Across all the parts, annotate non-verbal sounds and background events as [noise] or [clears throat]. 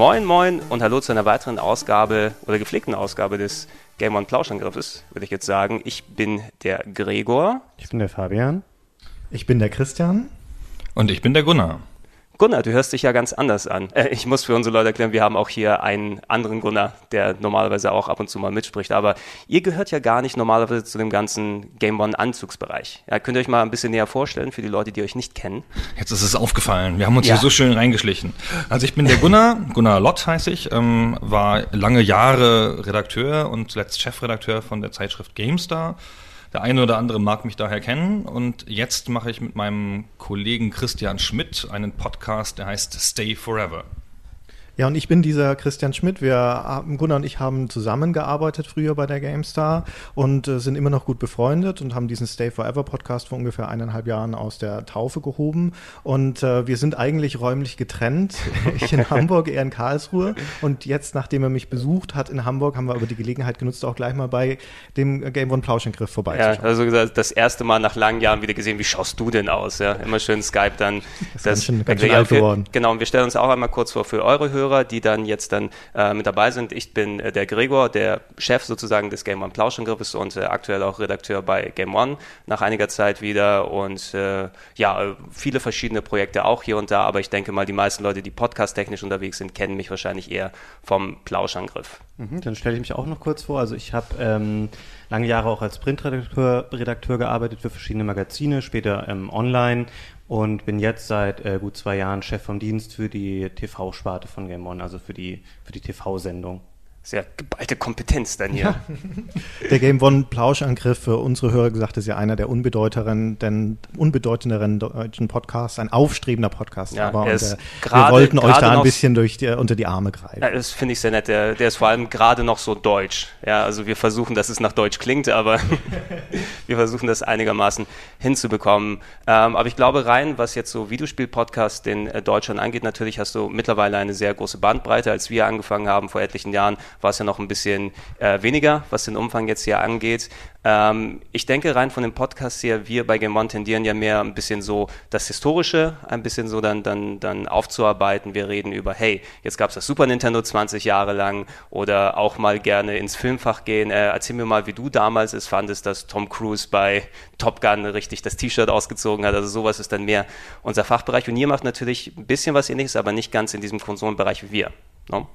Moin, moin und hallo zu einer weiteren Ausgabe oder gepflegten Ausgabe des Game One Plauschangriffes, würde ich jetzt sagen. Ich bin der Gregor. Ich bin der Fabian. Ich bin der Christian. Und ich bin der Gunnar. Gunnar, du hörst dich ja ganz anders an. Äh, ich muss für unsere Leute erklären, wir haben auch hier einen anderen Gunnar, der normalerweise auch ab und zu mal mitspricht. Aber ihr gehört ja gar nicht normalerweise zu dem ganzen Game One Anzugsbereich. Ja, könnt ihr euch mal ein bisschen näher vorstellen für die Leute, die euch nicht kennen? Jetzt ist es aufgefallen. Wir haben uns Ja. hier so schön reingeschlichen. Also ich bin der Gunnar, [laughs] Gunnar Lott heiße ich, ähm, war lange Jahre Redakteur und zuletzt Chefredakteur von der Zeitschrift GameStar. Der eine oder andere mag mich daher kennen und jetzt mache ich mit meinem Kollegen Christian Schmidt einen Podcast, der heißt Stay Forever. Ja, und ich bin dieser Christian Schmidt. Wir haben, Gunnar und ich haben zusammengearbeitet früher bei der GameStar und äh, sind immer noch gut befreundet und haben diesen Stay Forever Podcast vor ungefähr eineinhalb Jahren aus der Taufe gehoben. Und äh, wir sind eigentlich räumlich getrennt. [laughs] Ich in Hamburg, er in Karlsruhe. Und jetzt, nachdem er mich besucht hat in Hamburg, haben wir aber die Gelegenheit genutzt, auch gleich mal bei dem Game One Plauschangriff Ja, vorbeizuschauen. also gesagt, das erste Mal nach langen Jahren wieder gesehen, wie schaust du denn aus? Ja, immer schön Skype dann. ist ganz schön- ganz schön Ja, alt geworden. Genau, und wir stellen uns auch einmal kurz vor für eure Hörer, die dann jetzt dann äh, mit dabei sind. Ich bin äh, der Gregor, der Chef sozusagen des Game One Plauschangriffes und äh, aktuell auch Redakteur bei Game One nach einiger Zeit wieder und äh, ja, äh, viele verschiedene Projekte auch hier und da, aber ich denke mal, die meisten Leute, die podcast-technisch unterwegs sind, kennen mich wahrscheinlich eher vom Plauschangriff. Mhm, dann stelle ich mich auch noch kurz vor. Also ich habe ähm, lange Jahre auch als Printredakteur Redakteur gearbeitet für verschiedene Magazine, später ähm, online und bin jetzt seit äh, gut zwei Jahren Chef vom Dienst für die TV-Sparte von Game One, also für die, für die TV-Sendung. Sehr geballte Kompetenz dann hier. Der Game One Plauschangriff für unsere Hörer gesagt ist ja einer der unbedeutenderen, denn unbedeutenderen deutschen Podcasts, ein aufstrebender Podcast. Ja, aber er und, ist äh, wir wollten euch da ein bisschen durch die, unter die Arme greifen. Ja, das finde ich sehr nett. Der, der ist vor allem gerade noch so deutsch. Ja, also wir versuchen, dass es nach Deutsch klingt, aber [laughs] wir versuchen das einigermaßen hinzubekommen. Ähm, aber ich glaube rein, was jetzt so Videospiel-Podcast in äh, Deutschland angeht, natürlich hast du mittlerweile eine sehr große Bandbreite. Als wir angefangen haben vor etlichen Jahren, war es ja noch ein bisschen äh, weniger, was den Umfang jetzt hier angeht. Ähm, ich denke rein von dem Podcast her, wir bei Game One tendieren ja mehr ein bisschen so das Historische, ein bisschen so dann, dann, dann aufzuarbeiten. Wir reden über, hey, jetzt gab es das Super Nintendo 20 Jahre lang oder auch mal gerne ins Filmfach gehen. Äh, erzähl mir mal, wie du damals es fandest, dass Tom Cruise bei Top Gun richtig das T-Shirt ausgezogen hat. Also sowas ist dann mehr unser Fachbereich. Und ihr macht natürlich ein bisschen was ähnliches, aber nicht ganz in diesem Konsolenbereich wie wir. No?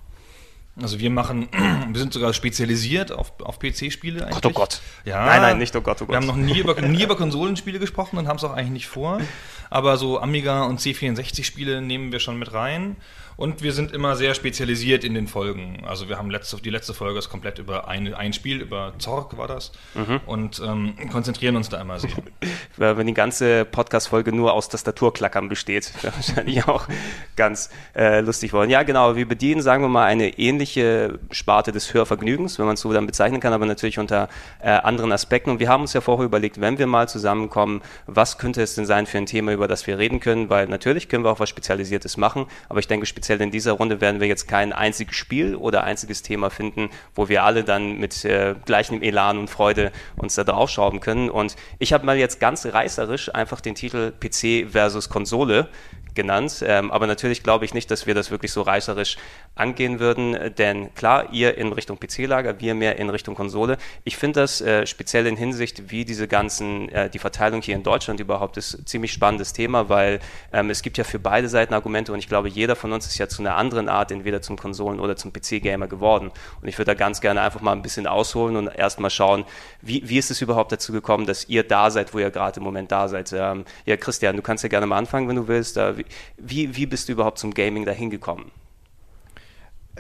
Also wir machen, [clears throat] wir sind sogar spezialisiert auf, auf PC-Spiele eigentlich. Gott, oh Gott. Ja. Nein, nein, nicht oh Gott, oh Gott. Wir haben noch nie über, nie über Konsolenspiele gesprochen und haben es auch eigentlich nicht vor. Aber so Amiga und C64-Spiele nehmen wir schon mit rein. Und wir sind immer sehr spezialisiert in den Folgen. Also wir haben letzte, die letzte Folge ist komplett über ein, ein Spiel, über Zorg war das. Mhm. Und ähm, konzentrieren uns da immer sehr. [laughs] Wenn die ganze Podcast-Folge nur aus Tastaturklackern besteht, wäre wahrscheinlich auch ganz äh, lustig worden. Ja, genau, wir bedienen, sagen wir mal, eine ähnliche Sparte des Hörvergnügens, wenn man es so dann bezeichnen kann, aber natürlich unter äh, anderen Aspekten. Und wir haben uns ja vorher überlegt, wenn wir mal zusammenkommen, was könnte es denn sein für ein Thema, über das wir reden können, weil natürlich können wir auch was Spezialisiertes machen, aber ich denke, speziell in dieser Runde werden wir jetzt kein einziges Spiel oder einziges Thema finden, wo wir alle dann mit äh, gleichem Elan und Freude uns da draufschrauben können. Und ich habe mal jetzt ganz reißerisch einfach den Titel PC versus Konsole genannt. Ähm, aber natürlich glaube ich nicht, dass wir das wirklich so reißerisch angehen würden, äh, denn klar, ihr in Richtung PC-Lager, wir mehr in Richtung Konsole. Ich finde das äh, speziell in Hinsicht, wie diese ganzen, äh, die Verteilung hier in Deutschland überhaupt ist, ziemlich spannendes Thema, weil ähm, es gibt ja für beide Seiten Argumente und ich glaube, jeder von uns ist ja zu einer anderen Art entweder zum Konsolen- oder zum PC-Gamer geworden. Und ich würde da ganz gerne einfach mal ein bisschen ausholen und erstmal schauen, wie, wie ist es überhaupt dazu gekommen, dass ihr da seid, wo ihr gerade im Moment da seid. Ähm, ja, Christian, du kannst ja gerne mal anfangen, wenn du willst. Äh, wie, wie, bist du überhaupt zum Gaming dahin gekommen?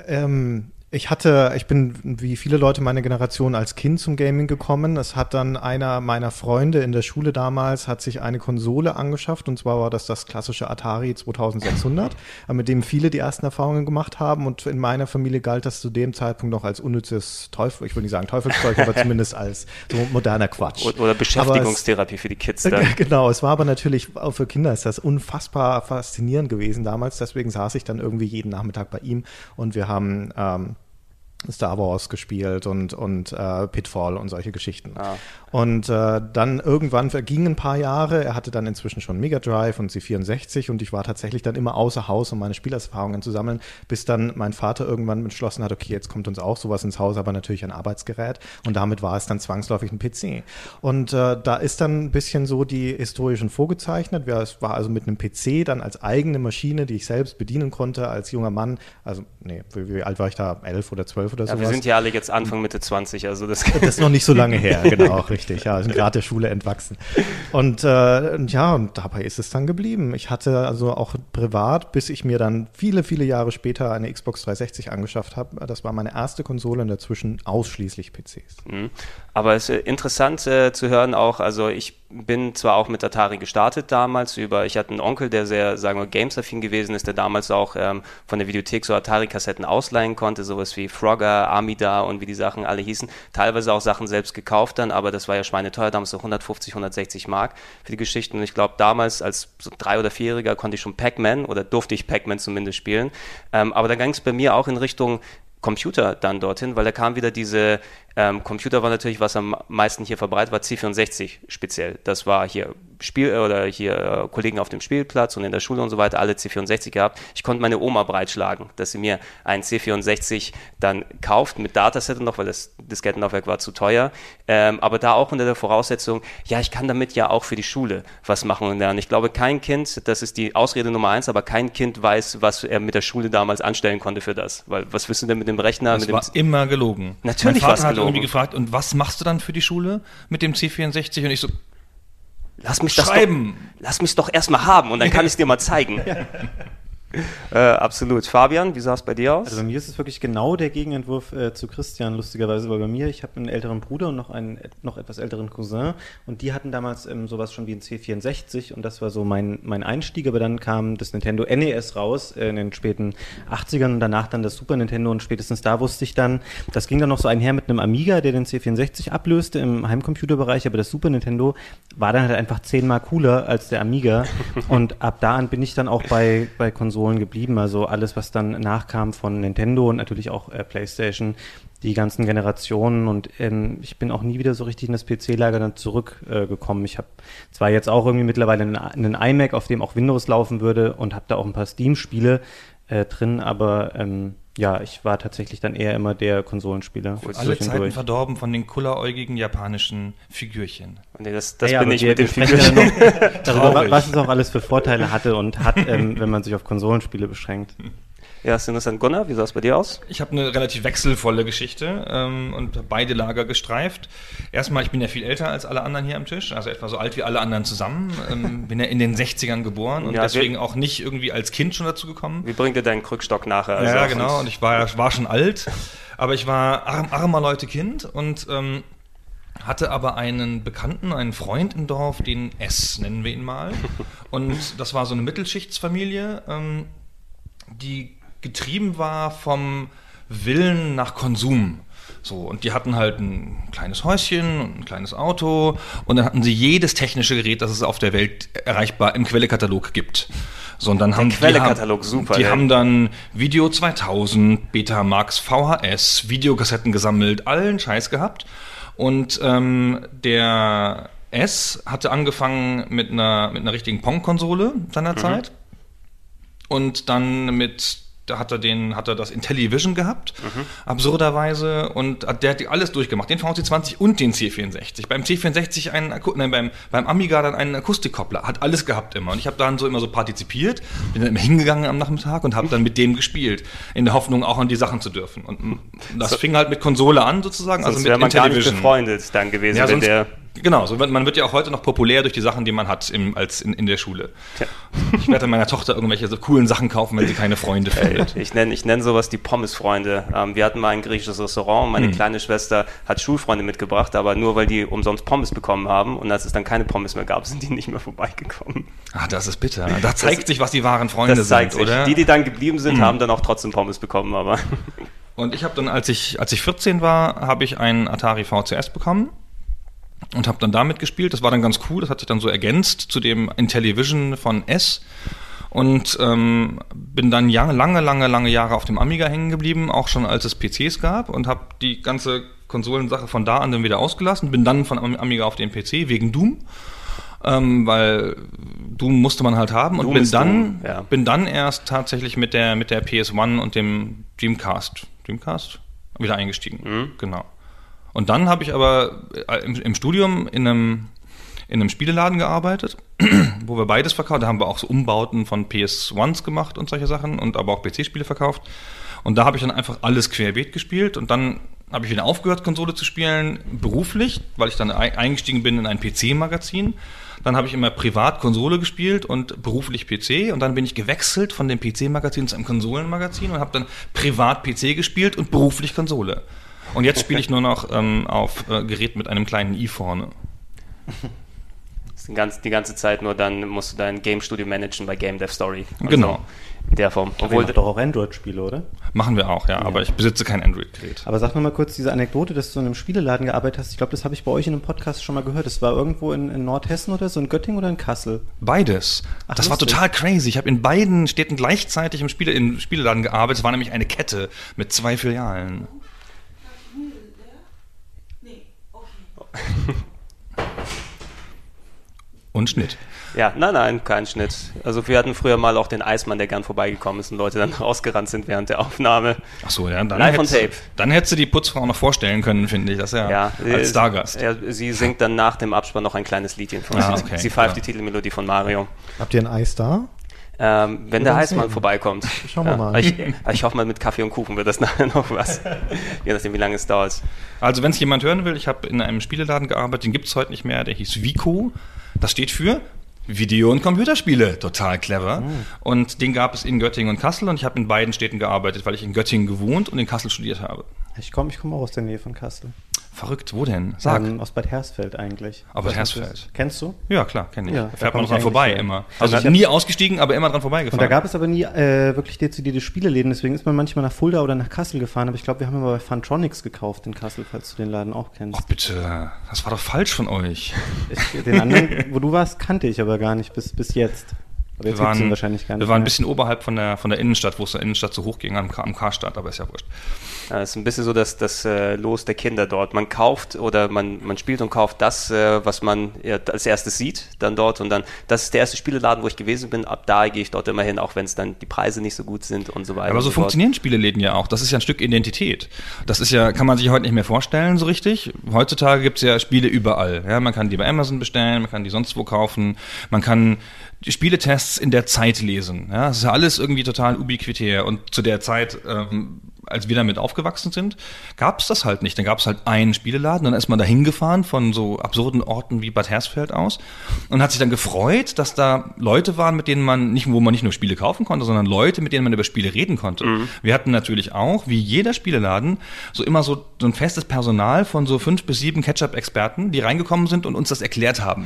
Ähm, Ich hatte, ich bin wie viele Leute meiner Generation als Kind zum Gaming gekommen. Es hat dann einer meiner Freunde in der Schule damals hat sich eine Konsole angeschafft und zwar war das das klassische Atari 2600, mit dem viele die ersten Erfahrungen gemacht haben und in meiner Familie galt das zu dem Zeitpunkt noch als unnützes Teufel, ich will nicht sagen Teufelszeug, aber [laughs] zumindest als so moderner Quatsch. Oder Beschäftigungstherapie es, für die Kids dann. [laughs] Genau, es war aber natürlich auch für Kinder ist das unfassbar faszinierend gewesen damals. Deswegen saß ich dann irgendwie jeden Nachmittag bei ihm und wir haben ähm, Star Wars gespielt und, und äh, Pitfall und solche Geschichten. Ah. Und äh, dann irgendwann vergingen ein paar Jahre. Er hatte dann inzwischen schon Mega Drive und C64 und ich war tatsächlich dann immer außer Haus, um meine Spielerfahrungen zu sammeln, bis dann mein Vater irgendwann entschlossen hat, okay, jetzt kommt uns auch sowas ins Haus, aber natürlich ein Arbeitsgerät. Und damit war es dann zwangsläufig ein PC. Und äh, da ist dann ein bisschen so die historischen vorgezeichnet. Es war also mit einem PC dann als eigene Maschine, die ich selbst bedienen konnte als junger Mann. Also, nee, wie, wie alt war ich da? Elf oder zwölf oder so. Ja, wir sind ja alle jetzt Anfang Mitte 20, also das, [laughs] das ist noch nicht so lange her, [laughs] genau, richtig. Ja, sind gerade der Schule entwachsen. Und äh, ja, und dabei ist es dann geblieben. Ich hatte also auch privat, bis ich mir dann viele, viele Jahre später eine Xbox 360 angeschafft habe. Das war meine erste Konsole und dazwischen ausschließlich PCs. Mhm. Aber es ist interessant äh, zu hören auch, also ich bin zwar auch mit Atari gestartet damals über, ich hatte einen Onkel, der sehr, sagen wir, gamesaffin gewesen ist, der damals auch ähm, von der Videothek so Atari-Kassetten ausleihen konnte, sowas wie Frogger, Amida und wie die Sachen alle hießen. Teilweise auch Sachen selbst gekauft dann, aber das war ja schweineteuer, damals so 150, 160 Mark für die Geschichten. Und ich glaube, damals als so drei- oder vierjähriger konnte ich schon Pac-Man oder durfte ich Pac-Man zumindest spielen. Ähm, aber da ging es bei mir auch in Richtung Computer dann dorthin, weil da kam wieder diese ähm, Computer war natürlich, was am meisten hier verbreitet war, C64 speziell. Das war hier Spiel äh, oder hier äh, Kollegen auf dem Spielplatz und in der Schule und so weiter, alle C64 gehabt. Ich konnte meine Oma breitschlagen, dass sie mir ein C64 dann kauft mit Dataset noch, weil das Diskettenlaufwerk war zu teuer. Ähm, aber da auch unter der Voraussetzung, ja, ich kann damit ja auch für die Schule was machen und lernen. Ich glaube, kein Kind, das ist die Ausrede Nummer eins, aber kein Kind weiß, was er mit der Schule damals anstellen konnte für das. Weil was wissen denn mit dem Rechner? Das mit war dem immer gelogen. Natürlich war es gelogen irgendwie gefragt, und was machst du dann für die Schule mit dem C64? Und ich so, lass mich schreiben. Das doch, lass mich doch erstmal haben und dann kann [laughs] ich es dir mal zeigen. [laughs] Äh, absolut. Fabian, wie sah es bei dir aus? Also bei mir ist es wirklich genau der Gegenentwurf äh, zu Christian, lustigerweise, weil bei mir, ich habe einen älteren Bruder und noch einen noch etwas älteren Cousin und die hatten damals ähm, sowas schon wie ein C64 und das war so mein, mein Einstieg, aber dann kam das Nintendo NES raus äh, in den späten 80ern und danach dann das Super Nintendo und spätestens da wusste ich dann, das ging dann noch so einher mit einem Amiga, der den C64 ablöste im Heimcomputerbereich, aber das Super Nintendo war dann halt einfach zehnmal cooler als der Amiga [laughs] und ab da an bin ich dann auch bei, bei Konsolen Konsolen geblieben. Also alles, was dann nachkam von Nintendo und natürlich auch äh, PlayStation, die ganzen Generationen. Und ähm, ich bin auch nie wieder so richtig in das PC-Lager dann zurückgekommen. Äh, ich habe zwar jetzt auch irgendwie mittlerweile einen, einen, iMac, auf dem auch Windows laufen würde und habe da auch ein paar Steam-Spiele äh, drin, aber ähm, ja, ich war tatsächlich dann eher immer der Konsolenspieler. Alle Zeiten durch. verdorben von den kulleräugigen japanischen Figürchen. Nee, das, das ja, bin ich mit den Figürchen. [laughs] darüber, was es auch alles für Vorteile hatte und hat, ähm, wenn man sich auf Konsolenspiele beschränkt. [laughs] Ja, interessant. Gunnar, wie sah es bei dir aus? Ich habe eine relativ wechselvolle Geschichte ähm, und beide Lager gestreift. Erstmal, ich bin ja viel älter als alle anderen hier am Tisch, also etwa so alt wie alle anderen zusammen. Ähm, [laughs] bin ja in den 60ern geboren und ja, deswegen auch nicht irgendwie als Kind schon dazu gekommen. Wie bringt dir deinen Krückstock nachher? Also ja, genau. Und ich war, war schon alt, aber ich war arm, armer Leute Kind und ähm, hatte aber einen Bekannten, einen Freund im Dorf, den S nennen wir ihn mal. [laughs] Und das war so eine Mittelschichtsfamilie, ähm, die getrieben war vom Willen nach Konsum. So, und die hatten halt ein kleines Häuschen und ein kleines Auto und dann hatten sie jedes technische Gerät, das es auf der Welt erreichbar im Quellekatalog gibt. So, und dann der haben Quellekatalog, die, super. Die ja. haben dann Video 2000, Betamax, VHS, Videokassetten gesammelt, allen Scheiß gehabt. Und ähm, der S hatte angefangen mit einer, mit einer richtigen Pong-Konsole seinerzeit. Mhm. Und dann mit da hat er den, hat er das Intellivision gehabt, mhm. absurderweise, und der hat alles durchgemacht, den VC20 und den C64. Beim C64 einen, nein, beim, beim Amiga dann einen Akustikkoppler, hat alles gehabt immer. Und ich habe dann so immer so partizipiert, bin dann immer hingegangen am Nachmittag und habe dann mit dem gespielt, in der Hoffnung auch an die Sachen zu dürfen. Und das so, fing halt mit Konsole an sozusagen, also mit man Intellivision. Gar nicht befreundet dann gewesen, ja, wenn der Genau, so wird, man wird ja auch heute noch populär durch die Sachen, die man hat im, als in, in der Schule. Tja. Ich werde meiner Tochter irgendwelche so coolen Sachen kaufen, wenn sie keine Freunde findet. Ich nenne ich nenn sowas die Pommesfreunde. Ähm, wir hatten mal ein griechisches Restaurant und meine kleine Schwester hat Schulfreunde mitgebracht, aber nur weil die umsonst Pommes bekommen haben und als es dann keine Pommes mehr gab, sind die nicht mehr vorbeigekommen. Ah, das ist bitter. Da zeigt sich, was die wahren Freunde Das zeigt sind, sich. oder? Die, die dann geblieben sind, haben dann auch trotzdem Pommes bekommen, aber Und ich habe dann, als ich, als ich 14 war, habe ich einen Atari VCS bekommen und habe dann damit gespielt. Das war dann ganz cool. Das hat sich dann so ergänzt zu dem Intellivision von S. Und ähm, bin dann lange, lange, lange, lange Jahre auf dem Amiga hängen geblieben, auch schon als es PCs gab und habe die ganze Konsolensache von da an dann wieder ausgelassen. Bin dann von Am- Amiga auf den PC wegen Doom, ähm, weil Doom musste man halt haben und Doom bin dann ja. bin dann erst tatsächlich mit der mit der PS1 und dem Dreamcast Dreamcast wieder eingestiegen. Mhm. Genau. Und dann habe ich aber äh, im, im Studium in einem in einem Spieleladen gearbeitet, [clears throat] wo wir beides verkauft. Da haben wir auch so Umbauten von PS1s gemacht und solche Sachen und aber auch PC-Spiele verkauft. Und da habe ich dann einfach alles querbeet gespielt und dann habe ich wieder aufgehört, Konsole zu spielen, beruflich, weil ich dann ei- eingestiegen bin in ein PC-Magazin. Dann habe ich immer privat Konsole gespielt und beruflich PC und dann bin ich gewechselt von dem PC-Magazin zu einem Konsolenmagazin und habe dann privat PC gespielt und beruflich Konsole. Und jetzt spiele ich nur noch ähm, auf äh, Gerät mit einem kleinen i vorne. die ganze, Zeit nur dann musst du dein Game Studio managen bei Game Dev Story. Also Genau. In der Form. Obwohl doch auch Android-Spiele, oder? Machen wir auch, ja, aber ich besitze kein Android-Gerät. Aber sag noch mal kurz diese Anekdote, dass du in einem Spieleladen gearbeitet hast. Ich glaube, das habe ich bei euch in einem Podcast schon mal gehört. Das war irgendwo in, in Nordhessen oder so, in Göttingen oder in Kassel. Beides. Ach, das war lustig. total crazy. Ich habe in beiden Städten gleichzeitig im Spiele, im Spieleladen gearbeitet. Es war nämlich eine Kette mit zwei Filialen. Und Schnitt. ja, nein, nein, kein Schnitt. Also wir hatten früher mal auch den Eismann, der gern vorbeigekommen ist und Leute dann [laughs] rausgerannt sind während der Aufnahme. Ach so, ja. Dann Live on hättest- tape. Dann hättest du die Putzfrau noch vorstellen können, finde ich. Das ist ja, Ja, als Stargast. Ja, sie singt dann nach dem Abspann noch ein kleines Liedchen von Ah, sie, okay, sie pfeift ja. die Titelmelodie von Mario. Habt ihr ein Eis da? Ähm, wenn der sehen. vorbeikommt. Schauen wir mal. Ich, ich hoffe mal, mit Kaffee und Kuchen wird das [laughs] nachher noch was. Je nachdem, wie lange es dauert. Also, wenn es jemand hören will, ich habe in einem Spieleladen gearbeitet, den gibt es heute nicht mehr, der hieß Vico. Das steht für Video- und Computerspiele. Total clever. Und den gab es in Göttingen und Kassel und ich habe in beiden Städten gearbeitet, weil ich in Göttingen gewohnt und in Kassel studiert habe. Ich komme ich komm auch aus der Nähe von Kassel. Verrückt, wo denn? Sag. Ähm, aus Bad Hersfeld eigentlich. Aus Bad Hersfeld. Kennst du? ja, klar, kenne ich. Ja, da fährt man dran vorbei her. immer. Also Also nie ausgestiegen, aber immer dran Und vorbeigefahren. da gab es aber nie äh, wirklich dezidierte Spieleläden, deswegen ist man manchmal nach Fulda oder nach Kassel gefahren. Aber ich glaube, wir haben immer bei Funtronics gekauft in Kassel, falls du den Laden auch kennst. Oh, bitte. Das war doch falsch von euch. Ich, den anderen, wo du warst, kannte ich aber gar nicht bis, bis jetzt. Aber jetzt Wir waren, wahrscheinlich gar nicht. wir waren ein bisschen oberhalb von der, von der Innenstadt, wo es der Innenstadt so hoch ging am, am Karstadt, aber ist ja wurscht. Es ist ein bisschen so das, das äh, Los der Kinder dort. Man kauft oder man, man spielt und kauft das, äh, was man ja, als erstes sieht, dann dort. Und dann, das ist der erste Spieleladen, wo ich gewesen bin. Ab da gehe ich dort immer hin, auch wenn es dann die Preise nicht so gut sind und so weiter. Aber so fort. funktionieren Spieleläden ja auch. Das ist ja ein Stück Identität. Das ist ja, kann man sich heute nicht mehr vorstellen, so richtig. Heutzutage gibt es ja Spiele überall. Ja, man kann die bei Amazon bestellen, man kann die sonst wo kaufen, man kann die Spieletests in der Zeit lesen. Ja, das ist ja alles irgendwie total ubiquitär. Und zu der Zeit, ähm, als wir damit aufgewachsen sind, gab es das halt nicht. Dann gab es halt einen Spieleladen, dann ist man da hingefahren von so absurden Orten wie Bad Hersfeld aus und hat sich dann gefreut, dass da Leute waren, mit denen man nicht, wo man nicht nur Spiele kaufen konnte, sondern Leute, mit denen man über Spiele reden konnte. Wir hatten natürlich auch, wie jeder Spieleladen, so immer so, so ein festes Personal von so fünf bis sieben Ketchup-Experten, die reingekommen sind und uns das erklärt haben.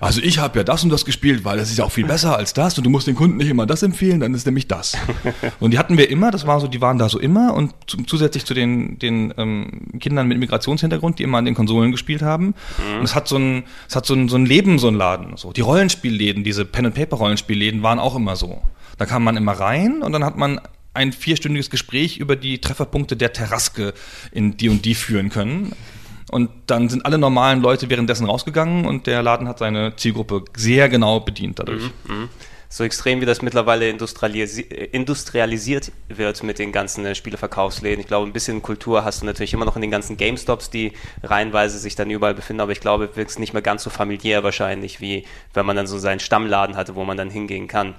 Also ich habe ja das und das gespielt, weil das ist ja auch viel besser als das und du musst den Kunden nicht immer das empfehlen, dann ist nämlich das. [laughs] Und die hatten wir immer, das war so, die waren da so immer und zu, zusätzlich zu den, den ähm, Kindern mit Migrationshintergrund, die immer an den Konsolen gespielt haben. Und es hat so ein, es hat so ein, so ein Leben, so ein Laden. So. Die Rollenspielläden, diese Pen-and-Paper-Rollenspielläden waren auch immer so. Da kam man immer rein und dann hat man ein vierstündiges Gespräch über die Trefferpunkte der Terraske in die und die führen können. Und dann sind alle normalen Leute währenddessen rausgegangen und der Laden hat seine Zielgruppe sehr genau bedient dadurch. So extrem wie das mittlerweile industrialisi industrialisiert wird mit den ganzen äh, Spieleverkaufsläden. Ich glaube, ein bisschen Kultur hast du natürlich immer noch in den ganzen GameStops, die reihenweise sich dann überall befinden, aber ich glaube, es nicht mehr ganz so familiär wahrscheinlich, wie wenn man dann so seinen Stammladen hatte, wo man dann hingehen kann.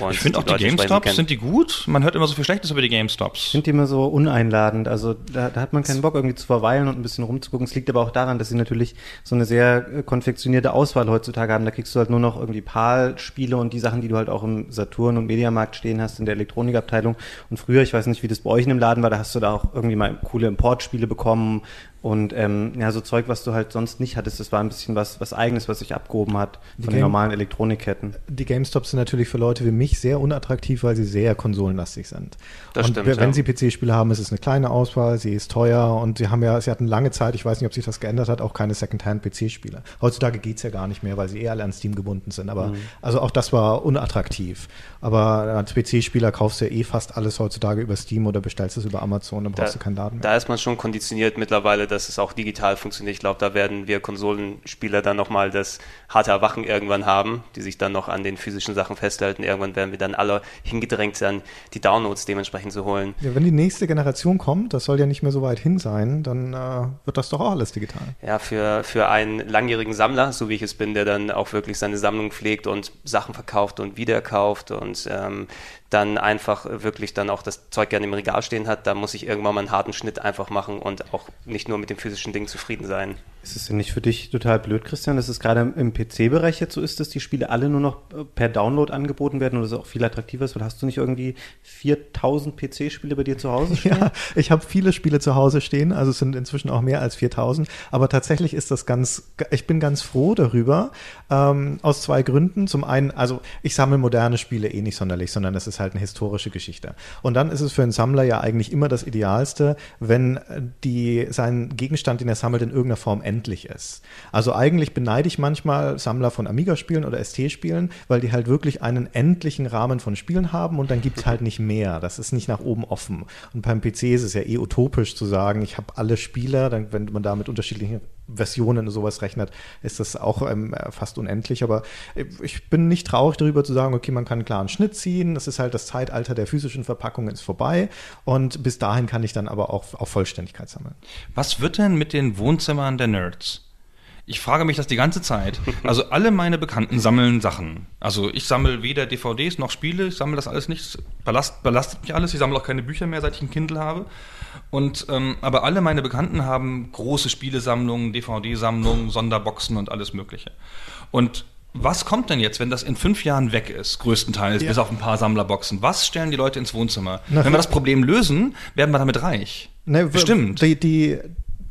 Und ich finde auch die entsprechend GameStops, sind die gut? Man hört immer so viel Schlechtes über die GameStops. Ich finde die immer so uneinladend. Also da, da hat man keinen Bock irgendwie zu verweilen und ein bisschen rumzugucken. Es liegt aber auch daran, dass sie natürlich so eine sehr äh, konfektionierte Auswahl heutzutage haben. Da kriegst du halt nur noch irgendwie PAL-Spiele und die Sachen, die du halt auch im Saturn- und Mediamarkt stehen hast in der Elektronikabteilung. Und früher, ich weiß nicht, wie das bei euch in dem Laden war, da hast du da auch irgendwie mal coole Importspiele bekommen und ähm, ja, so Zeug, was du halt sonst nicht hattest. Das war ein bisschen was, was Eigenes, was sich abgehoben hat von den Game- normalen Elektronikketten. Die GameStops sind natürlich für Leute wie mich sehr unattraktiv, weil sie sehr konsolenlastig sind. Das und stimmt, wenn ja. sie PC-Spiele haben, ist es eine kleine Auswahl, sie ist teuer und sie haben ja, sie hatten lange Zeit, ich weiß nicht, ob sich das geändert hat, auch keine Secondhand-PC-Spiele. Heutzutage geht's ja gar nicht mehr, weil sie eh alle an Steam gebunden sind. Aber also auch das war unattraktiv. Aber als PC-Spieler kaufst du ja eh fast alles heutzutage über Steam oder bestellst es über Amazon, dann brauchst du keinen Laden mehr. Da ist man schon konditioniert mittlerweile, dass es auch digital funktioniert. Ich glaube, da werden wir Konsolenspieler dann nochmal das harte Erwachen irgendwann haben, die sich dann noch an den physischen Sachen festhalten. Irgendwann werden wir dann alle hingedrängt sein, die Downloads dementsprechend zu holen. Ja, wenn die nächste Generation kommt, das soll ja nicht mehr so weit hin sein, dann äh, wird das doch auch alles digital. Ja, für, für einen langjährigen Sammler, so wie ich es bin, der dann auch wirklich seine Sammlung pflegt und Sachen verkauft und wiederkauft und ähm, dann einfach wirklich dann auch das Zeug gerne im Regal stehen hat, da muss ich irgendwann mal einen harten Schnitt einfach machen und auch nicht nur mit dem physischen Ding zufrieden sein. Ist es denn nicht für dich total blöd, Christian, dass es gerade im PC-Bereich jetzt so ist, dass die Spiele alle nur noch äh, per Download angeboten werden oder es auch viel attraktiver ist? Weil hast du nicht irgendwie 4000 PC-Spiele bei dir zu Hause [laughs] stehen? Ja, ich habe viele Spiele zu Hause stehen, also es sind inzwischen auch mehr als 4000, aber tatsächlich ist das ganz, ich bin ganz froh darüber, ähm, aus zwei Gründen. Zum einen, also ich sammle moderne Spiele eh nicht sonderlich, sondern es ist halt eine historische Geschichte. Und dann ist es für einen Sammler ja eigentlich immer das Idealste, wenn äh, die, sein Gegenstand, den er sammelt, in irgendeiner Form endlich ist. Also eigentlich beneide ich manchmal Sammler von Amiga-Spielen oder ST-Spielen, weil die halt wirklich einen endlichen Rahmen von Spielen haben und dann gibt es halt nicht mehr. Das ist nicht nach oben offen. Und beim PC ist es ja eh utopisch zu sagen, ich habe alle Spiele, dann, wenn man da mit unterschiedlichen Versionen und sowas rechnet, ist das auch ähm, fast unendlich. Aber ich bin nicht traurig darüber zu sagen, okay, man kann einen klaren Schnitt ziehen. Das ist halt das Zeitalter der physischen Verpackungen ist vorbei. Und bis dahin kann ich dann aber auch auf Vollständigkeit sammeln. Was wird denn mit den Wohnzimmern der Nerds? Ich frage mich das die ganze Zeit. [laughs] Also alle meine Bekannten sammeln Sachen. Also ich sammle weder DVDs noch Spiele, ich sammle das alles nicht. Es Belast, belastet mich alles. Ich sammle auch keine Bücher mehr, seit ich ein Kindle habe. Und ähm, aber alle meine Bekannten haben große Spielesammlungen, DVD-Sammlungen, Sonderboxen und alles Mögliche. Und was kommt denn jetzt, wenn das in fünf Jahren weg ist, größtenteils, Ja. bis auf ein paar Sammlerboxen? Was stellen die Leute ins Wohnzimmer? Na, wenn wir das Problem lösen, werden wir damit reich. Ne, Bestimmt. Die, die,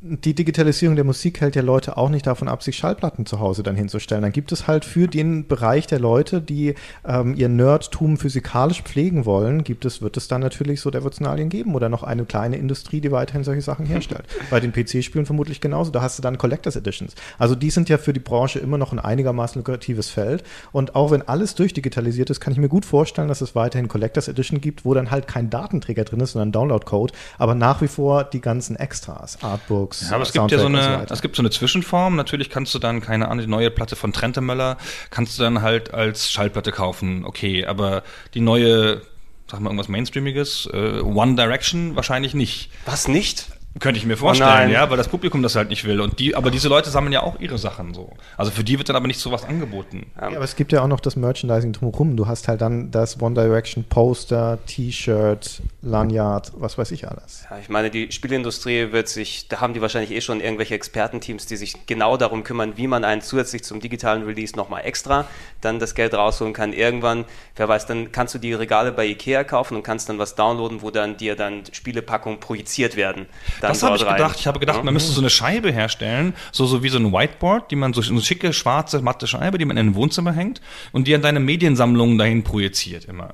die Digitalisierung der Musik hält ja Leute auch nicht davon ab, sich Schallplatten zu Hause dann hinzustellen. Dann gibt es halt für den Bereich der Leute, die ähm, ihr Nerdtum physikalisch pflegen wollen, gibt es, wird es dann natürlich so Devotionalien geben oder noch eine kleine Industrie, die weiterhin solche Sachen herstellt. [laughs] Bei den PC-Spielen vermutlich genauso. Da hast du dann Collectors Editions. Also die sind ja für die Branche immer noch ein einigermaßen lukratives Feld. Und auch wenn alles durchdigitalisiert ist, kann ich mir gut vorstellen, dass es weiterhin Collectors Edition gibt, wo dann halt kein Datenträger drin ist, sondern ein Download-Code, aber nach wie vor die ganzen Extras, Artbooks, Ja, aber es gibt ja so eine, weiter. es gibt so eine Zwischenform. Natürlich kannst du dann, keine Ahnung, die neue Platte von Trentemöller kannst du dann halt als Schallplatte kaufen. Okay, aber die neue, sag mal irgendwas Mainstreamiges, äh, One Direction wahrscheinlich nicht. Was nicht? Könnte ich mir vorstellen, nein. ja, weil das Publikum das halt nicht will. Und die, aber diese Leute sammeln ja auch ihre Sachen so. Also für die wird dann aber nicht sowas angeboten. Ja, aber es gibt ja auch noch das Merchandising drumherum. Du hast halt dann das One Direction Poster, T-Shirt, Lanyard, was weiß ich alles. Ja, ich meine, die Spielindustrie wird sich, da haben die wahrscheinlich eh schon irgendwelche Expertenteams, die sich genau darum kümmern, wie man einen zusätzlich zum digitalen Release nochmal extra dann das Geld rausholen kann. Irgendwann, wer weiß, dann kannst du die Regale bei Ikea kaufen und kannst dann was downloaden, wo dann dir dann Spielepackungen projiziert werden. Dann Das habe ich rein. gedacht. Ich habe gedacht, Ja. man müsste so eine Scheibe herstellen, so, so wie so ein Whiteboard, die man so eine schicke, schwarze, matte Scheibe, die man in ein Wohnzimmer hängt und die an deine Mediensammlungen dahin projiziert immer.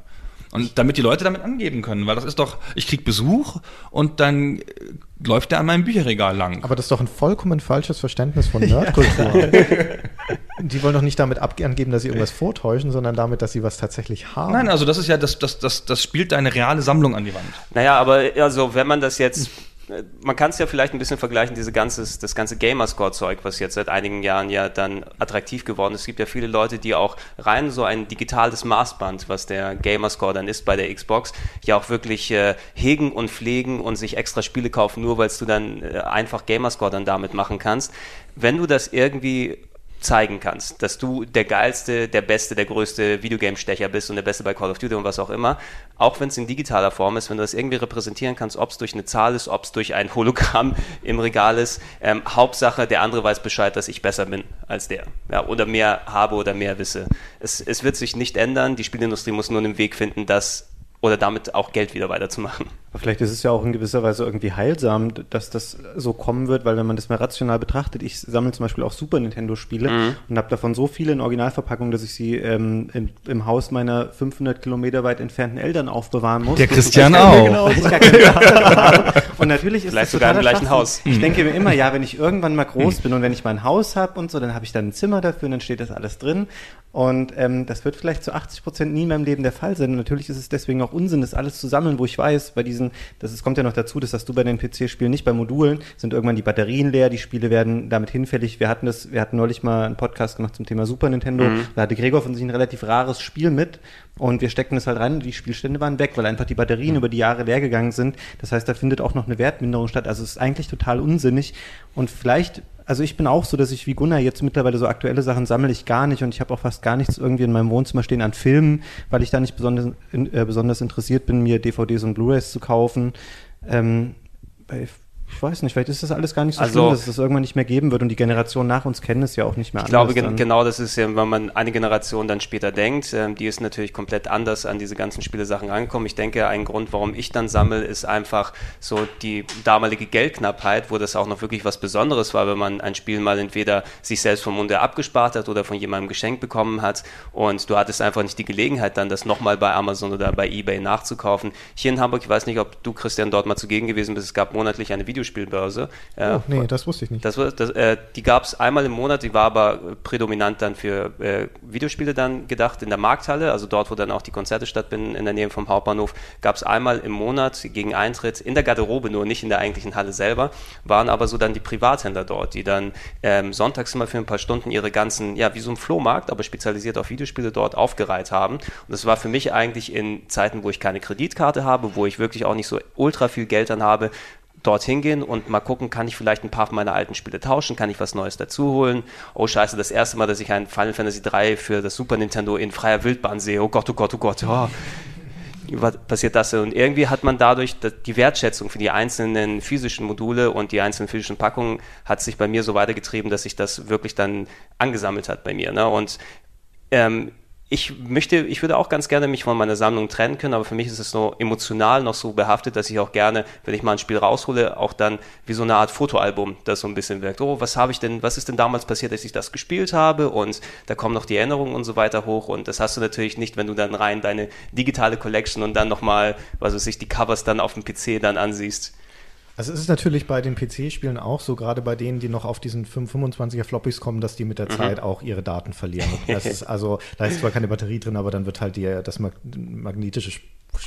Und damit die Leute damit angeben können, weil das ist doch, ich krieg Besuch und dann äh, läuft der an meinem Bücherregal lang. Aber das ist doch ein vollkommen falsches Verständnis von [laughs] Nerdkultur. Die wollen doch nicht damit angeben, dass sie irgendwas vortäuschen, sondern damit, dass sie was tatsächlich haben. Nein, also das ist ja, das, das, das, das spielt deine reale Sammlung an die Wand. Naja, aber also wenn man das jetzt, äh, man kann es ja vielleicht ein bisschen vergleichen, diese ganzes, das ganze Gamerscore-Zeug, was jetzt seit einigen Jahren ja dann attraktiv geworden ist. Es gibt ja viele Leute, die auch rein so ein digitales Maßband, was der Gamerscore dann ist bei der Xbox, ja auch wirklich äh, hegen und pflegen und sich extra Spiele kaufen, nur weil du dann äh, einfach Gamerscore dann damit machen kannst. Wenn du das irgendwie zeigen kannst, dass du der geilste, der beste, der größte Videogame-Stecher bist und der beste bei Call of Duty und was auch immer, auch wenn es in digitaler Form ist, wenn du das irgendwie repräsentieren kannst, ob es durch eine Zahl ist, ob es durch ein Hologramm [laughs] im Regal ist, ähm, Hauptsache, der andere weiß Bescheid, dass ich besser bin als der ja, oder mehr habe oder mehr wisse. Es, es wird sich nicht ändern, die Spielindustrie muss nur einen Weg finden, das oder damit auch Geld wieder weiterzumachen. Aber vielleicht ist es ja auch in gewisser Weise irgendwie heilsam, dass das so kommen wird, weil wenn man das mal rational betrachtet, ich sammle zum Beispiel auch Super Nintendo-Spiele mhm. und habe davon so viele in Originalverpackungen, dass ich sie ähm, in, im Haus meiner 500 Kilometer weit entfernten Eltern aufbewahren muss. Der Christian auch. Genau, [laughs] und natürlich ist Vielleicht sogar im gleichen Haus. Ich denke mir immer, ja, wenn ich irgendwann mal groß bin und wenn ich mein Haus habe und so, dann habe ich dann ein Zimmer dafür und dann steht das alles drin. Und ähm, das wird vielleicht zu 80 Prozent nie in meinem Leben der Fall sein. Und natürlich ist es deswegen auch Unsinn, das alles zu sammeln, wo ich weiß, bei diesen, das ist, kommt ja noch dazu, das hast du bei den PC-Spielen nicht, bei Modulen sind irgendwann die Batterien leer, die Spiele werden damit hinfällig. Wir hatten das, wir hatten neulich mal einen Podcast gemacht zum Thema Super Nintendo. Mhm. Da hatte Gregor von sich ein relativ rares Spiel mit und wir steckten es halt rein und die Spielstände waren weg, weil einfach die Batterien mhm. über die Jahre leer gegangen sind. Das heißt, da findet auch noch eine Wertminderung statt. Also es ist eigentlich total unsinnig. Und vielleicht also ich bin auch so, dass ich wie Gunnar jetzt mittlerweile so aktuelle Sachen sammle ich gar nicht und ich habe auch fast gar nichts irgendwie in meinem Wohnzimmer stehen an Filmen, weil ich da nicht besonders, äh, besonders interessiert bin, mir DVDs und Blu-rays zu kaufen. Ähm, bei ich weiß nicht, vielleicht ist das alles gar nicht so also, schlimm, dass es das irgendwann nicht mehr geben wird und die Generation nach uns kennen es ja auch nicht mehr ich glaube, genau das ist ja, wenn man eine Generation dann später denkt, äh, die ist natürlich komplett anders an diese ganzen Spielesachen rangekommen. Ich denke, ein Grund, warum ich dann sammle, ist einfach so die damalige Geldknappheit, wo das auch noch wirklich was Besonderes war, wenn man ein Spiel mal entweder sich selbst vom Munde abgespart hat oder von jemandem geschenkt bekommen hat und du hattest einfach nicht die Gelegenheit dann, das nochmal bei Amazon oder bei Ebay nachzukaufen. Hier in Hamburg, ich weiß nicht, ob du, Christian, dort mal zugegen gewesen bist, es gab monatlich eine Video Videospielbörse. Äh, oh, nee, das wusste ich nicht. Das, das, äh, die gab es einmal im Monat, die war aber prädominant dann für äh, Videospiele dann gedacht in der Markthalle, also dort, wo dann auch die Konzerte stattfinden, in der Nähe vom Hauptbahnhof, gab es einmal im Monat gegen Eintritt in der Garderobe nur, nicht in der eigentlichen Halle selber, waren aber so dann die Privathändler dort, die dann ähm, sonntags immer für ein paar Stunden ihre ganzen, ja, wie so ein Flohmarkt, aber spezialisiert auf Videospiele dort aufgereiht haben. Und das war für mich eigentlich in Zeiten, wo ich keine Kreditkarte habe, wo ich wirklich auch nicht so ultra viel Geld dann habe, dorthin gehen und mal gucken, kann ich vielleicht ein paar meiner alten Spiele tauschen, kann ich was Neues dazu holen. Oh scheiße, das erste Mal, dass ich ein Final Fantasy 3 für das Super Nintendo in freier Wildbahn sehe. Oh Gott, oh Gott, oh Gott. Oh. Passiert das? Und irgendwie hat man dadurch die Wertschätzung für die einzelnen physischen Module und die einzelnen physischen Packungen hat sich bei mir so weitergetrieben, dass sich das wirklich dann angesammelt hat bei mir. Ne? Und ähm, ich möchte, ich würde auch ganz gerne mich von meiner Sammlung trennen können, aber für mich ist es so emotional noch so behaftet, dass ich auch gerne, wenn ich mal ein Spiel raushole, auch dann wie so eine Art Fotoalbum, das so ein bisschen wirkt. Oh, was habe ich denn, was ist denn damals passiert, dass ich das gespielt habe? Und da kommen noch die Erinnerungen und so weiter hoch. Und das hast du natürlich nicht, wenn du dann rein deine digitale Collection und dann nochmal, was weiß ich, die Covers dann auf dem PC dann ansiehst. Also es ist natürlich bei den PC-Spielen auch so, gerade bei denen, die noch auf diesen 25er Floppies kommen, dass die mit der mhm. Zeit auch ihre Daten verlieren. [laughs] Also, da ist zwar keine Batterie drin, aber dann wird halt die, das magnetische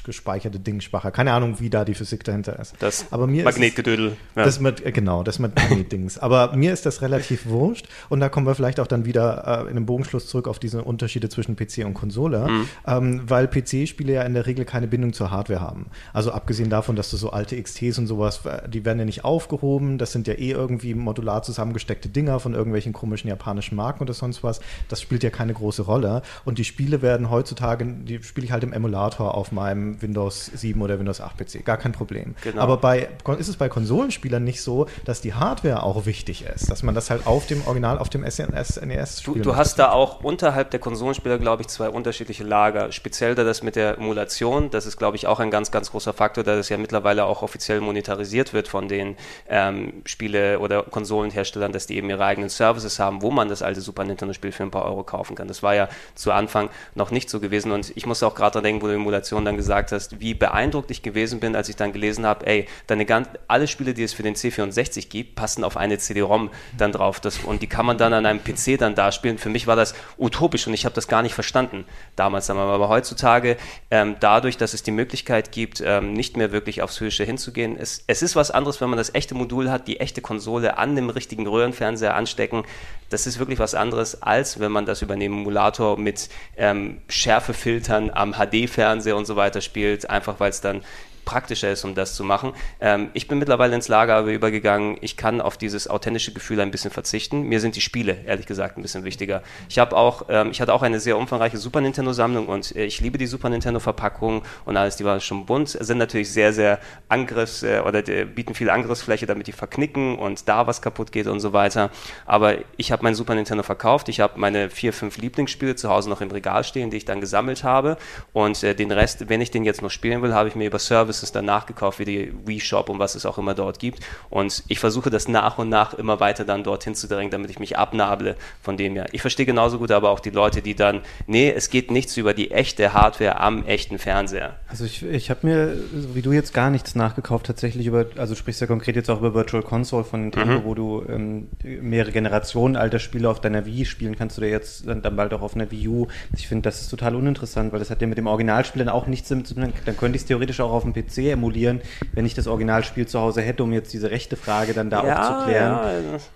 gespeicherte Ding schwacher. Keine Ahnung, wie da die Physik dahinter ist. Das aber mir Magnetgedödel. Ja. Das mit, genau, das mit Magnetdings. aber mir ist das relativ [laughs] wurscht und da kommen wir vielleicht auch dann wieder äh, in einem Bogenschluss zurück auf diese Unterschiede zwischen PC und Konsole, mhm. ähm, weil PC-Spiele ja in der Regel keine Bindung zur Hardware haben. Also abgesehen davon, dass du so alte XTs und sowas, äh, die werden ja nicht aufgehoben, das sind ja eh irgendwie modular zusammengesteckte Dinger von irgendwelchen komischen japanischen Marken oder sonst was. Das spielt ja keine große Rolle und die Spiele werden heutzutage, die spiele ich halt im Emulator auf meinem meinem Windows 7 oder Windows 8 PC. Gar kein Problem. Genau. Aber bei, ist es bei Konsolenspielern nicht so, dass die Hardware auch wichtig ist, dass man das halt auf dem Original, auf dem SNES, NES spielt. Du, du hast da auch unterhalb der Konsolenspieler, glaube ich, zwei unterschiedliche Lager. Speziell da das mit der Emulation, das ist, glaube ich, auch ein ganz, ganz großer Faktor, da das ja mittlerweile auch offiziell monetarisiert wird von den ähm, Spiele- oder Konsolenherstellern, dass die eben ihre eigenen Services haben, wo man das alte Super Nintendo-Spiel für ein paar Euro kaufen kann. Das war ja zu Anfang noch nicht so gewesen und ich muss auch gerade dran denken, wo du Emulation dann gesagt gesagt hast, wie beeindruckt ich gewesen bin, als ich dann gelesen habe, ey, deine ganz, alle Spiele, die es für den C64 gibt, passen auf eine CD-ROM dann drauf. Das, und die kann man dann an einem PC dann darspielen. Für mich war das utopisch und ich habe das gar nicht verstanden damals. Aber heutzutage, ähm, dadurch, dass es die Möglichkeit gibt, ähm, nicht mehr wirklich aufs Physische hinzugehen, es, es ist was anderes, wenn man das echte Modul hat, die echte Konsole an dem richtigen Röhrenfernseher anstecken. Das ist wirklich was anderes, als wenn man das über einen Emulator mit ähm, Schärfefiltern am HD-Fernseher und so weiter spielt, einfach weil es dann praktischer ist, um das zu machen. Ähm, ich bin mittlerweile ins Lager übergegangen, ich kann auf dieses authentische Gefühl ein bisschen verzichten. Mir sind die Spiele, ehrlich gesagt, ein bisschen wichtiger. Ich habe auch, ähm, ich hatte auch eine sehr umfangreiche Super Nintendo-Sammlung und äh, ich liebe die Super Nintendo-Verpackung und alles, die waren schon bunt, sind natürlich sehr, sehr Angriffs- äh, oder äh, bieten viel Angriffsfläche, damit die verknicken und da was kaputt geht und so weiter. Aber ich habe mein Super Nintendo verkauft, ich habe meine vier, fünf Lieblingsspiele zu Hause noch im Regal stehen, die ich dann gesammelt habe und äh, den Rest, wenn ich den jetzt noch spielen will, habe ich mir über Services dann nachgekauft, wie die Wii Shop und was es auch immer dort gibt und ich versuche das nach und nach immer weiter dann dorthin zu drängen, damit ich mich abnable von dem her. Ich verstehe genauso gut aber auch die Leute, die dann, nee, es geht nichts über die echte Hardware am echten Fernseher. Also ich, ich habe mir, wie du jetzt gar nichts nachgekauft, tatsächlich über, also sprichst ja konkret jetzt auch über Virtual Console von Nintendo, Mhm. wo du ähm, mehrere Generationen alter Spiele auf deiner Wii spielen kannst du dir jetzt dann, dann bald auch auf einer Wii U. Ich finde, das ist total uninteressant, weil das hat ja mit dem Originalspiel dann auch nichts damit zu tun. Dann könnte ich es theoretisch auch auf dem PC emulieren, wenn ich das Originalspiel zu Hause hätte, um jetzt diese rechte Frage dann da auch zu klären. ja,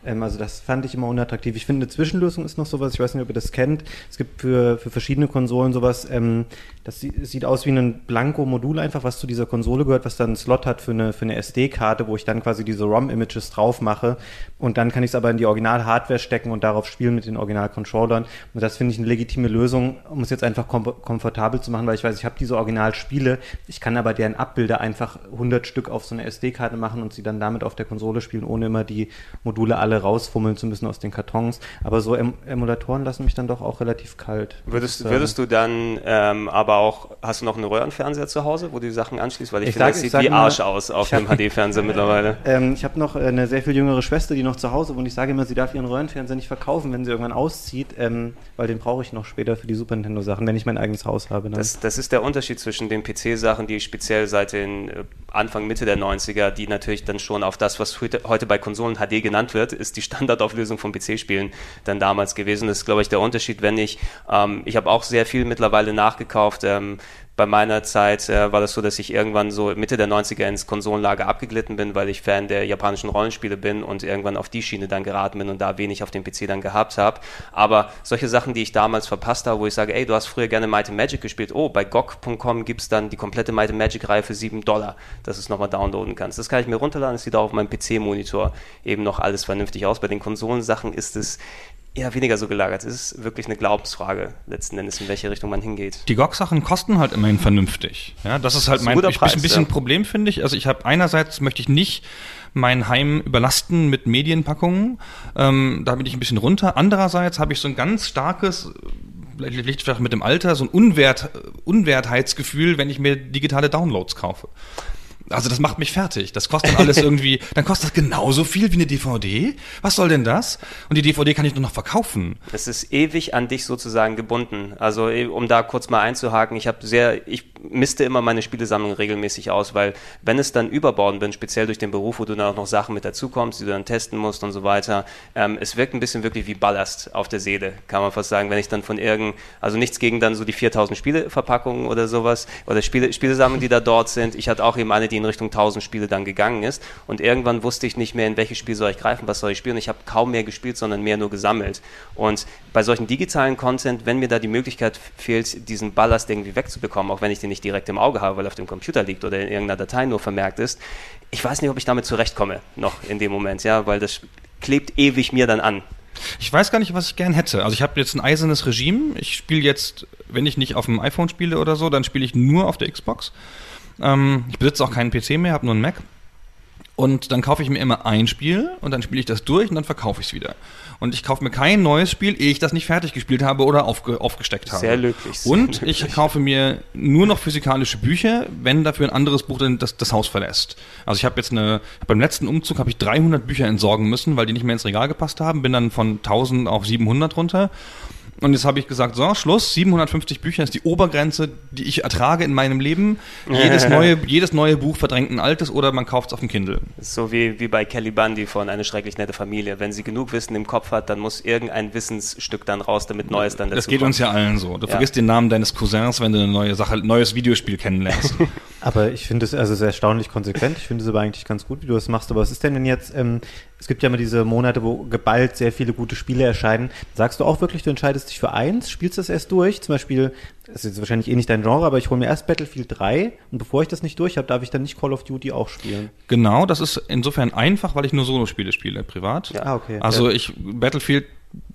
Ähm, also das fand ich immer unattraktiv. Ich finde, eine Zwischenlösung ist noch sowas, ich weiß nicht, ob ihr das kennt. Es gibt für, für verschiedene Konsolen sowas, ähm, das sie- sieht aus wie ein Blanko-Modul einfach, was zu dieser Konsole gehört, was dann einen Slot hat für eine, für eine SD-Karte, wo ich dann quasi diese ROM-Images drauf mache. Und dann kann ich es aber in die Original-Hardware stecken und darauf spielen mit den Original-Controllern. Und das finde ich eine legitime Lösung, um es jetzt einfach kom komfortabel zu machen, weil ich weiß, ich habe diese Originalspiele, ich kann aber deren Abbilder einfach 100 Stück auf so eine SD-Karte machen und sie dann damit auf der Konsole spielen, ohne immer die Module alle rausfummeln zu müssen aus den Kartons. Aber so em Emulatoren lassen mich dann doch auch relativ kalt. Würdest, würdest du dann ähm, aber auch, hast du noch einen Röhrenfernseher zu Hause, wo du die Sachen anschließt? Weil ich, Ich finde, sag- das sieht wie Arsch aus auf dem HD-Fernseher [laughs] mittlerweile. Ähm, ich habe noch äh, eine sehr viel jüngere Schwester, die noch zu Hause wohnt. Ich sage immer, sie darf ihren Röhrenfernseher nicht verkaufen, wenn sie irgendwann auszieht, ähm, weil den brauche ich noch später für die Super Nintendo Sachen, wenn ich mein eigenes Haus habe. Dann. Das, das ist der Unterschied zwischen den PC-Sachen, die speziell seit den äh, Anfang, Mitte der 90er, die natürlich dann schon auf das, was heute, heute bei Konsolen HD genannt wird, ist die Standardauflösung von PC-Spielen dann damals gewesen. Das ist, glaube ich, der Unterschied, wenn ich, ähm, ich habe auch sehr viel mittlerweile nachgekauft, ähm, bei meiner Zeit äh, war das so, dass ich irgendwann so Mitte der 90er ins Konsolenlager abgeglitten bin, weil ich Fan der japanischen Rollenspiele bin und irgendwann auf die Schiene dann geraten bin und da wenig auf dem PC dann gehabt habe. Aber solche Sachen, die ich damals verpasst habe, wo ich sage, ey, du hast früher gerne Might and Magic gespielt, oh, bei GOG.com gibt es dann die komplette Might and Magic-Reihe für 7 Dollar, dass du es nochmal downloaden kannst. Das kann ich mir runterladen, das sieht auch auf meinem PC-Monitor eben noch alles vernünftig aus. Bei den Konsolensachen ist es eher weniger so gelagert. Es ist wirklich eine Glaubensfrage, letzten Endes, in welche Richtung man hingeht. Die GOG-Sachen kosten halt immerhin vernünftig. Ja, das ist halt Das ist ein mein ich, Preis, ein bisschen ja. Problem, finde ich. Also ich habe einerseits möchte ich nicht mein Heim überlasten mit Medienpackungen. Ähm, da bin ich ein bisschen runter. Andererseits habe ich so ein ganz starkes vielleicht vielleicht mit dem Alter so ein Unwert, Unwertheitsgefühl, wenn ich mir digitale Downloads kaufe. Also das macht mich fertig. Das kostet dann alles [laughs] irgendwie, dann kostet das genauso viel wie eine DVD. Was soll denn das? Und die DVD kann ich nur noch verkaufen. Es ist ewig an dich sozusagen gebunden. Also eh, um da kurz mal einzuhaken, ich habe sehr, ich misste immer meine Spielesammlung regelmäßig aus, weil wenn es dann überbordend bin, speziell durch den Beruf, wo du dann auch noch Sachen mit dazukommst, die du dann testen musst und so weiter, ähm, es wirkt ein bisschen wirklich wie Ballast auf der Seele, kann man fast sagen, wenn ich dann von irgend, also nichts gegen dann so die 4000 Spieleverpackungen oder sowas oder Spiele, Spielesammlungen, die da dort sind. Ich hatte auch eben eine, die in Richtung 1000 Spiele dann gegangen ist und irgendwann wusste ich nicht mehr, in welches Spiel soll ich greifen, was soll ich spielen. Ich habe kaum mehr gespielt, sondern mehr nur gesammelt. Und bei solchen digitalen Content, wenn mir da die Möglichkeit fehlt, diesen Ballast irgendwie wegzubekommen, auch wenn ich den nicht direkt im Auge habe, weil er auf dem Computer liegt oder in irgendeiner Datei nur vermerkt ist, ich weiß nicht, ob ich damit zurechtkomme, noch in dem Moment, ja, weil das klebt ewig mir dann an. Ich weiß gar nicht, was ich gern hätte. Also ich habe jetzt ein eisernes Regime. Ich spiele jetzt, wenn ich nicht auf dem iPhone spiele oder so, dann spiele ich nur auf der Xbox. Ähm, ich besitze auch keinen PC mehr, habe nur einen Mac. Und dann kaufe ich mir immer ein Spiel und dann spiele ich das durch und dann verkaufe ich es wieder. Und ich kaufe mir kein neues Spiel, ehe ich das nicht fertig gespielt habe oder aufge aufgesteckt habe. Sehr löblich, sehr und löblich. ich kaufe mir nur noch physikalische Bücher, wenn dafür ein anderes Buch dann das, das Haus verlässt. Also ich habe jetzt eine, beim letzten Umzug habe ich 300 Bücher entsorgen müssen, weil die nicht mehr ins Regal gepasst haben. Bin dann von 1000 auf 700 runter. Und jetzt habe ich gesagt, so, Schluss, 750 Bücher ist die Obergrenze, die ich ertrage in meinem Leben. Jedes [laughs] neue, jedes neue Buch verdrängt ein altes oder man kauft es auf dem Kindle. So wie, wie bei Kelly Bundy von Eine schrecklich nette Familie. Wenn sie genug Wissen im Kopf hat, dann muss irgendein Wissensstück dann raus, damit Neues dann dazu Das geht kommt. uns ja allen so. Du Ja. vergisst den Namen deines Cousins, wenn du eine neue Sache, neues Videospiel kennenlernst. [laughs] Aber ich finde es also sehr erstaunlich konsequent. Ich finde es aber eigentlich ganz gut, wie du das machst. Aber was ist denn, wenn jetzt, ähm, es gibt ja immer diese Monate, wo geballt sehr viele gute Spiele erscheinen. Sagst du auch wirklich, du entscheidest dich für eins, spielst das erst durch? Zum Beispiel, das ist jetzt wahrscheinlich eh nicht dein Genre, aber ich hole mir erst Battlefield 3 und bevor ich das nicht durch habe, darf ich dann nicht Call of Duty auch spielen. Genau, das ist insofern einfach, weil ich nur Solo-Spiele spiele, privat. Ah, okay. Also ich, Battlefield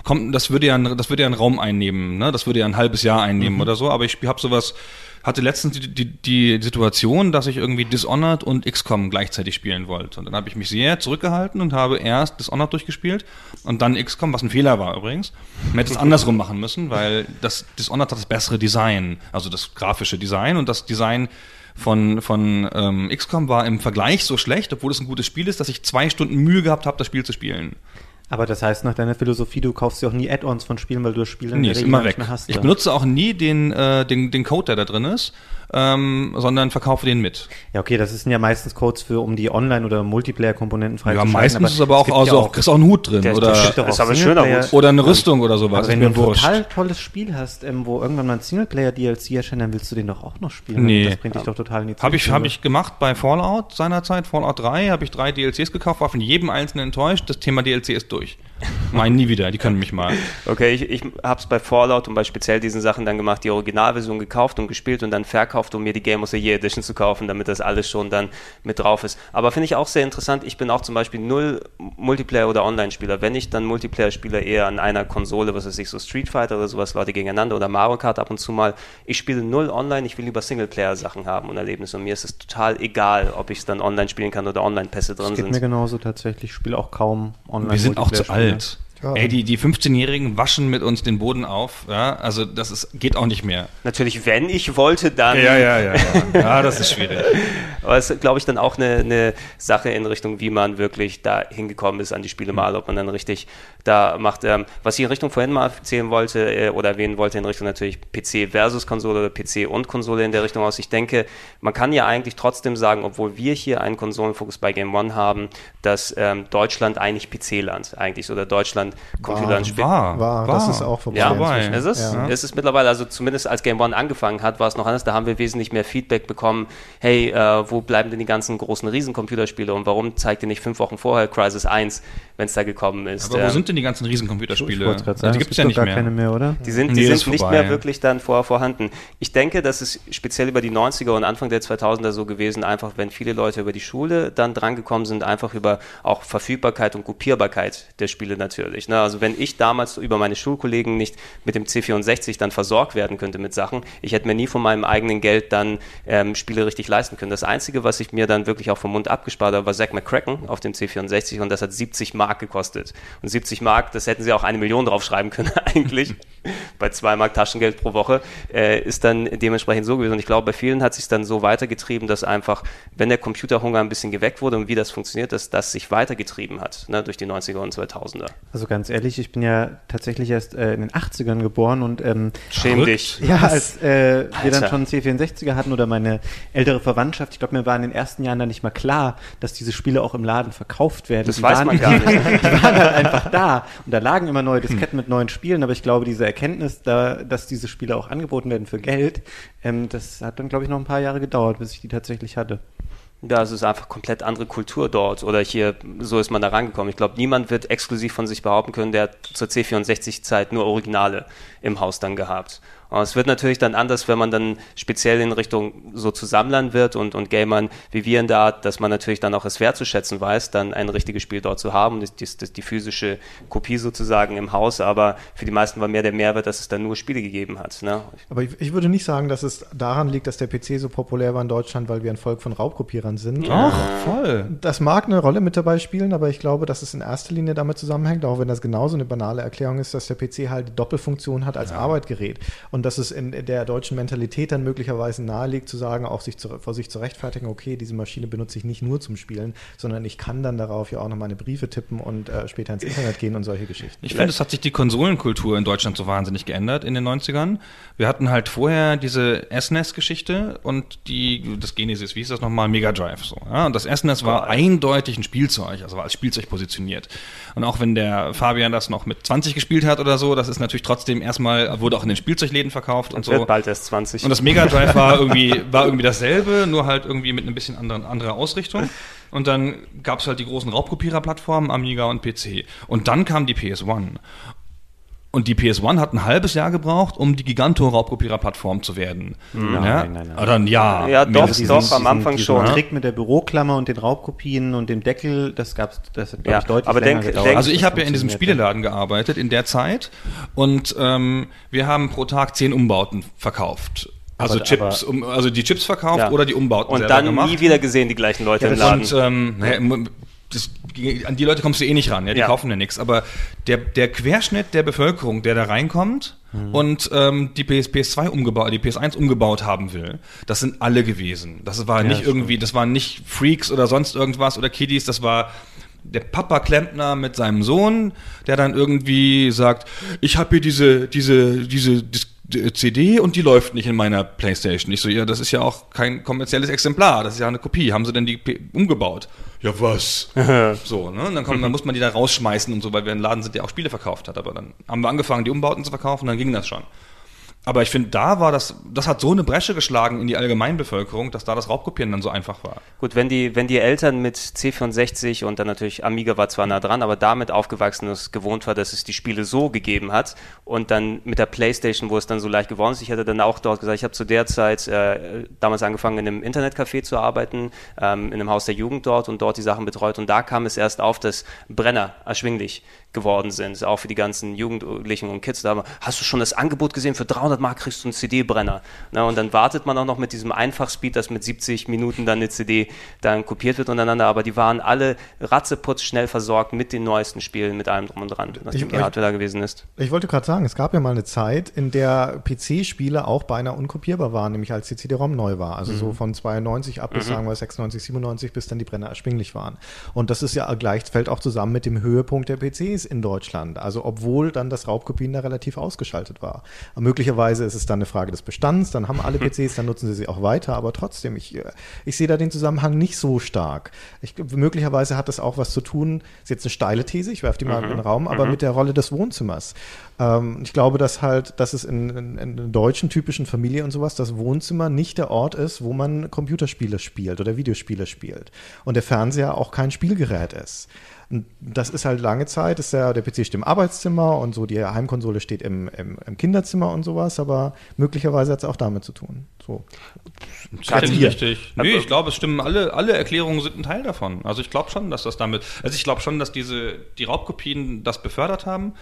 kommt, das würde ja, ein- das würde ja einen Raum einnehmen, ne? Das würde ja ein halbes Jahr einnehmen oder so, aber ich habe sowas, hatte letztens die, die, die Situation, dass ich irgendwie Dishonored und XCOM gleichzeitig spielen wollte. Und dann habe ich mich sehr zurückgehalten und habe erst Dishonored durchgespielt und dann XCOM, was ein Fehler war übrigens. Man hätte es andersrum machen müssen, weil das Dishonored hat das bessere Design, also das grafische Design und das Design von, von ähm, XCOM war im Vergleich so schlecht, obwohl es ein gutes Spiel ist, dass ich zwei Stunden Mühe gehabt habe, das Spiel zu spielen. Aber das heißt, nach deiner Philosophie, du kaufst dir auch nie Add-ons von Spielen, weil du das Spiel in Nee, ist immer weg. mehr hast. Ich ja. benutze auch nie den, äh, den, den Code, der da drin ist, ähm, sondern verkaufe den mit. Ja, okay, das sind ja meistens Codes für, um die Online- oder Multiplayer-Komponenten Ja, freizuschalten. meistens ist es aber auch, also ja auch, kriegst auch einen Hut drin Der- oder, der ist aber ein schöner Hut. oder eine Rüstung oder sowas. Aber wenn ist du ein wurscht. total tolles Spiel hast, ähm, wo irgendwann mal ein Singleplayer-DLC erscheint, dann willst du den doch auch noch spielen. Nee. Das bringt dich doch total in die Habe ich, hab ich gemacht bei Fallout seinerzeit, Fallout 3, habe ich drei DLCs gekauft, war von jedem einzelnen enttäuscht, das Thema DLC ist durch. Meinen nie wieder, die können mich mal. Okay, ich, ich habe es bei Fallout und bei speziell diesen Sachen dann gemacht, die Originalversion gekauft und gespielt und dann verkauft, um mir die Game of the Year Edition zu kaufen, damit das alles schon dann mit drauf ist. Aber finde ich auch sehr interessant, ich bin auch zum Beispiel null Multiplayer- oder Online-Spieler. Wenn ich dann Multiplayer-Spieler eher an einer Konsole, was weiß ich, so Street Fighter oder sowas, Leute gegeneinander oder Mario Kart ab und zu mal. Ich spiele null online, ich will lieber Singleplayer-Sachen haben und Erlebnisse und mir ist es total egal, ob ich es dann online spielen kann oder Online-Pässe drin Das geht sind. mir genauso tatsächlich. Ich spiele auch kaum online Wir sind auch zu alt. Ja. Ey, die, die 15-Jährigen waschen mit uns den Boden auf, ja, also das ist, geht auch nicht mehr. Natürlich, wenn ich wollte, dann ja, ja, ja. Ja, das ist schwierig. [laughs] Aber es ist, glaube ich, dann auch eine, eine Sache in Richtung, wie man wirklich da hingekommen ist an die Spiele mal, ob man dann richtig da macht. Ähm, was ich in Richtung vorhin mal erzählen wollte äh, oder erwähnen wollte, in Richtung natürlich PC versus Konsole oder PC und Konsole in der Richtung aus. Ich denke, man kann ja eigentlich trotzdem sagen, obwohl wir hier einen Konsolenfokus bei Game One haben, dass ähm, Deutschland eigentlich PC-Land eigentlich ist oder Deutschland Computerland spielt. War, War, das ist auch vorbei. Ja, vorbei. inzwischen. es ist, Ja. es ist mittlerweile, also zumindest als Game One angefangen hat, war es noch anders. Da haben wir wesentlich mehr Feedback bekommen. Hey, äh, wo bleiben denn die ganzen großen Riesencomputerspiele und warum zeigt ihr nicht fünf Wochen vorher Crisis 1, wenn es da gekommen ist? Aber wo Ähm, sind denn die ganzen Ich Riesencomputerspiele? sagen, die gibt es ja nicht gar mehr. keine mehr, oder? Die sind, Nee, die das sind ist nicht vorbei. mehr wirklich dann vor, vorhanden. Ich denke, das ist speziell über die 90er und Anfang der 2000er so gewesen, einfach wenn viele Leute über die Schule dann drangekommen sind, einfach über auch Verfügbarkeit und Kopierbarkeit der Spiele natürlich. Ne? Also wenn ich damals über meine Schulkollegen nicht mit dem C64 dann versorgt werden könnte mit Sachen, ich hätte mir nie von meinem eigenen Geld dann ähm, Spiele richtig leisten können. Das Einzige, was ich mir dann wirklich auch vom Mund abgespart habe, war Zack McCracken auf dem C64 und das hat 70 Mark gekostet. Und 70 Mark, das hätten sie auch eine Million draufschreiben können [laughs] eigentlich. [laughs] bei 2 Mark Taschengeld pro Woche äh, ist dann dementsprechend so gewesen. Und ich glaube, bei vielen hat sich dann so weitergetrieben, dass einfach, wenn der Computerhunger ein bisschen geweckt wurde und wie das funktioniert, dass das sich weitergetrieben hat ne, durch die 90er und 2000er. Also ganz ehrlich, ich bin ja tatsächlich erst äh, in den 80ern geboren und ähm, Schäm dich. ja, als äh, wir dann schon C64er hatten oder meine ältere Verwandtschaft, ich glaube, mir war in den ersten Jahren dann nicht mal klar, dass diese Spiele auch im Laden verkauft werden. Das Die weiß waren, man [laughs] gar nicht. [laughs] Die waren halt einfach da und da lagen immer neue Disketten mit neuen Spielen, aber ich glaube, diese Erkenntnis, da, dass diese Spiele auch angeboten werden für Geld, ähm, das hat dann, glaube ich, noch ein paar Jahre gedauert, bis ich die tatsächlich hatte. Ja, es ist einfach komplett andere Kultur dort. Oder hier, so ist man da rangekommen. Ich glaube, niemand wird exklusiv von sich behaupten können, der zur C64-Zeit nur Originale im Haus dann gehabt. Und es wird natürlich dann anders, wenn man dann speziell in Richtung so zu Sammlern wird und, und Gamern wie wir in der Art, dass man natürlich dann auch es wertzuschätzen weiß, dann ein richtiges Spiel dort zu haben, das, das, das, die physische Kopie sozusagen im Haus. Aber für die meisten war mehr der Mehrwert, dass es dann nur Spiele gegeben hat. Ne? Aber ich, ich würde nicht sagen, dass es daran liegt, dass der PC so populär war in Deutschland, weil wir ein Volk von Raubkopierern sind. Ach, voll. Das mag eine Rolle mit dabei spielen, aber ich glaube, dass es in erster Linie damit zusammenhängt, auch wenn das genauso eine banale Erklärung ist, dass der PC halt die Doppelfunktion hat als Arbeitgerät und dass es in der deutschen Mentalität dann möglicherweise naheliegt zu sagen, auch sich zu, vor sich zu rechtfertigen, okay, diese Maschine benutze ich nicht nur zum Spielen, sondern ich kann dann darauf ja auch noch meine Briefe tippen und äh, später ins Internet gehen und solche Geschichten. Ich finde, es hat sich die Konsolenkultur in Deutschland so wahnsinnig geändert in den 90ern. Wir hatten halt vorher diese SNES-Geschichte und die, das Genesis, wie hieß das nochmal, Mega Drive so. Ja? Und das SNES war eindeutig ein Spielzeug, also war als Spielzeug positioniert. Und auch wenn der Fabian das noch mit 20 gespielt hat oder so, das ist natürlich trotzdem erstmal, wurde auch in den Spielzeugläden verkauft und Wird so. bald erst 20. Und das Mega Drive war [laughs] irgendwie, war irgendwie dasselbe, nur halt irgendwie mit ein bisschen anderen, anderer Ausrichtung. Und dann gab es halt die großen Raubkopierer-Plattformen, Amiga und PC. Und dann kam die PS1. Und die PS1 hat ein halbes Jahr gebraucht, um die Giganto-Raubkopierer-Plattform zu werden. Nein, ja? nein, nein. Oder ein Jahr. Ja, doch, mindestens. doch, am Anfang diesen schon. Trick mit der Büroklammer und den Raubkopien und dem Deckel, das gab's, das hat, glaub Ja, ich, deutlich aber länger denk- gedauert. denk- Also ich habe ja in diesem. Spieleladen gearbeitet in der Zeit und ähm, wir haben pro Tag zehn Umbauten verkauft. Also Aber- Chips, um, also die Chips verkauft Ja. oder die Umbauten Und selber dann gemacht. nie wieder gesehen, die gleichen Leute Ja, im Laden. Und ähm, naja, das, an die Leute kommst du eh nicht ran, ja, die Ja. kaufen ja nichts. Aber der, der Querschnitt der Bevölkerung, der da reinkommt und ähm, die PS, PS2 umgebaut, die PS1 umgebaut haben will, das sind alle gewesen. Das war nicht das irgendwie, das waren nicht Freaks oder sonst irgendwas oder Kiddies, das war der Papa Klempner mit seinem Sohn, der dann irgendwie sagt, ich habe hier diese, diese, diese CD und die läuft nicht in meiner Playstation. Ich so, ja, das ist ja auch kein kommerzielles Exemplar, das ist ja eine Kopie. Haben sie denn die P umgebaut? Ja, was? [laughs] so, ne? Und dann, kommt, dann muss man die da rausschmeißen und so, weil wir ein Laden sind, der auch Spiele verkauft hat. Aber dann haben wir angefangen, die Umbauten zu verkaufen, dann ging das schon. Aber ich finde, da war das, das hat so eine Bresche geschlagen in die Allgemeinbevölkerung, dass da das Raubkopieren dann so einfach war. Gut, wenn die, wenn die Eltern mit C64 und dann natürlich Amiga war zwar nah dran, aber damit aufgewachsen ist, gewohnt war, dass es die Spiele so gegeben hat und dann mit der Playstation, wo es dann so leicht geworden ist, ich hatte dann auch dort gesagt, ich habe zu der Zeit äh, damals angefangen in einem Internetcafé zu arbeiten, ähm, in einem Haus der Jugend dort und dort die Sachen betreut und da kam es erst auf, dass Brenner erschwinglich geworden sind, auch für die ganzen Jugendlichen und Kids. Da hast du schon das Angebot gesehen, für 300 Mark kriegst du einen CD-Brenner. Na, und dann wartet man auch noch mit diesem Einfachspeed, dass mit 70 Minuten dann eine CD dann kopiert wird untereinander, aber die waren alle ratzeputz schnell versorgt mit den neuesten Spielen, mit allem drum und dran, nachdem die ich- Hardware da gewesen ist. Ich wollte gerade sagen, es gab ja mal eine Zeit, in der PC-Spiele auch beinahe unkopierbar waren, nämlich als die CD-ROM neu war. Also so von 92 ab bis sagen wir 96, 97, bis dann die Brenner erschwinglich waren. Und das ist ja gleich, fällt auch zusammen mit dem Höhepunkt der PCs in Deutschland. Also obwohl dann das Raubkopien da relativ ausgeschaltet war. Möglicherweise ist es dann eine Frage des Bestands, dann haben alle [laughs] PCs, dann nutzen sie sie auch weiter, aber trotzdem, ich, äh, ich sehe da den Zusammenhang nicht so stark. Ich, möglicherweise hat das auch was zu tun, ist jetzt eine steile These, ich werfe die mal in den Raum, aber mit der Rolle des Wohnzimmers. Ähm, ich glaube, dass halt, dass es in, in, in einer deutschen typischen Familie und sowas, das Wohnzimmer nicht der Ort ist, wo man Computerspiele spielt oder Videospiele spielt. Und der Fernseher auch kein Spielgerät ist. Das ist halt lange Zeit, ist der, der PC steht im Arbeitszimmer und so die Heimkonsole steht im, im, im Kinderzimmer und sowas, aber möglicherweise hat es auch damit zu tun. So. Kann ihr. richtig. Nee, ich glaube, es stimmen alle, alle Erklärungen sind ein Teil davon. Also ich glaube schon, dass das damit, also ich glaube schon, dass diese, die Raubkopien das befördert haben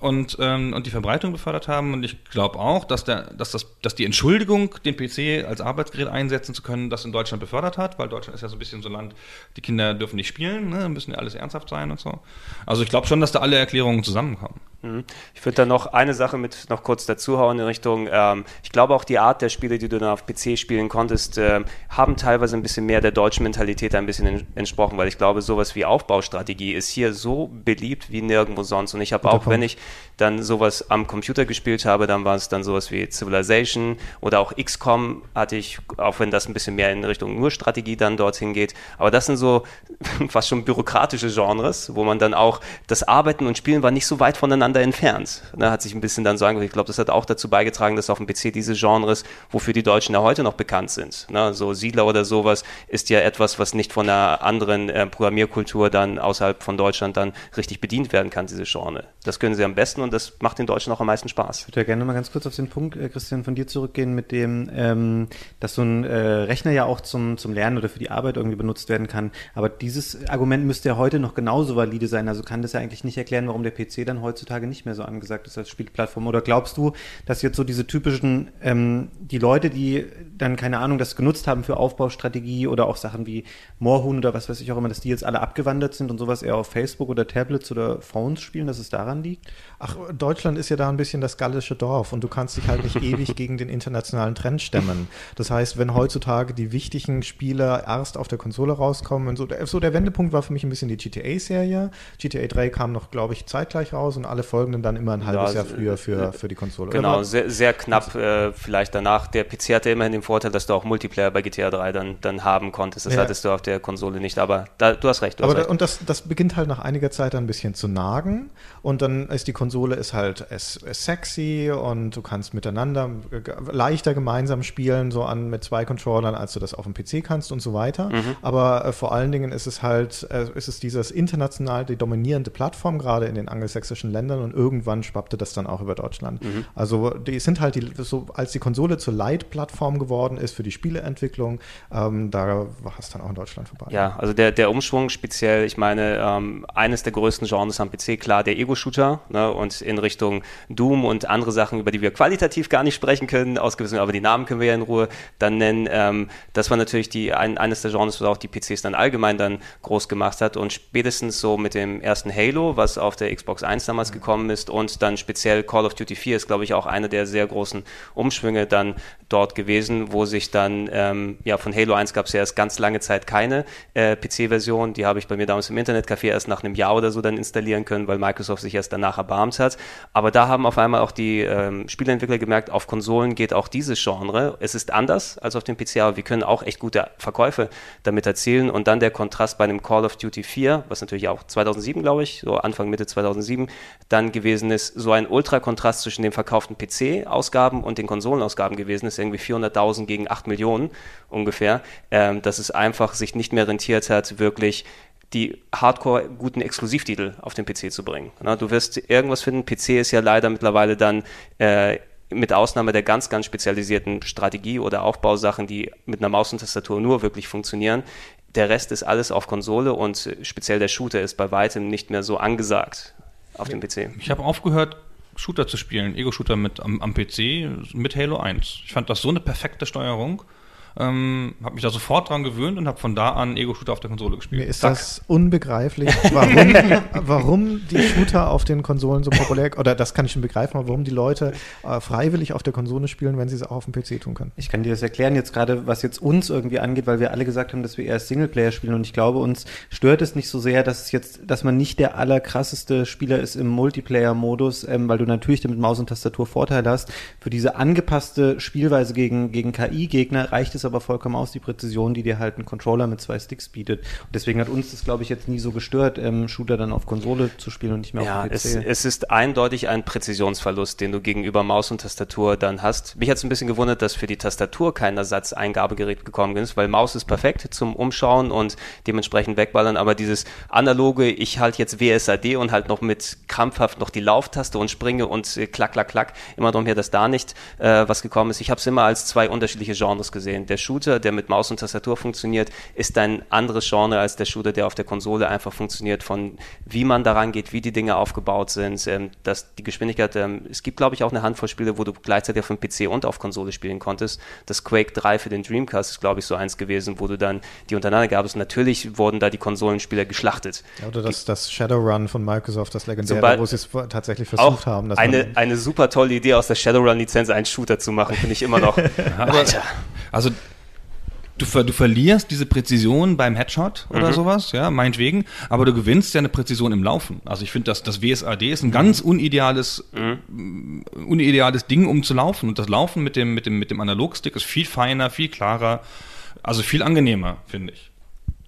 und, ähm, und die Verbreitung befördert haben. Und ich glaube auch, dass, der, dass, das, dass die Entschuldigung, den PC als Arbeitsgerät einsetzen zu können, das in Deutschland befördert hat, weil Deutschland ist ja so ein bisschen so ein Land, die Kinder dürfen nicht spielen, ne, müssen ja alles ernsthaft sein und so. Also ich glaube schon, dass da alle Erklärungen zusammenkommen. Mhm. Ich würde da noch eine Sache mit noch kurz dazuhauen in Richtung, ähm, ich glaube auch die Art der Spiele, die du dann auf PC spielen konntest, ähm, haben teilweise ein bisschen mehr der deutschen Mentalität ein bisschen en- entsprochen, weil ich glaube, sowas wie Aufbaustrategie ist hier so beliebt wie nirgendwo sonst. Und ich habe auch, wenn ich dann sowas am Computer gespielt habe, dann war es dann sowas wie Civilization oder auch XCOM hatte ich, auch wenn das ein bisschen mehr in Richtung nur Strategie dann dorthin geht. Aber das sind so [laughs] fast schon bürokratische Genres, wo man dann auch das Arbeiten und Spielen war nicht so weit voneinander entfernt. Da hat sich ein bisschen dann so angefangen. Ich glaube, das hat auch dazu beigetragen, dass auf dem PC diese Genres, wofür die Deutschen ja heute noch bekannt sind, ne, so Siedler oder sowas, ist ja etwas, was nicht von einer anderen äh, Programmierkultur dann außerhalb von Deutschland dann richtig bedient werden kann, diese Genre. Das können sie am besten und das macht den Deutschen auch am meisten Spaß. Ich würde ja gerne mal ganz kurz auf den Punkt, äh, Christian, von dir zurückgehen mit dem, ähm, dass so ein äh, Rechner ja auch zum, zum Lernen oder für die Arbeit irgendwie benutzt werden kann. Aber dieses Argument müsste ja heute noch genauso valide sein. Also kann das ja eigentlich nicht erklären, warum der PC dann heutzutage nicht mehr so angesagt ist als Spielplattform. Oder glaubst du, dass jetzt so diese typischen, ähm, die Leute, die dann, keine Ahnung, das genutzt haben für Aufbaustrategie oder auch Sachen wie Moorhuhn oder was weiß ich auch immer, dass die jetzt alle abgewandert sind und sowas eher auf Facebook oder Tablets oder Phones spielen, dass es daran liegt? Ach, Deutschland ist ja da ein bisschen das gallische Dorf und du kannst dich halt nicht [laughs] ewig gegen den internationalen Trend stemmen. Das heißt, wenn heutzutage die wichtigen Spiele erst auf der Konsole rauskommen, und so, der, so der Wendepunkt war für mich ein bisschen die GTA-Serie. GTA 3 kam noch, glaube ich, zeitgleich raus und alle folgenden dann immer ein halbes Ja, Jahr früher für, für die Konsole. Genau, sehr, sehr knapp äh, vielleicht danach. Der PC hatte immerhin den Vorteil, dass du auch Multiplayer bei GTA 3 dann, dann haben konntest. Das Ja. hattest du auf der Konsole nicht, aber da, du hast recht. Du Aber hast da, recht. und das, das beginnt halt nach einiger Zeit dann ein bisschen zu nagen und dann ist die Konsole ist halt es, es sexy und du kannst miteinander äh, leichter gemeinsam spielen, so an mit zwei Controllern, als du das auf dem PC kannst und so weiter. Mhm. Aber äh, vor allen Dingen ist es halt, äh, ist es dieses international die dominierende Plattform, gerade in den angelsächsischen Ländern und irgendwann schwappte das dann auch über Deutschland. Mhm. Also die sind halt die, so, als die Konsole zur Leitplattform geworden ist für die Spieleentwicklung, ähm, da war es dann auch in Deutschland vorbei. Ja, also der, der Umschwung speziell, ich meine, ähm, eines der größten Genres am PC, klar, der Ego-Shooter ne, und in Richtung Doom und andere Sachen, über die wir qualitativ gar nicht sprechen können, aus gewissen, aber die Namen können wir ja in Ruhe dann nennen. Ähm, das war natürlich die, ein, eines der Genres, was auch die PCs dann allgemein dann groß gemacht hat und spätestens so mit dem ersten Halo, was auf der Xbox 1 damals gekommen ist und dann speziell Call of Duty 4 ist, glaube ich, auch einer der sehr großen Umschwünge dann dort gewesen, wo sich dann, ähm, ja, von Halo 1 gab es ja erst ganz lange Zeit keine äh, PC-Version. Die habe ich bei mir damals im Internetcafé erst nach einem Jahr oder so dann installieren können, weil Microsoft sich erst danach erbarmt hat. Aber da haben auf einmal auch die ähm, Spieleentwickler gemerkt, auf Konsolen geht auch dieses Genre. Es ist anders als auf dem PC, aber wir können auch echt gute Verkäufe damit erzielen. Und dann der Kontrast bei einem Call of Duty 4, was natürlich auch 2007, glaube ich, so Anfang, Mitte 2007 dann gewesen ist, so ein Ultrakontrast zwischen den verkauften PC-Ausgaben und den Konsolenausgaben gewesen ist, irgendwie 400.000 gegen 8 Millionen ungefähr, ähm, dass es einfach sich nicht mehr rentiert hat, wirklich die hardcore guten Exklusivtitel auf den PC zu bringen. Na, du wirst irgendwas finden, PC ist ja leider mittlerweile dann äh, mit Ausnahme der ganz, ganz spezialisierten Strategie- oder Aufbausachen, die mit einer Maus und Tastatur nur wirklich funktionieren. Der Rest ist alles auf Konsole und speziell der Shooter ist bei weitem nicht mehr so angesagt auf dem PC. Ich habe aufgehört, Shooter zu spielen, Ego-Shooter mit am, am PC mit Halo 1. Ich fand das so eine perfekte Steuerung. Ähm, habe mich da sofort dran gewöhnt und habe von da an Ego-Shooter auf der Konsole gespielt. Mir ist Zack. das unbegreiflich, warum, [laughs] warum die Shooter auf den Konsolen so populär, oder das kann ich schon begreifen, aber warum die Leute äh, freiwillig auf der Konsole spielen, wenn sie es auch auf dem PC tun können. Ich kann dir das erklären, jetzt gerade was jetzt uns irgendwie angeht, weil wir alle gesagt haben, dass wir eher Singleplayer spielen und ich glaube, uns stört es nicht so sehr, dass es jetzt, dass man nicht der allerkrasseste Spieler ist im Multiplayer-Modus, ähm, weil du natürlich mit Maus und Tastatur Vorteile hast. Für diese angepasste Spielweise gegen, gegen KI-Gegner reicht es aber vollkommen aus, die Präzision, die dir halt ein Controller mit zwei Sticks bietet. Und deswegen hat uns das, glaube ich, jetzt nie so gestört, ähm, Shooter dann auf Konsole zu spielen und nicht mehr Ja, auf dem es, PC. es ist eindeutig ein Präzisionsverlust, den du gegenüber Maus und Tastatur dann hast. Mich hat es ein bisschen gewundert, dass für die Tastatur kein Ersatzeingabegerät gekommen ist, weil Maus ist perfekt zum Umschauen und dementsprechend wegballern, aber dieses analoge, ich halt jetzt WSAD und halt noch mit krampfhaft noch die Lauftaste und springe und äh, klack, klack, klack, immer darum hier, dass da nicht äh, was gekommen ist. Ich habe es immer als zwei unterschiedliche Genres gesehen. Der Shooter, der mit Maus und Tastatur funktioniert, ist ein anderes Genre als der Shooter, der auf der Konsole einfach funktioniert, von wie man daran geht, wie die Dinge aufgebaut sind, ähm, dass die Geschwindigkeit, ähm, es gibt glaube ich auch eine Handvoll Spiele, wo du gleichzeitig auf dem PC und auf Konsole spielen konntest. Das Quake 3 für den Dreamcast ist glaube ich so eins gewesen, wo du dann die untereinander gab es. Natürlich wurden da die Konsolenspieler geschlachtet. Ja, oder das, das Shadowrun von Microsoft, das legendäre, wo sie es tatsächlich versucht Auch haben. dass eine, eine super tolle Idee aus der Shadowrun-Lizenz einen Shooter zu machen, finde ich immer noch. [laughs] aber, also du, ver, du verlierst diese Präzision beim Headshot oder sowas, ja, meinetwegen, aber du gewinnst ja eine Präzision im Laufen. Also ich finde, das, das WSAD ist ein ganz unideales, mm, unideales Ding, um zu laufen. Und das Laufen mit dem, mit dem, mit dem Analogstick ist viel feiner, viel klarer, also viel angenehmer, finde ich.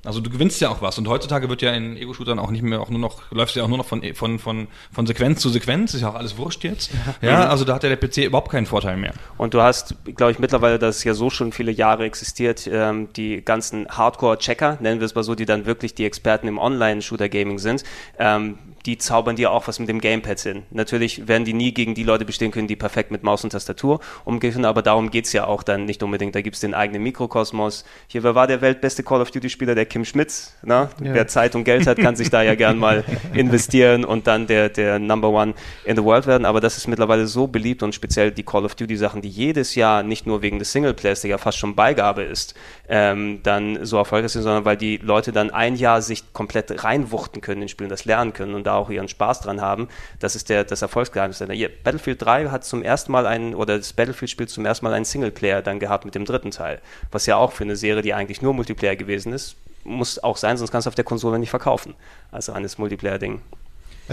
Also du gewinnst ja auch was. Und heutzutage wird ja in Ego-Shootern auch nicht mehr auch nur noch, läufst ja auch nur noch von, von, von, von Sequenz zu Sequenz, ist ja auch alles wurscht jetzt. Ja, also da hat ja der PC überhaupt keinen Vorteil mehr. Und du hast, glaube ich, mittlerweile, dass es ja so schon viele Jahre existiert, ähm, die ganzen Hardcore-Checker, nennen wir es mal so, die dann wirklich die Experten im Online-Shooter-Gaming sind, ähm, die zaubern dir auch was mit dem Gamepad hin. Natürlich werden die nie gegen die Leute bestehen können, die perfekt mit Maus und Tastatur umgehen können, aber darum geht's ja auch dann nicht unbedingt. Da gibt's den eigenen Mikrokosmos. Hier, wer war der weltbeste Call of Duty-Spieler? Der Kim Schmitz. Ne? Ja. Wer Zeit und Geld hat, kann sich da ja gern mal [laughs] investieren und dann der, der Number One in the World werden. Aber das ist mittlerweile so beliebt und speziell die Call of Duty-Sachen, die jedes Jahr nicht nur wegen des Singleplayers, der ja fast schon Beigabe ist, ähm, dann so erfolgreich sind, sondern weil die Leute dann ein Jahr sich komplett reinwuchten können in Spielen, das lernen können und da auch ihren Spaß dran haben. Das ist der, das Erfolgsgeheimnis. Hier, Battlefield 3 hat zum ersten Mal einen, oder das Battlefield-Spiel zum ersten Mal einen Singleplayer dann gehabt mit dem dritten Teil. Was ja auch für eine Serie, die eigentlich nur Multiplayer gewesen ist, muss auch sein, sonst kannst du auf der Konsole nicht verkaufen. Also eines Multiplayer-Ding.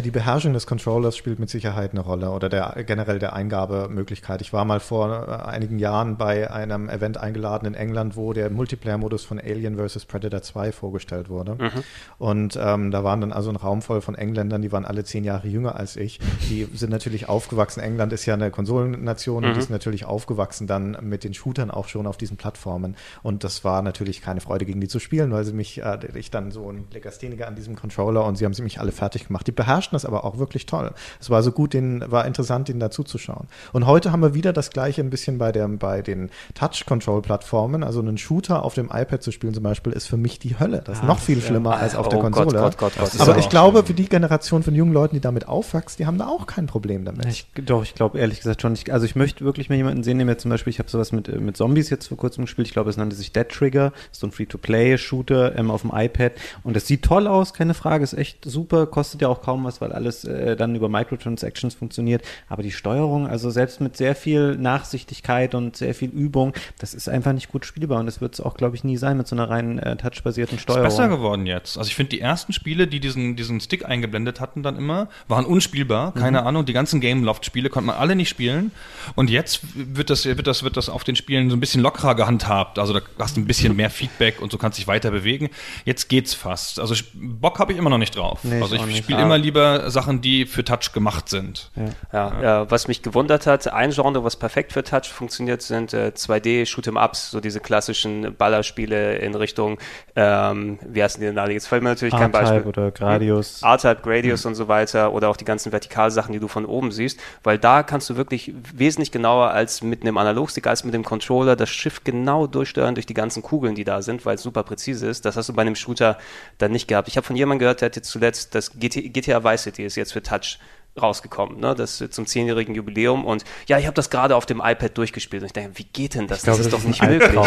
Die Beherrschung des Controllers spielt mit Sicherheit eine Rolle oder der, generell der Eingabemöglichkeit. Ich war mal vor äh, einigen Jahren bei einem Event eingeladen in England, wo der Multiplayer-Modus von Alien vs. Predator 2 vorgestellt wurde. Mhm. Und ähm, da waren dann also ein Raum voll von Engländern, die waren alle zehn Jahre jünger als ich. Die sind natürlich aufgewachsen. England ist ja eine Konsolennation mhm. und die sind natürlich aufgewachsen dann mit den Shootern auch schon auf diesen Plattformen. Und das war natürlich keine Freude, gegen die zu spielen, weil sie mich, äh, ich dann so ein Legastheniker an diesem Controller und sie haben sie mich alle fertig gemacht. Die beherrschen das aber auch wirklich toll. Es war so gut, den, war interessant, ihnen dazu zu schauen. Und heute haben wir wieder das gleiche ein bisschen bei, der, bei den Touch-Control-Plattformen. Also einen Shooter auf dem iPad zu spielen zum Beispiel ist für mich die Hölle. Das ist ah, noch viel schlimmer ja. als auf oh der Konsole. Gott, Gott, Gott, aber ich glaube, schlimm. für die Generation von jungen Leuten, die damit aufwachsen, die haben da auch kein Problem damit. Ich, doch, ich glaube ehrlich gesagt schon. Ich, also ich möchte wirklich mal jemanden sehen, der mir zum Beispiel, ich habe sowas mit, mit Zombies jetzt vor kurzem gespielt. Ich glaube, es nannte sich Dead Trigger. So ein Free-to-Play-Shooter ähm, auf dem iPad. Und das sieht toll aus, keine Frage. Ist echt super. Kostet ja auch kaum was, weil alles äh, dann über Microtransactions funktioniert. Aber die Steuerung, also selbst mit sehr viel Nachsichtigkeit und sehr viel Übung, das ist einfach nicht gut spielbar. Und das wird es auch, glaube ich, nie sein mit so einer rein äh, touchbasierten Steuerung. Ist besser geworden jetzt. Also ich finde, die ersten Spiele, die diesen, diesen Stick eingeblendet hatten dann immer, waren unspielbar. Keine mhm. Ahnung, die ganzen Game Loft-Spiele konnte man alle nicht spielen. Und jetzt wird das, wird das, wird das auf den Spielen so ein bisschen lockerer gehandhabt. Also da hast du ein bisschen mehr Feedback und so kannst dich weiter bewegen. Jetzt geht's fast. Also Bock habe ich immer noch nicht drauf. Nee, also ich spiele immer lieber Sachen, die für Touch gemacht sind. Ja, ja, ja. was mich gewundert hat, ein Genre, was perfekt für Touch funktioniert, sind äh, 2D Shoot'em Ups, so diese klassischen Ballerspiele in Richtung, ähm, wie heißen die denn alle? Jetzt fällt mir natürlich kein Beispiel. oder Gradius. R-Type, Gradius mhm. und so weiter oder auch die ganzen Vertikalsachen, die du von oben siehst, weil da kannst du wirklich wesentlich genauer als mit einem Analogstick, als mit dem Controller das Schiff genau durchsteuern durch die ganzen Kugeln, die da sind, weil es super präzise ist. Das hast du bei einem Shooter dann nicht gehabt. Ich habe von jemandem gehört, der hat jetzt zuletzt das GT, GTA Vice City ist jetzt für Touch rausgekommen, ne? Das zum zehnjährigen Jubiläum und ja, ich habe das gerade auf dem iPad durchgespielt und ich denke, wie geht denn das? Glaub, das ist das doch ist nicht möglich.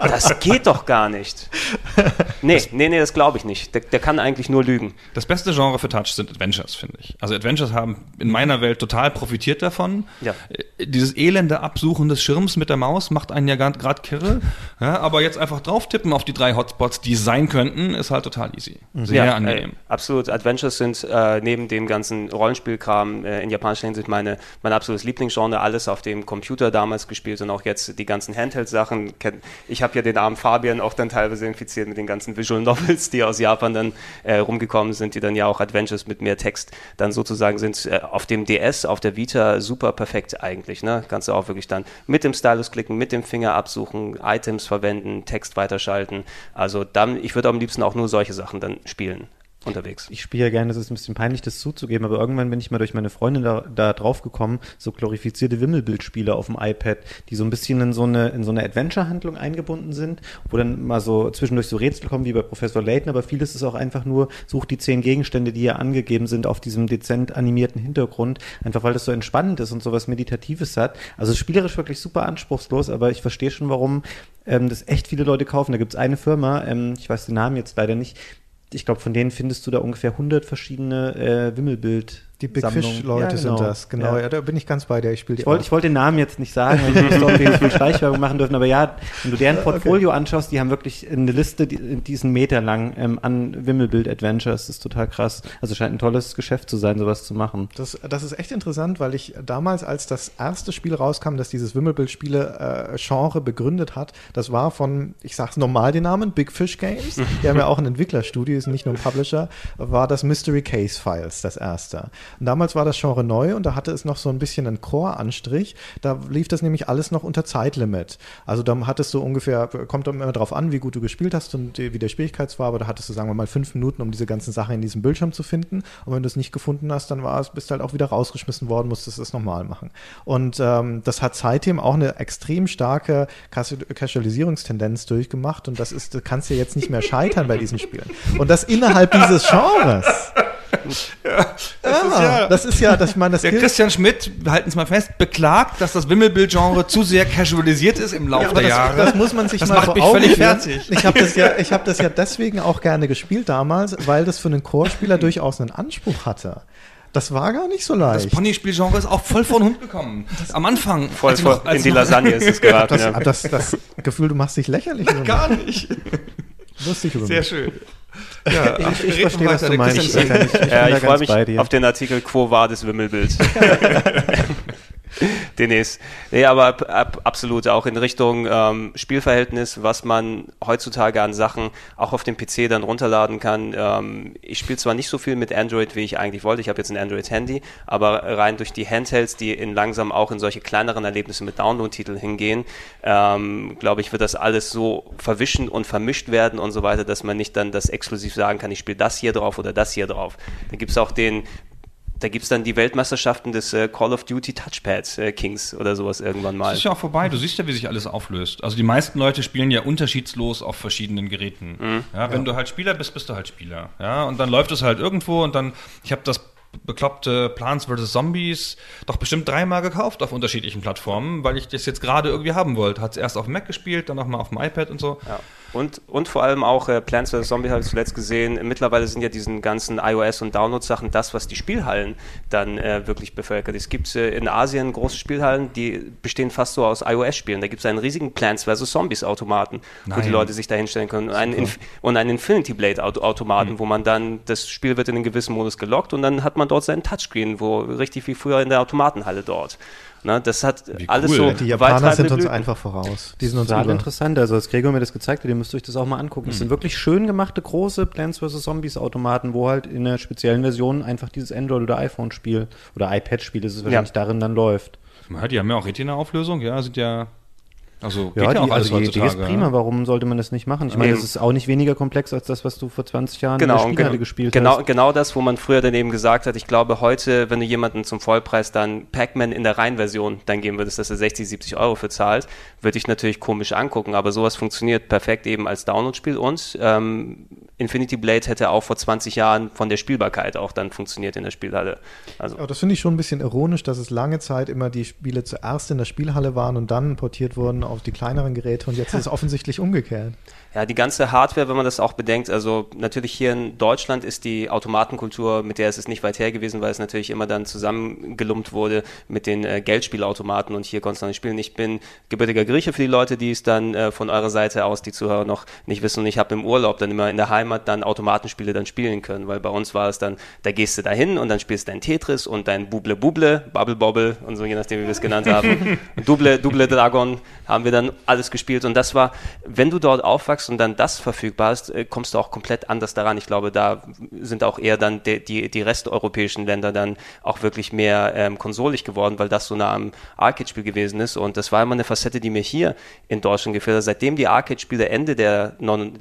das geht doch gar nicht. Nee, das, nee, nee, das glaube ich nicht. Der, der, kann eigentlich nur lügen. Das beste Genre für Touch sind Adventures, finde ich. Also Adventures haben in meiner Welt total profitiert davon. Ja. Äh, dieses elende Absuchen des Schirms mit der Maus macht einen ja gerade kirre. Ja, aber jetzt einfach drauf tippen auf die drei Hotspots, die es sein könnten, ist halt total easy. Sehr ja, angenehm. Äh, absolut. Adventures sind äh, neben dem ganzen Rollenspiel Rollenspielkram äh, in japanischer Hinsicht meine, mein absolutes Lieblingsgenre, alles auf dem Computer damals gespielt und auch jetzt die ganzen Handheld-Sachen. Ich habe ja den armen Fabian auch dann teilweise infiziert mit den ganzen Visual Novels, die aus Japan dann äh, rumgekommen sind, die dann ja auch Adventures mit mehr Text dann sozusagen sind. Äh, auf dem DS, auf der Vita super perfekt eigentlich. Ne? Kannst du auch wirklich dann mit dem Stylus klicken, mit dem Finger absuchen, Items verwenden, Text weiterschalten. Also dann, ich würde am liebsten auch nur solche Sachen dann spielen unterwegs. Ich spiele ja gerne, das ist ein bisschen peinlich, das zuzugeben, aber irgendwann bin ich mal durch meine Freundin da, da drauf gekommen, so glorifizierte Wimmelbildspiele auf dem iPad, die so ein bisschen in so eine, in so eine Adventure-Handlung eingebunden sind, wo dann mal so zwischendurch so Rätsel kommen wie bei Professor Layton, aber vieles ist auch einfach nur, such die zehn Gegenstände, die hier angegeben sind, auf diesem dezent animierten Hintergrund, einfach weil das so entspannend ist und so was Meditatives hat. Also spielerisch wirklich super anspruchslos, aber ich verstehe schon, warum ähm, das echt viele Leute kaufen. Da gibt es eine Firma, ähm, ich weiß den Namen jetzt leider nicht, ich glaube, von denen findest du da ungefähr 100 verschiedene äh, Wimmelbild die Big Fish-Leute ja, genau. sind das, genau. Ja. ja. da bin ich ganz bei dir. Ich, ich wollte wollt den Namen jetzt nicht sagen, weil ich nicht so viel Schleichwerbung machen dürfen, aber ja, wenn du deren [laughs] Portfolio okay. anschaust, die haben wirklich eine Liste, die, diesen Meter lang ähm, an Wimmelbild-Adventures. Das ist total krass. Also scheint ein tolles Geschäft zu sein, sowas zu machen. Das, das ist echt interessant, weil ich damals, als das erste Spiel rauskam, das dieses Wimmelbild-Spiele-Genre äh, begründet hat, das war von, ich sag's normal den Namen, Big Fish Games. Die haben ja auch ein Entwicklerstudio, ist nicht nur ein Publisher, war das Mystery Case Files, das erste. Und damals war das Genre neu und da hatte es noch so ein bisschen einen Core-Anstrich. Da lief das nämlich alles noch unter Zeitlimit. Also da hattest du ungefähr, kommt immer darauf an, wie gut du gespielt hast und wie der aber da hattest du, sagen wir mal, fünf Minuten, um diese ganzen Sachen in diesem Bildschirm zu finden. Und wenn du es nicht gefunden hast, dann war es, bist halt auch wieder rausgeschmissen worden, musstest es nochmal machen. Und ähm, das hat seitdem auch eine extrem starke Casualisierungstendenz durchgemacht und das ist, du kannst ja jetzt nicht mehr scheitern bei diesen Spielen. Und das innerhalb dieses Genres. Ja, das, ist ja, das ist ja, dass man das. Der Christian Schmidt, wir halten es mal fest, beklagt, dass das Wimmelbild-Genre zu sehr casualisiert ist im Laufe ja, der das, Jahre. Das muss man sich das mal macht mich völlig fertig. Ich habe das ja, ich habe das ja deswegen auch gerne gespielt damals, weil das für einen Chorspieler [clears throat] durchaus einen Anspruch hatte. Das war gar nicht so leicht. Das Ponyspielgenre ist auch voll vor den Hund gekommen. Am Anfang. Voll, voll noch, in die Lasagne ist es [laughs] geraten. Das, ja. das, das, Gefühl, du machst dich lächerlich. [laughs] gar nicht. Lustig über Sehr schön. Ja, Ich, ich verstehe, was du meinst. Ich, ich, ich, ich freue mich auf den Artikel Quo Vadis Wimmelbild. [laughs] [laughs] Demnächst. Nee, aber ab, ab, absolut auch in Richtung ähm, Spielverhältnis, was man heutzutage an Sachen auch auf dem PC dann runterladen kann. Ähm, ich spiele zwar nicht so viel mit Android, wie ich eigentlich wollte. Ich habe jetzt ein Android-Handy, aber rein durch die Handhelds, die in langsam auch in solche kleineren Erlebnisse mit Download-Titeln hingehen, ähm, glaube ich, wird das alles so verwischen und vermischt werden und so weiter, dass man nicht dann das exklusiv sagen kann, ich spiele das hier drauf oder das hier drauf. Da gibt es auch den da gibt es dann die Weltmeisterschaften des äh, Call of Duty Touchpads äh, Kings oder sowas irgendwann mal. Das ist ja auch vorbei. Du siehst ja, wie sich alles auflöst. Also die meisten Leute spielen ja unterschiedslos auf verschiedenen Geräten. Mhm. Ja, wenn du halt Spieler bist, bist du halt Spieler. Ja, und dann läuft es halt irgendwo und dann, ich habe das bekloppte Plants vs. Zombies doch bestimmt dreimal gekauft auf unterschiedlichen Plattformen, weil ich das jetzt gerade irgendwie haben wollte. Hat es erst auf dem Mac gespielt, dann nochmal auf dem iPad und so. Ja. Und, und vor allem auch äh, Plants vs. Zombie habe ich zuletzt gesehen. Mittlerweile sind ja diesen ganzen iOS- und Download-Sachen das, was die Spielhallen dann äh, wirklich bevölkert. Es gibt äh, in Asien große Spielhallen, die bestehen fast so aus iOS-Spielen. Da gibt es einen riesigen Plants vs. Zombies-Automaten, wo die Leute sich da hinstellen können. Und einen, Inf und einen Infinity Blade-Automaten, wo man dann, das Spiel wird in einen gewissen Modus gelockt und dann hat man dort seinen Touchscreen, wo richtig wie früher in der Automatenhalle dort. Ne, das hat Wie alles cool. so Die Japaner sind uns Blüten. einfach voraus. Die sind uns Total interessant. Also, als Gregor mir das gezeigt hat, ihr müsst euch das auch mal angucken. Das sind wirklich schön gemachte, große Plants vs. Zombies Automaten, wo halt in einer speziellen Version einfach dieses Android- oder iPhone-Spiel oder iPad-Spiel, das es wahrscheinlich darin dann läuft. Ja, die haben ja auch Retina-Auflösung, ja, sind ja. Also geht Ja, ja, auch die, alles also die Idee ist prima. ja. Warum sollte man das nicht machen? Ich meine, das ist auch nicht weniger komplex als das, was du vor 20 Jahren genau, in der und Spielhalle genau, gespielt genau, hast. genau das, wo man früher dann eben gesagt hat, ich glaube heute, wenn du jemanden zum Vollpreis dann Pac-Man in der Reihenversion dann geben würdest, dass er 60, 70 Euro für zahlt, würde ich natürlich komisch angucken, aber sowas funktioniert perfekt eben als Download-Spiel und ähm, Infinity Blade hätte auch vor 20 Jahren von der Spielbarkeit auch dann funktioniert in der Spielhalle. Also Aber das finde ich schon ein bisschen ironisch, dass es lange Zeit immer die Spiele zuerst in der Spielhalle waren und dann portiert wurden auf die kleineren Geräte und jetzt ist es [laughs] offensichtlich umgekehrt. Ja, die ganze Hardware, wenn man das auch bedenkt, also natürlich hier in Deutschland ist die Automatenkultur, mit der ist es nicht weit her gewesen, weil es natürlich immer dann zusammengelumpt wurde mit den äh, Geldspielautomaten und hier konntest du nicht spielen. Ich bin gebürtiger Grieche für die Leute, die es dann äh, von eurer Seite aus, die Zuhörer noch nicht wissen und ich habe im Urlaub dann immer in der Heimat dann Automatenspiele dann spielen können, weil bei uns war es dann, da gehst du dahin und dann spielst du dein Tetris und dein Buble Buble, Bubble Bobble und so, je nachdem wie wir es genannt haben. [laughs] Und Double, Double Dragon haben wir dann alles gespielt und das war, wenn du dort aufwachst und dann das verfügbar ist, äh, kommst du auch komplett anders daran. Ich glaube, da sind auch eher dann die, die, die resteuropäischen Länder dann auch wirklich mehr ähm, konsolig geworden, weil das so nah am Arcade-Spiel gewesen ist und das war immer eine Facette, die mir hier in Deutschland gefällt. hat. Seitdem die Arcade-Spiele Ende der,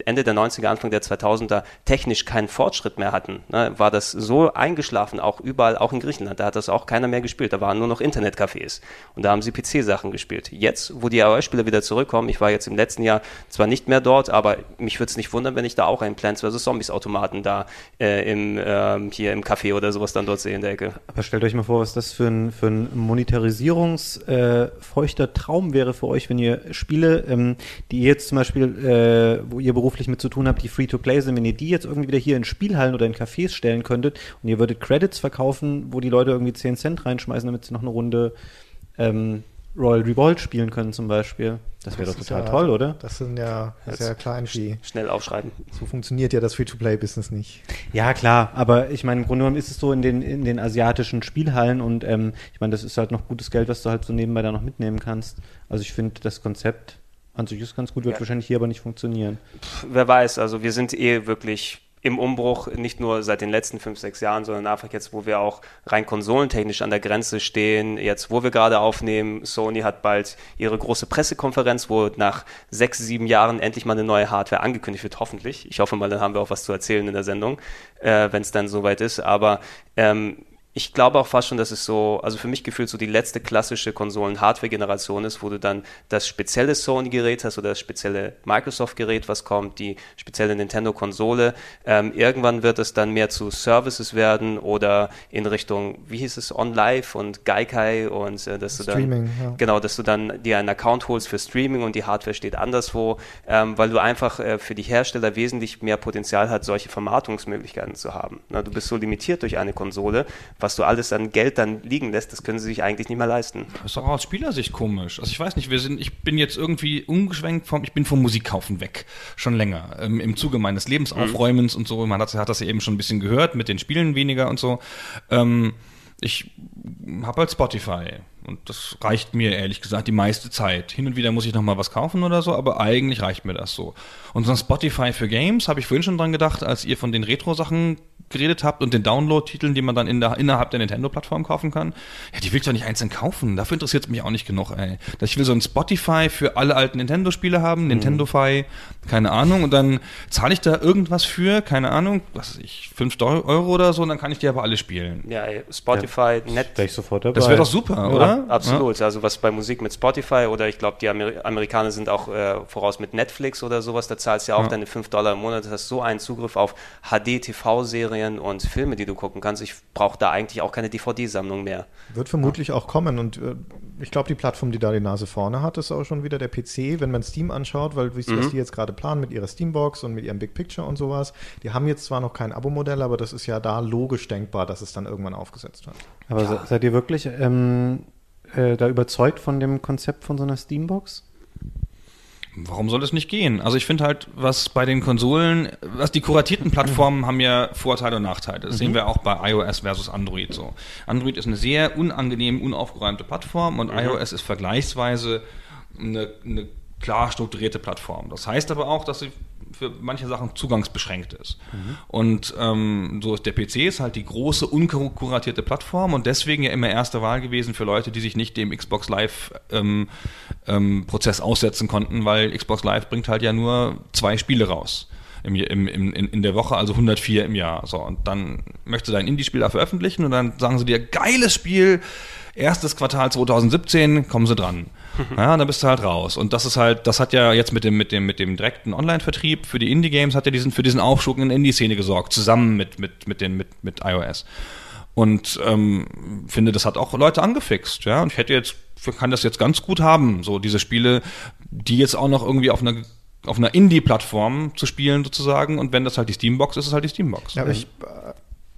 Ende der 90er, Anfang der 2000er technisch keinen Fortschritt mehr hatten, ne, war das so eingeschlafen, auch überall, auch in Griechenland. Da hat das auch keiner mehr gespielt. Da waren nur noch Internetcafés und da haben sie PC-Sachen gespielt. Jetzt, wo die iOS-Spieler wieder zurückkommen, ich war jetzt im letzten Jahr zwar nicht mehr dort, aber mich würde es nicht wundern, wenn ich da auch einen Plants vs. Zombies-Automaten da äh, im, ähm, hier im Café oder sowas dann dort sehe in der Ecke. Aber stellt euch mal vor, was das für ein, für ein monetarisierungsfeuchter äh, Traum wäre für euch, wenn ihr Spiele, ähm, die ihr jetzt zum Beispiel, äh, wo ihr beruflich mit zu tun habt, die Free-to-Play sind, wenn ihr die jetzt irgendwie wieder hier in Spielhallen oder in Cafés stellen könntet und ihr würdet Credits verkaufen, wo die Leute irgendwie 10 Cent reinschmeißen, damit sie noch eine Runde ähm, Royal Revolt spielen können zum Beispiel. Das wäre doch ist total ja, toll, oder? Das sind ja sehr klein wie. Schnell aufschreiben. So funktioniert ja das Free-to-Play-Business nicht. Ja, klar, aber ich meine, im Grunde genommen ist es so in den, in den asiatischen Spielhallen und ähm, ich meine, das ist halt noch gutes Geld, was du halt so nebenbei da noch mitnehmen kannst. Also ich finde, das Konzept an sich ist ganz gut, wird Ja. wahrscheinlich hier aber nicht funktionieren. wer weiß, also wir sind eh wirklich im Umbruch, nicht nur seit den letzten fünf, sechs Jahren, sondern einfach jetzt, wo wir auch rein konsolentechnisch an der Grenze stehen, jetzt, wo wir gerade aufnehmen, Sony hat bald ihre große Pressekonferenz, wo nach sechs, sieben Jahren endlich mal eine neue Hardware angekündigt wird, hoffentlich. Ich hoffe mal, dann haben wir auch was zu erzählen in der Sendung, äh, wenn es dann soweit ist, aber ähm, ich glaube auch fast schon, dass es so, also für mich gefühlt so die letzte klassische Konsolen-Hardware-Generation ist, wo du dann das spezielle Sony-Gerät hast oder das spezielle Microsoft-Gerät, was kommt, die spezielle Nintendo-Konsole. Ähm, irgendwann wird es dann mehr zu Services werden oder in Richtung, wie hieß es, OnLive und Gaikai und äh, dass du dann Streaming, ja. Genau, dass du dann dir einen Account holst für Streaming und die Hardware steht anderswo, ähm, weil du einfach äh, für die Hersteller wesentlich mehr Potenzial hat, solche Vermarktungsmöglichkeiten zu haben. Na, du bist so limitiert durch eine Konsole, was du alles an Geld dann liegen lässt, das können sie sich eigentlich nicht mehr leisten. Das ist auch aus Spielersicht komisch. Also ich weiß nicht, wir sind, ich bin jetzt irgendwie umgeschwenkt vom, ich bin vom Musikkaufen weg, schon länger. Ähm, Im Zuge meines Lebensaufräumens mhm. und so, man hat, hat das ja eben schon ein bisschen gehört, mit den Spielen weniger und so. Ähm, ich habe halt Spotify und das reicht mir ehrlich gesagt die meiste Zeit. Hin und wieder muss ich noch mal was kaufen oder so, aber eigentlich reicht mir das so. Und so ein Spotify für Games habe ich vorhin schon dran gedacht, als ihr von den Retro-Sachen geredet habt und den Download-Titeln, die man dann in der, innerhalb der Nintendo-Plattform kaufen kann. Ja, die will ich doch nicht einzeln kaufen. Dafür interessiert es mich auch nicht genug, ey. Ich will so ein Spotify für alle alten Nintendo-Spiele haben, mhm. Nintendo-Fi, keine Ahnung, und dann zahle ich da irgendwas für, keine Ahnung, was weiß ich, 5 Euro oder so, und dann kann ich die aber alle spielen. Ja, ey, Spotify, ja, nett. Ich sofort dabei. Das wäre doch super, ja, oder? Absolut. Ja. Also was bei Musik mit Spotify oder ich glaube, die Amer Amerikaner sind auch äh, voraus mit Netflix oder sowas, da zahlst du ja auch deine 5 Dollar im Monat, hast so einen Zugriff auf HD-TV-Serien und Filme, die du gucken kannst. Ich brauche da eigentlich auch keine DVD-Sammlung mehr. Wird vermutlich ja. auch kommen und äh, ich glaube, die Plattform, die da die Nase vorne hat, ist auch schon wieder der PC. Wenn man Steam anschaut, weil wie mhm. was die jetzt gerade planen mit ihrer Steambox und mit ihrem Big Picture und sowas, die haben jetzt zwar noch kein Abo-Modell, aber das ist ja da logisch denkbar, dass es dann irgendwann aufgesetzt wird. Aber ja. seid ihr wirklich ähm, äh, da überzeugt von dem Konzept von so einer Steambox? Warum soll das nicht gehen? Also ich finde halt, was bei den Konsolen, was die kuratierten Plattformen haben ja Vorteile und Nachteile. Das mhm. sehen wir auch bei iOS versus Android so. Android ist eine sehr unangenehm, unaufgeräumte Plattform und mhm. iOS ist vergleichsweise eine, eine klar strukturierte Plattform. Das heißt aber auch, dass sie für manche Sachen zugangsbeschränkt ist. Mhm. Und ähm, so ist der PC ist halt die große, unkuratierte Plattform und deswegen ja immer erste Wahl gewesen für Leute, die sich nicht dem Xbox Live ähm, ähm, Prozess aussetzen konnten, weil Xbox Live bringt halt ja nur zwei Spiele raus. Im, im, im, in der Woche, also 104 im Jahr. So, und dann möchtest du dein Indie-Spiel da veröffentlichen und dann sagen sie dir, geiles Spiel, erstes Quartal 2017, kommen sie dran. Ja, dann bist du halt raus. Und das ist halt, das hat ja jetzt mit dem, mit dem, mit dem direkten Online-Vertrieb für die Indie-Games hat ja diesen, für diesen Aufschwung in der Indie-Szene gesorgt, zusammen mit, mit, mit den, mit, mit iOS. Und ähm, finde, das hat auch Leute angefixt, ja. Und ich hätte jetzt, kann das jetzt ganz gut haben, so diese Spiele, die jetzt auch noch irgendwie auf einer auf einer Indie-Plattform zu spielen sozusagen. Und wenn das halt die Steambox ist, ist es halt die Steambox. Ja, aber ich, äh,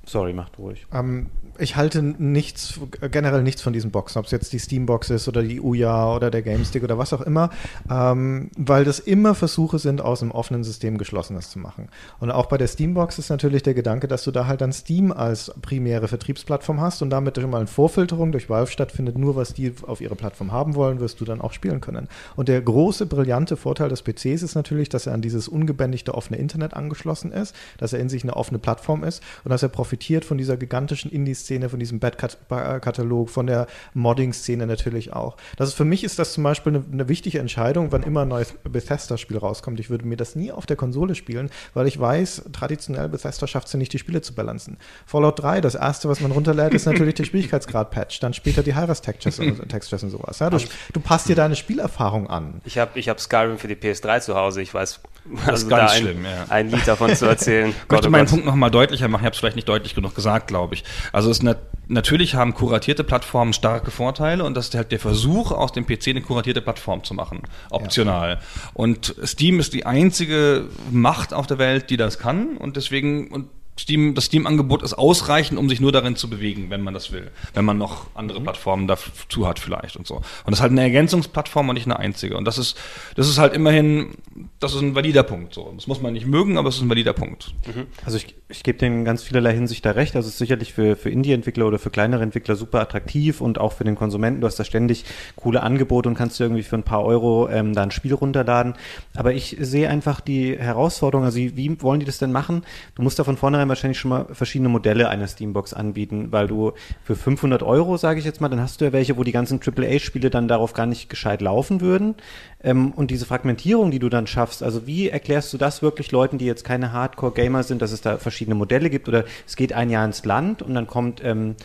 sorry, macht ruhig. Ähm, ich halte nichts, generell nichts von diesen Boxen, ob es jetzt die Steambox ist oder die Uya oder der GameStick oder was auch immer, ähm, weil das immer Versuche sind, aus einem offenen System Geschlossenes zu machen. Und auch bei der Steambox ist natürlich der Gedanke, dass du da halt dann Steam als primäre Vertriebsplattform hast und damit schon mal eine Vorfilterung durch Valve stattfindet, nur was die auf ihre Plattform haben wollen, wirst du dann auch spielen können. Und der große, brillante Vorteil des PCs ist natürlich, dass er an dieses ungebändigte offene Internet angeschlossen ist, dass er in sich eine offene Plattform ist und dass er profitiert von dieser gigantischen Indie-Szene Szene, von diesem Bad-Katalog, von der Modding-Szene natürlich auch. Das ist, für mich ist das zum Beispiel eine, eine wichtige Entscheidung, wann immer ein neues Bethesda-Spiel rauskommt. Ich würde mir das nie auf der Konsole spielen, weil ich weiß, traditionell Bethesda schafft es ja nicht, die Spiele zu balancen. Fallout 3, das erste, was man runterlädt, ist natürlich der [laughs] Schwierigkeitsgrad-Patch, dann später die High-Res-Textures und, und sowas. Ja, du, du, passt dir deine Spielerfahrung an. Ich habe ich hab Skyrim für die PS3 zu Hause, ich weiß, das also ist ganz da schlimm, ein, ja. ein Lied davon zu erzählen. ich [laughs] möchte oh meinen Punkt nochmal deutlicher machen, ich habe es vielleicht nicht deutlich genug gesagt, glaube ich. Also es nat natürlich haben kuratierte Plattformen starke Vorteile und das ist halt der Versuch, aus dem PC eine kuratierte Plattform zu machen, optional. Ja. Und Steam ist die einzige Macht auf der Welt, die das kann und deswegen und Steam, das Steam-Angebot ist ausreichend, um sich nur darin zu bewegen, wenn man das will. Wenn man noch andere mhm. Plattformen dazu hat vielleicht und so. Und das ist halt eine Ergänzungsplattform und nicht eine einzige. Und das ist, das ist halt immerhin, das ist ein valider Punkt. So. Das muss man nicht mögen, aber es ist ein valider Punkt. Mhm. Also ich, ich gebe dem ganz vielerlei Hinsicht da recht. Also es ist sicherlich für, für Indie-Entwickler oder für kleinere Entwickler super attraktiv und auch für den Konsumenten. Du hast da ständig coole Angebote und kannst dir irgendwie für ein paar Euro ähm, da ein Spiel runterladen. Aber ich sehe einfach die Herausforderung, also wie wollen die das denn machen? Du musst da von vornherein wahrscheinlich schon mal verschiedene Modelle einer Steambox anbieten, weil du für 500 Euro, sage ich jetzt mal, dann hast du ja welche, wo die ganzen AAA-Spiele dann darauf gar nicht gescheit laufen würden. Ähm, und diese Fragmentierung, die du dann schaffst, also wie erklärst du das wirklich Leuten, die jetzt keine Hardcore-Gamer sind, dass es da verschiedene Modelle gibt oder es geht ein Jahr ins Land und dann kommt ähm,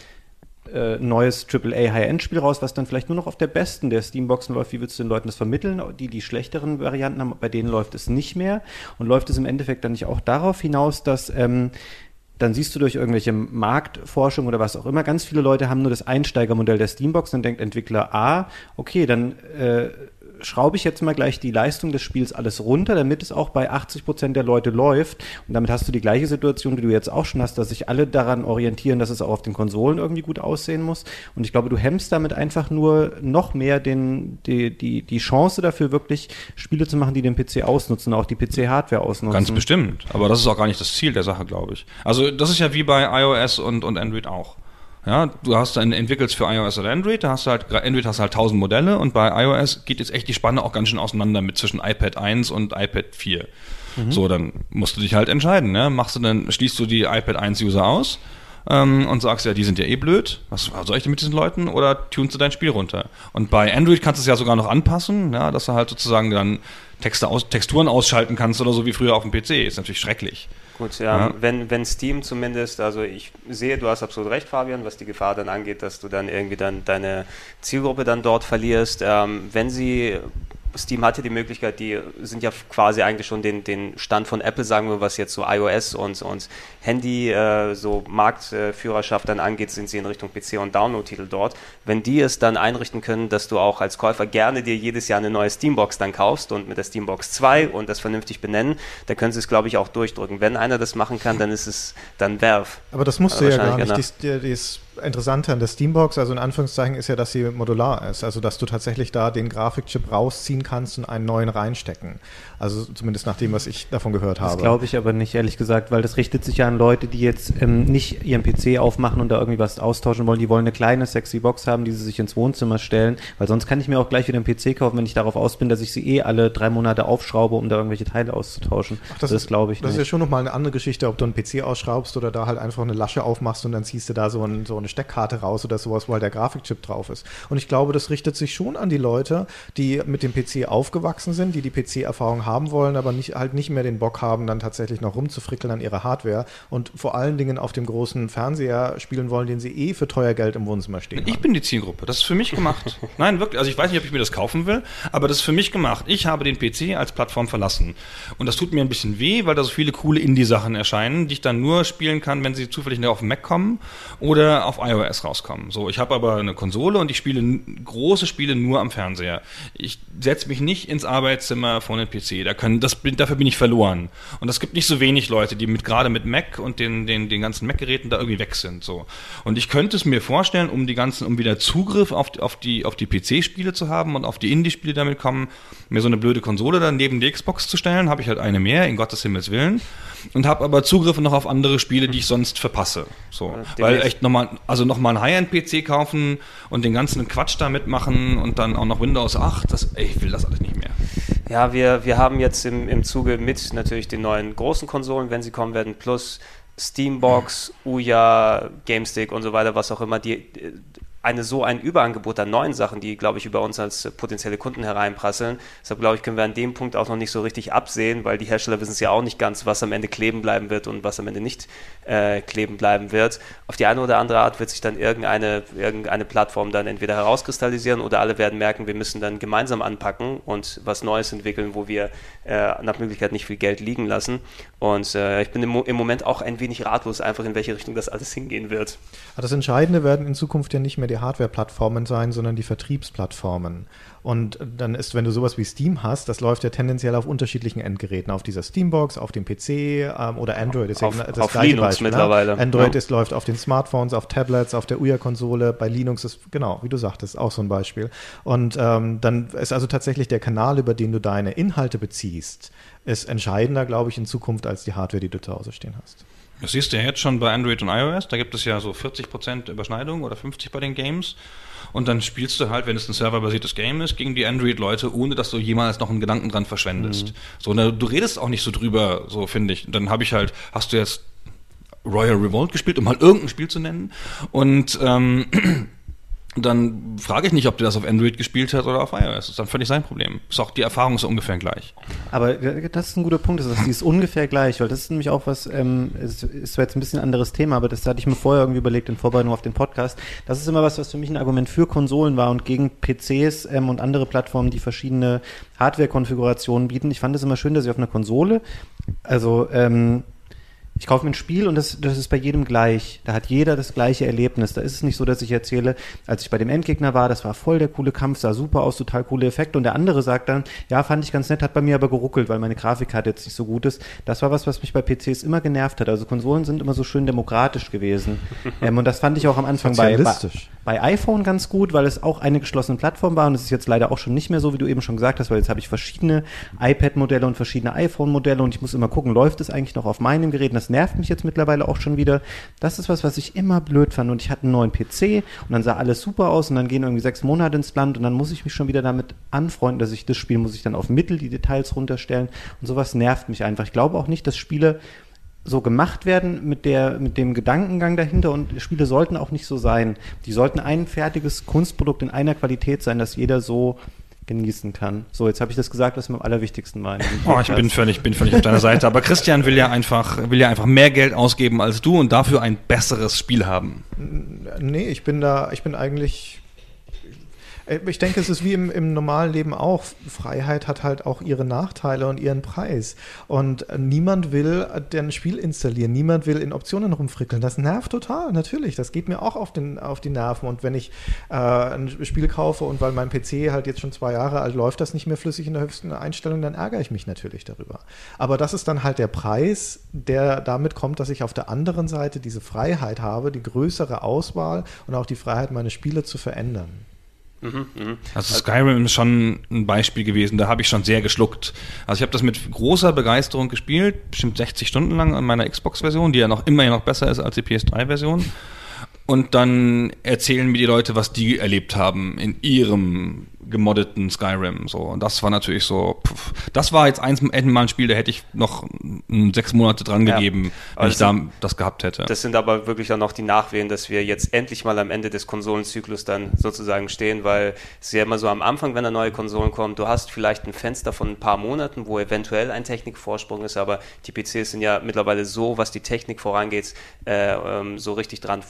äh, neues AAA High-End-Spiel raus, was dann vielleicht nur noch auf der besten der Steamboxen läuft. Wie willst du den Leuten das vermitteln? Die, die schlechteren Varianten haben, bei denen läuft es nicht mehr. Und läuft es im Endeffekt dann nicht auch darauf hinaus, dass ähm, dann siehst du durch irgendwelche Marktforschung oder was auch immer, ganz viele Leute haben nur das Einsteigermodell der Steambox und denkt Entwickler A, okay, dann äh, schraube ich jetzt mal gleich die Leistung des Spiels alles runter, damit es auch bei 80 Prozent der Leute läuft. Und damit hast du die gleiche Situation, die du jetzt auch schon hast, dass sich alle daran orientieren, dass es auch auf den Konsolen irgendwie gut aussehen muss. Und ich glaube, du hemmst damit einfach nur noch mehr den, die, die, die Chance dafür, wirklich Spiele zu machen, die den PC ausnutzen, auch die PC-Hardware ausnutzen. Ganz bestimmt. Aber das ist auch gar nicht das Ziel der Sache, glaube ich. Also das ist ja wie bei iOS und, und Android auch. Ja, du hast dann entwickelst für iOS oder Android, da hast du halt, Android hast du halt 1000 Modelle und bei iOS geht jetzt echt die Spanne auch ganz schön auseinander mit zwischen iPad 1 und iPad 4. Mhm. So, dann musst du dich halt entscheiden, ne? Machst du dann, schließt du die iPad 1 User aus ähm, und sagst ja, die sind ja eh blöd, was soll ich denn mit diesen Leuten? Oder tunst du dein Spiel runter? Und bei Android kannst du es ja sogar noch anpassen, ja, dass du halt sozusagen dann Texte aus, Texturen ausschalten kannst oder so wie früher auf dem PC. Ist natürlich schrecklich. Gut, ja, ja. Wenn, wenn Steam zumindest, also ich sehe, du hast absolut recht, Fabian, was die Gefahr dann angeht, dass du dann irgendwie dann deine Zielgruppe dann dort verlierst. Ähm, wenn sie Steam hatte die Möglichkeit, die sind ja quasi eigentlich schon den, den Stand von Apple, sagen wir, was jetzt so iOS und, und Handy, äh, so Marktführerschaft dann angeht, sind sie in Richtung PC und Download-Titel dort. Wenn die es dann einrichten können, dass du auch als Käufer gerne dir jedes Jahr eine neue Steambox dann kaufst und mit der Steambox 2 und das vernünftig benennen, dann können sie es, glaube ich, auch durchdrücken. Wenn einer das machen kann, dann ist es dann Valve. Aber das musst du ja gar nicht. Dies, dies Interessante an der Steambox, also in Anführungszeichen, ist ja, dass sie modular ist. Also, dass du tatsächlich da den Grafikchip rausziehen kannst und einen neuen reinstecken. Also, zumindest nach dem, was ich davon gehört habe. Das glaube ich aber nicht, ehrlich gesagt, weil das richtet sich ja an Leute, die jetzt ähm, nicht ihren PC aufmachen und da irgendwie was austauschen wollen. Die wollen eine kleine, sexy Box haben, die sie sich ins Wohnzimmer stellen, weil sonst kann ich mir auch gleich wieder einen PC kaufen, wenn ich darauf aus bin, dass ich sie eh alle drei Monate aufschraube, um da irgendwelche Teile auszutauschen. Ach, das, das glaube ich Das nicht. ist ja schon nochmal eine andere Geschichte, ob du einen PC ausschraubst oder da halt einfach eine Lasche aufmachst und dann ziehst du da so, ein, so eine Steckkarte raus oder sowas, wo halt der Grafikchip drauf ist. Und ich glaube, das richtet sich schon an die Leute, die mit dem PC aufgewachsen sind, die die PC-Erfahrung haben wollen, aber nicht, halt nicht mehr den Bock haben, dann tatsächlich noch rumzufrickeln an ihrer Hardware und vor allen Dingen auf dem großen Fernseher spielen wollen, den sie eh für teuer Geld im Wohnzimmer stehen. Ich haben. bin die Zielgruppe. Das ist für mich gemacht. [laughs] Nein, wirklich. Also ich weiß nicht, ob ich mir das kaufen will, aber das ist für mich gemacht. Ich habe den PC als Plattform verlassen. Und das tut mir ein bisschen weh, weil da so viele coole Indie-Sachen erscheinen, die ich dann nur spielen kann, wenn sie zufällig auf den Mac kommen oder auf iOS rauskommen. So, ich habe aber eine Konsole und ich spiele große Spiele nur am Fernseher. Ich setze mich nicht ins Arbeitszimmer vor den PC. Da können, das, dafür bin ich verloren. Und es gibt nicht so wenig Leute, die mit gerade mit Mac und den, den, den ganzen Mac-Geräten da irgendwie weg sind. So. Und ich könnte es mir vorstellen, um die ganzen, um wieder Zugriff auf, auf die, auf die PC-Spiele zu haben und auf die Indie-Spiele damit kommen, mir so eine blöde Konsole dann neben die Xbox zu stellen, habe ich halt eine mehr, in Gottes Himmels Willen. Und habe aber Zugriff noch auf andere Spiele, die ich sonst verpasse. So. Weil echt nochmal, also nochmal ein High-End-PC kaufen und den ganzen Quatsch da mitmachen und dann auch noch Windows 8, das, ey, ich will das alles nicht mehr. Ja, wir, wir haben jetzt im, im Zuge mit natürlich den neuen großen Konsolen, wenn sie kommen werden, plus Steambox, Uya, GameStick und so weiter, was auch immer, die eine so ein Überangebot an neuen Sachen, die, glaube ich, über uns als potenzielle Kunden hereinprasseln. Deshalb, glaube ich, können wir an dem Punkt auch noch nicht so richtig absehen, weil die Hersteller wissen es ja auch nicht ganz, was am Ende kleben bleiben wird und was am Ende nicht äh, kleben bleiben wird. Auf die eine oder andere Art wird sich dann irgendeine, irgendeine Plattform dann entweder herauskristallisieren oder alle werden merken, wir müssen dann gemeinsam anpacken und was Neues entwickeln, wo wir äh, nach Möglichkeit nicht viel Geld liegen lassen. Und äh, ich bin im, im Moment auch ein wenig ratlos, einfach in welche Richtung das alles hingehen wird. Das Entscheidende werden in Zukunft ja nicht mehr die die Hardware-Plattformen sein, sondern die Vertriebsplattformen. Und dann ist, wenn du sowas wie Steam hast, das läuft ja tendenziell auf unterschiedlichen Endgeräten, auf dieser Steambox, auf dem PC ähm, oder Android ist auf, ja das auf gleiche Linux Beispiel, ne? mittlerweile. Ne? Android ja. ist, läuft auf den Smartphones, auf Tablets, auf der Uya-Konsole, bei Linux ist, genau, wie du sagtest, auch so ein Beispiel. Und ähm, dann ist also tatsächlich der Kanal, über den du deine Inhalte beziehst, ist entscheidender, glaube ich, in Zukunft als die Hardware, die du zu Hause stehen hast. Das siehst du ja jetzt schon bei Android und iOS. Da gibt es ja so 40% Überschneidung oder 50% bei den Games. Und dann spielst du halt, wenn es ein serverbasiertes Game ist, gegen die Android-Leute, ohne dass du jemals noch einen Gedanken dran verschwendest. Mhm. So, ne, du redest auch nicht so drüber, so finde ich. Dann habe ich halt, hast du jetzt Royal Revolt gespielt, um mal irgendein Spiel zu nennen. Und ähm, [clears throat] dann frage ich nicht, ob der das auf Android gespielt hat oder auf iOS. Das ist dann völlig sein Problem. Ist auch die Erfahrung so ungefähr gleich. Aber das ist ein guter Punkt, dass die ist ungefähr gleich, weil das ist nämlich auch was, ähm, ist, ist zwar jetzt ein bisschen ein anderes Thema, aber das hatte ich mir vorher irgendwie überlegt in Vorbereitung auf den Podcast. Das ist immer was, was für mich ein Argument für Konsolen war und gegen PCs ähm, und andere Plattformen, die verschiedene Hardware-Konfigurationen bieten. Ich fand es immer schön, dass ich auf einer Konsole, also ähm, Ich kaufe mir ein Spiel und das, das ist bei jedem gleich. Da hat jeder das gleiche Erlebnis. Da ist es nicht so, dass ich erzähle, als ich bei dem Endgegner war, das war voll der coole Kampf, sah super aus, total coole Effekte. Und der andere sagt dann, ja, fand ich ganz nett, hat bei mir aber geruckelt, weil meine Grafikkarte jetzt nicht so gut ist. Das war was, was mich bei PCs immer genervt hat. Also Konsolen sind immer so schön demokratisch gewesen. [laughs] ähm, und das fand ich auch am Anfang bei, bei, bei iPhone ganz gut, weil es auch eine geschlossene Plattform war. Und es ist jetzt leider auch schon nicht mehr so, wie du eben schon gesagt hast, weil jetzt habe ich verschiedene iPad-Modelle und verschiedene iPhone-Modelle und ich muss immer gucken, läuft es eigentlich noch auf meinem Gerät? Und das nervt mich jetzt mittlerweile auch schon wieder. Das ist was, was ich immer blöd fand. Und ich hatte einen neuen PC und dann sah alles super aus und dann gehen irgendwie sechs Monate ins Land und dann muss ich mich schon wieder damit anfreunden, dass ich das Spiel muss ich dann auf Mittel die Details runterstellen. Und sowas nervt mich einfach. Ich glaube auch nicht, dass Spiele so gemacht werden mit der mit dem Gedankengang dahinter und Spiele sollten auch nicht so sein. Die sollten ein fertiges Kunstprodukt in einer Qualität sein, dass jeder so genießen kann. So, jetzt habe ich das gesagt, was mir am allerwichtigsten meine. Oh, ich bin völlig, bin völlig auf deiner Seite. Aber Christian will ja einfach, will ja einfach mehr Geld ausgeben als du und dafür ein besseres Spiel haben. Nee, ich bin da, ich bin eigentlich ich denke, es ist wie im, im, normalen Leben auch. Freiheit hat halt auch ihre Nachteile und ihren Preis. Und niemand will ein Spiel installieren. Niemand will in Optionen rumfrickeln. Das nervt total, natürlich. Das geht mir auch auf, den, auf die Nerven. Und wenn ich äh, ein Spiel kaufe und weil mein PC halt jetzt schon zwei Jahre alt läuft, das nicht mehr flüssig in der höchsten Einstellung, dann ärgere ich mich natürlich darüber. Aber das ist dann halt der Preis, der damit kommt, dass ich auf der anderen Seite diese Freiheit habe, die größere Auswahl und auch die Freiheit, meine Spiele zu verändern. Mhm, mh. Also Skyrim ist schon ein Beispiel gewesen, da habe ich schon sehr geschluckt. Also ich habe das mit großer Begeisterung gespielt, bestimmt 60 Stunden lang an meiner Xbox-Version, die ja noch immer noch besser ist als die PS3-Version. Und dann erzählen mir die Leute, was die erlebt haben in ihrem gemoddeten Skyrim. So. Und das war natürlich so, pff, das war jetzt eins mal ein Spiel, da hätte ich noch sechs Monate dran ja. gegeben, wenn ich da das gehabt hätte. Das sind aber wirklich dann noch die Nachwehen, dass wir jetzt endlich mal am Ende des Konsolenzyklus dann sozusagen stehen, weil es ja immer so am Anfang, wenn eine neue Konsolen kommt, du hast vielleicht ein Fenster von ein paar Monaten, wo eventuell ein Technikvorsprung ist, aber die PCs sind ja mittlerweile so, was die Technik vorangeht, äh, ähm, so richtig dran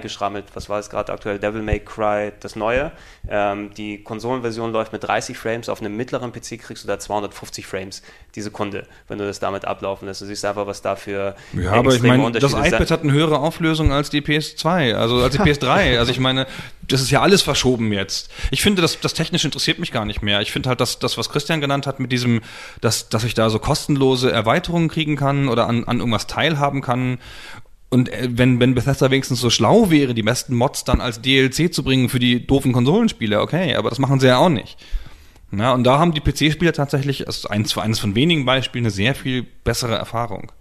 vorbeigeschrammelt. Was war es gerade aktuell? Devil May Cry, das Neue. Ähm, die Konsolen Version läuft mit 30 Frames, auf einem mittleren PC kriegst du da 250 Frames die Sekunde, wenn du das damit ablaufen lässt. Du siehst einfach, was da für Ja, aber ich meine, das iPad hat eine höhere Auflösung als die PS2, also als die [laughs] PS3. also ich meine, das ist ja alles verschoben jetzt. Ich finde, das, das technisch interessiert mich gar nicht mehr. Ich finde halt, dass das, was Christian genannt hat, mit diesem, dass, dass ich da so kostenlose Erweiterungen kriegen kann oder an, an irgendwas teilhaben kann und äh, wenn, wenn Bethesda wenigstens so schlau wäre, die besten Mods dann als DLC zu bringen für die doofen Konsolenspiele, okay, aber das machen sie ja auch nicht. Na, und da haben die PC-Spieler tatsächlich, also eins, eines von wenigen Beispielen, eine sehr viel bessere Erfahrung.